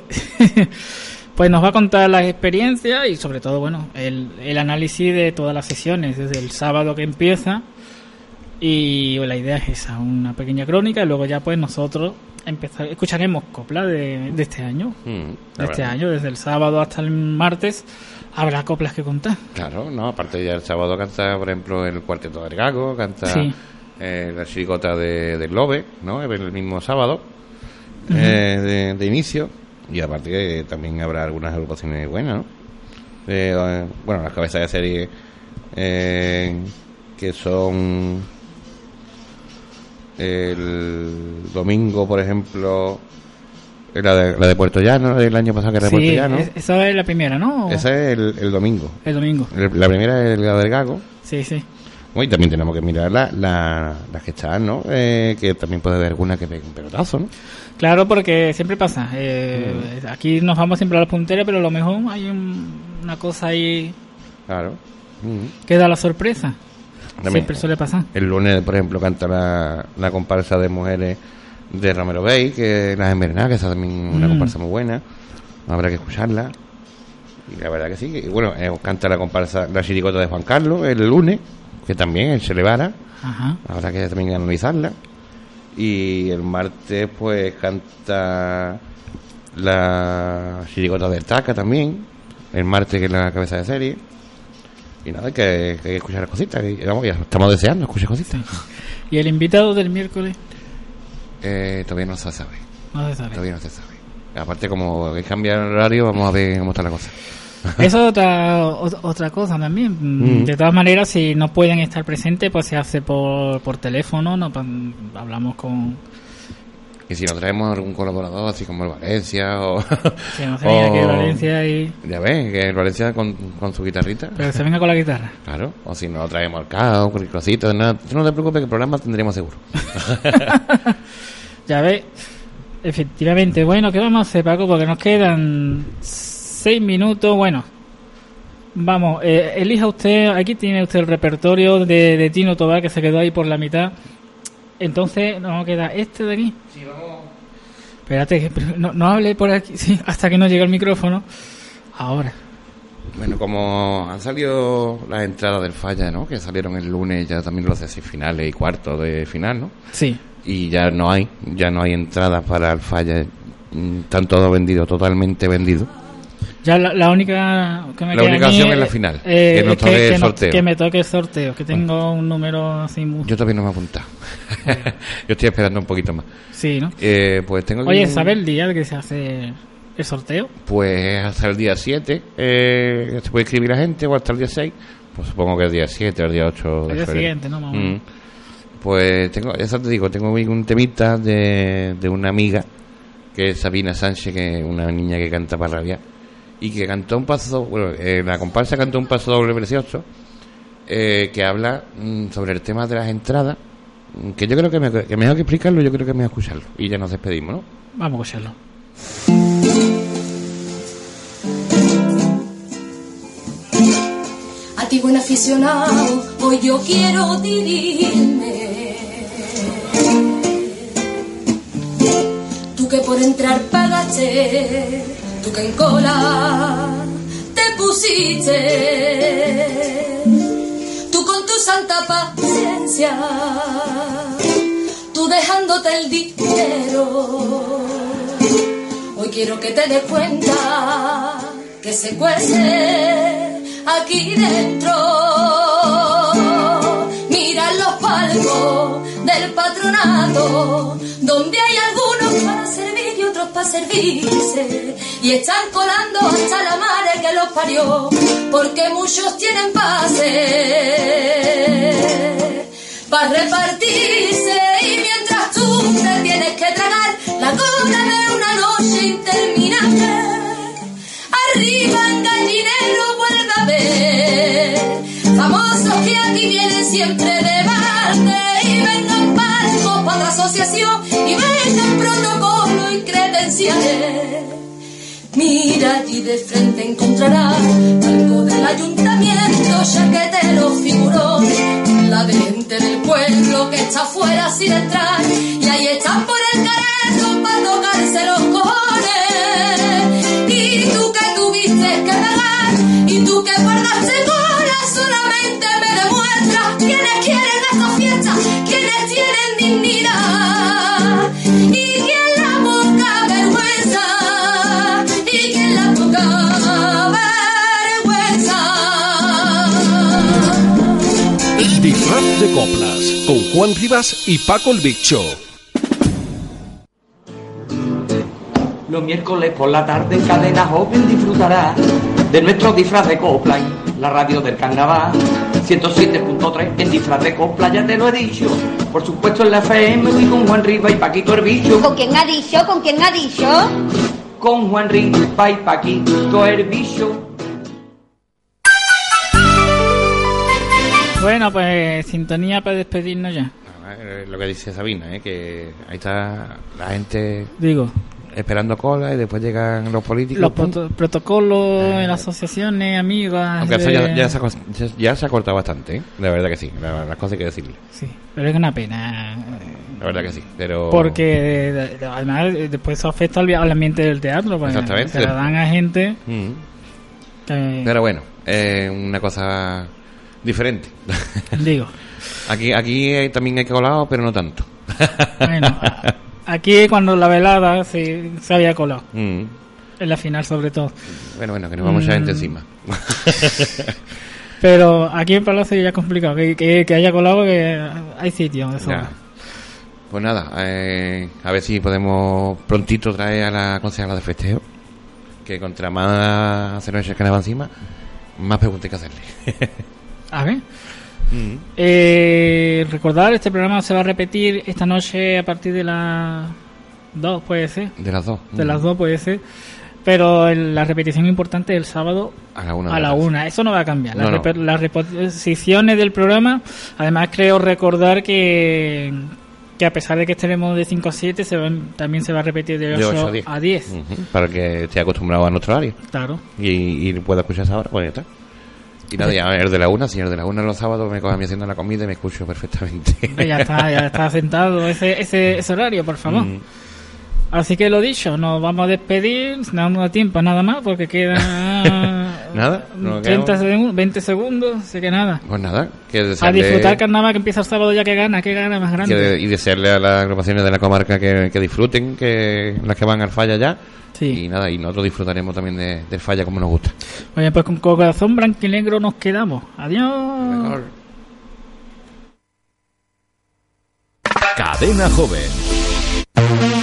pues nos va a contar las experiencias y sobre todo, bueno, el, el análisis de todas las sesiones, desde el sábado que empieza. Y la idea es esa, una pequeña crónica y luego ya pues nosotros empezar, escucharemos copla de, de este año. Mm, De este año, desde el sábado hasta el martes, habrá coplas que contar. Claro, no, aparte ya el sábado canta, por ejemplo, el cuarteto de Gago, canta Sí. eh, la chirigota de, del Lobe, ¿no? El mismo sábado eh, de, de inicio. Y aparte que también habrá algunas agrupaciones buenas, ¿no? Eh, bueno, las cabezas de serie eh, que son el domingo, por ejemplo, la de, la de Puerto Llano, el año pasado que era de Puerto Llano. es- esa es la primera, ¿no? Esa es el, el domingo. El domingo. El- La primera es la del Gago. Sí, sí. Bueno, y también tenemos que mirar la, la- las que están, ¿no? Eh, que también puede haber alguna que pegue un pelotazo, ¿no? Claro, porque siempre pasa. eh, Aquí nos vamos siempre a la puntera, pero a lo mejor hay un- una cosa ahí Claro. Mm. que da la sorpresa. También, Siempre suele pasar. El lunes, por ejemplo, canta la, la comparsa de mujeres de Romero Bay, que las envenenadas, que esa también es una Mm. comparsa muy buena. Habrá que escucharla. Y la verdad que sí. que, bueno, eh, canta la comparsa, la chiricota de Juan Carlos el lunes, que también se le vara. Ajá. Habrá que también analizarla. Y el martes, pues canta la chiricota del Taca también. el martes que es la cabeza de serie. Y nada, que, que hay que escuchar cositas. y, vamos, ya estamos deseando escuchar cositas. ¿Y el invitado del miércoles? Eh, todavía no se sabe. No se sabe. Todavía no se sabe. Aparte, como hay que cambiar el horario, vamos a ver cómo está la cosa. Eso es otra, ot- otra cosa también. Mm. De todas maneras, si no pueden estar presentes, pues se hace por, por teléfono, no Pa- hablamos con... Y si nos traemos algún colaborador, así como el Valencia o. Si no venga aquí de Valencia y... Ya ves, que el Valencia con, con su guitarrita. Pero que se venga con la guitarra. Claro, o si no traemos al caos, cualquier cosita, nada. Tú no te preocupes que el programa tendremos seguro. Ya ves, efectivamente. Bueno, ¿qué vamos a hacer, Paco? Porque nos quedan seis minutos. Bueno, vamos, eh, elija usted. Aquí tiene usted el repertorio de, de Tino Tobar que se quedó ahí por la mitad. Entonces, nos queda este de aquí. Sí, vamos. Espérate, no, no hable por aquí sí, hasta que no llegue el micrófono. Ahora. Bueno, como han salido las entradas del falla, ¿no? Que salieron el lunes ya también los de finales y cuartos de final, ¿no? Sí. Y ya no hay, ya no hay entradas para el falla. mm, Están todos vendidos, totalmente vendidos. Ya la, la única que me La única opción es la final, eh, que nos es toque el no- sorteo. que me toque el sorteo, que tengo un número así muy... Yo todavía no me he apuntado. Yo estoy esperando un poquito más. Sí, ¿no? Eh, pues tengo Oye, ¿sabes el día que se hace el sorteo? Pues hasta el día 7 eh, se puede escribir la gente o hasta el día 6. Pues supongo que el día 7 o el día 8 de El día siguiente, ¿no? Más. Mm. Pues tengo, eso te digo, tengo un temita de, de una amiga que es Sabina Sánchez, que es una niña que canta para rabiar y que cantó un paso, bueno, eh, la comparsa cantó un paso doble precioso eh, que habla mm, sobre el tema de las entradas, mm, que yo creo que, me, que mejor que explicarlo, yo creo que mejor escucharlo y ya nos despedimos, ¿no? Vamos a escucharlo. A ti buen aficionado, hoy yo quiero dirigirme. Tú que por entrar pagaste, tú que en cola te pusiste. Tú con tu santa paciencia, tú dejándote el dinero. Hoy quiero que te des cuenta que se cuece aquí dentro. Mira los palcos del patronato, donde hay algunos para servir y otros para servirse. Y están colando hasta la madre que los parió, porque muchos tienen pase para repartirse. Mira allí de frente encontrarás algo del ayuntamiento ya que te lo figuró. La gente del pueblo que está afuera sin entrar y ahí están por el careto para tocarse los cojones. Y tú que tuviste que pagar y tú que guardaste cola solamente coplas con Juan Rivas y Paco el Big Show. Los miércoles por la tarde en Cadena Joven disfrutará de nuestro disfraz de copla en la radio del carnaval 107.3 en disfraz de copla, ya te lo he dicho. Por supuesto en la FM y con Juan Riva y Paquito Herbicho. ¿Con quién ha dicho? ¿Con quién ha dicho? Con Juan Riva y Paquito Herbicho. Bueno, pues sintonía para despedirnos ya. Eh, Lo que dice Sabina, ¿eh? que ahí está la gente Digo, esperando cola y después llegan los políticos. los pum. protocolos en las asociaciones, amigas. Aunque eso ya, ya se ha, cos- ya- ya se ha cortado bastante, ¿eh? la verdad que sí, la- las cosas hay que decirle. Sí, pero es una pena. La verdad que sí, pero... Porque eh, además eh, después eso afecta al, al ambiente del teatro. porque Exactamente. Se la dan a gente Mm. que- Pero bueno, es una cosa diferente. Digo. Aquí, aquí hay- también hay colado, pero no tanto. Bueno, aquí cuando la velada se, se había colado. Mm. En la final, sobre todo. Bueno, bueno, que nos vamos Mm. encima. Pero aquí en Palacio ya es complicado. Que, que, que haya colado, que hay sitio de sobra. Ya. Pues nada, eh, a ver si podemos prontito traer a la concejala de festejo. Que contra más hacer noches que nada encima, más preguntas hay que hacerle. A ver. Mm. Eh, recordar, este programa se va a repetir esta noche a partir de las 2, puede ser. De las dos. De Mm. las 2 puede ser. Pero el- la repetición importante es el sábado A la una. a la una. Eso no va a cambiar. Las, No, no. repe- las reposiciones del programa, además creo recordar que, que a pesar de que estaremos de 5 a 7, se van- también se va a repetir de 8, De 8 a 10. a 10. Ujú, Para que esté acostumbrado a nuestro horario. Claro. Y, y pueda escuchar esa hora, pues ya está. Y nada, ya el de la una, señor de la una los sábados me coge a mí haciendo la comida y me escucho perfectamente. Ya está, ya está sentado ese, ese, ese horario, por favor. Mm. Así que lo dicho, nos vamos a despedir, no nos da tiempo nada más porque queda Nada, no 30 queda- segundos, 20 segundos, así que nada. Pues nada, que A desearle- disfrutar carnaval que empieza el sábado ya que gana, que gana más grande. y desearle a las agrupaciones de la comarca que, que disfruten, que las que van al falla ya. Y nada, y nosotros disfrutaremos también de- del falla como nos gusta. Oye, pues con corazón blanco y negro nos quedamos. Adiós. Cadena Joven.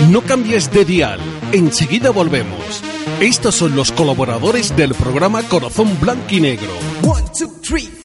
No cambies de dial, enseguida volvemos. Estos son los colaboradores del programa Corazón Blanco y Negro. One, two, three.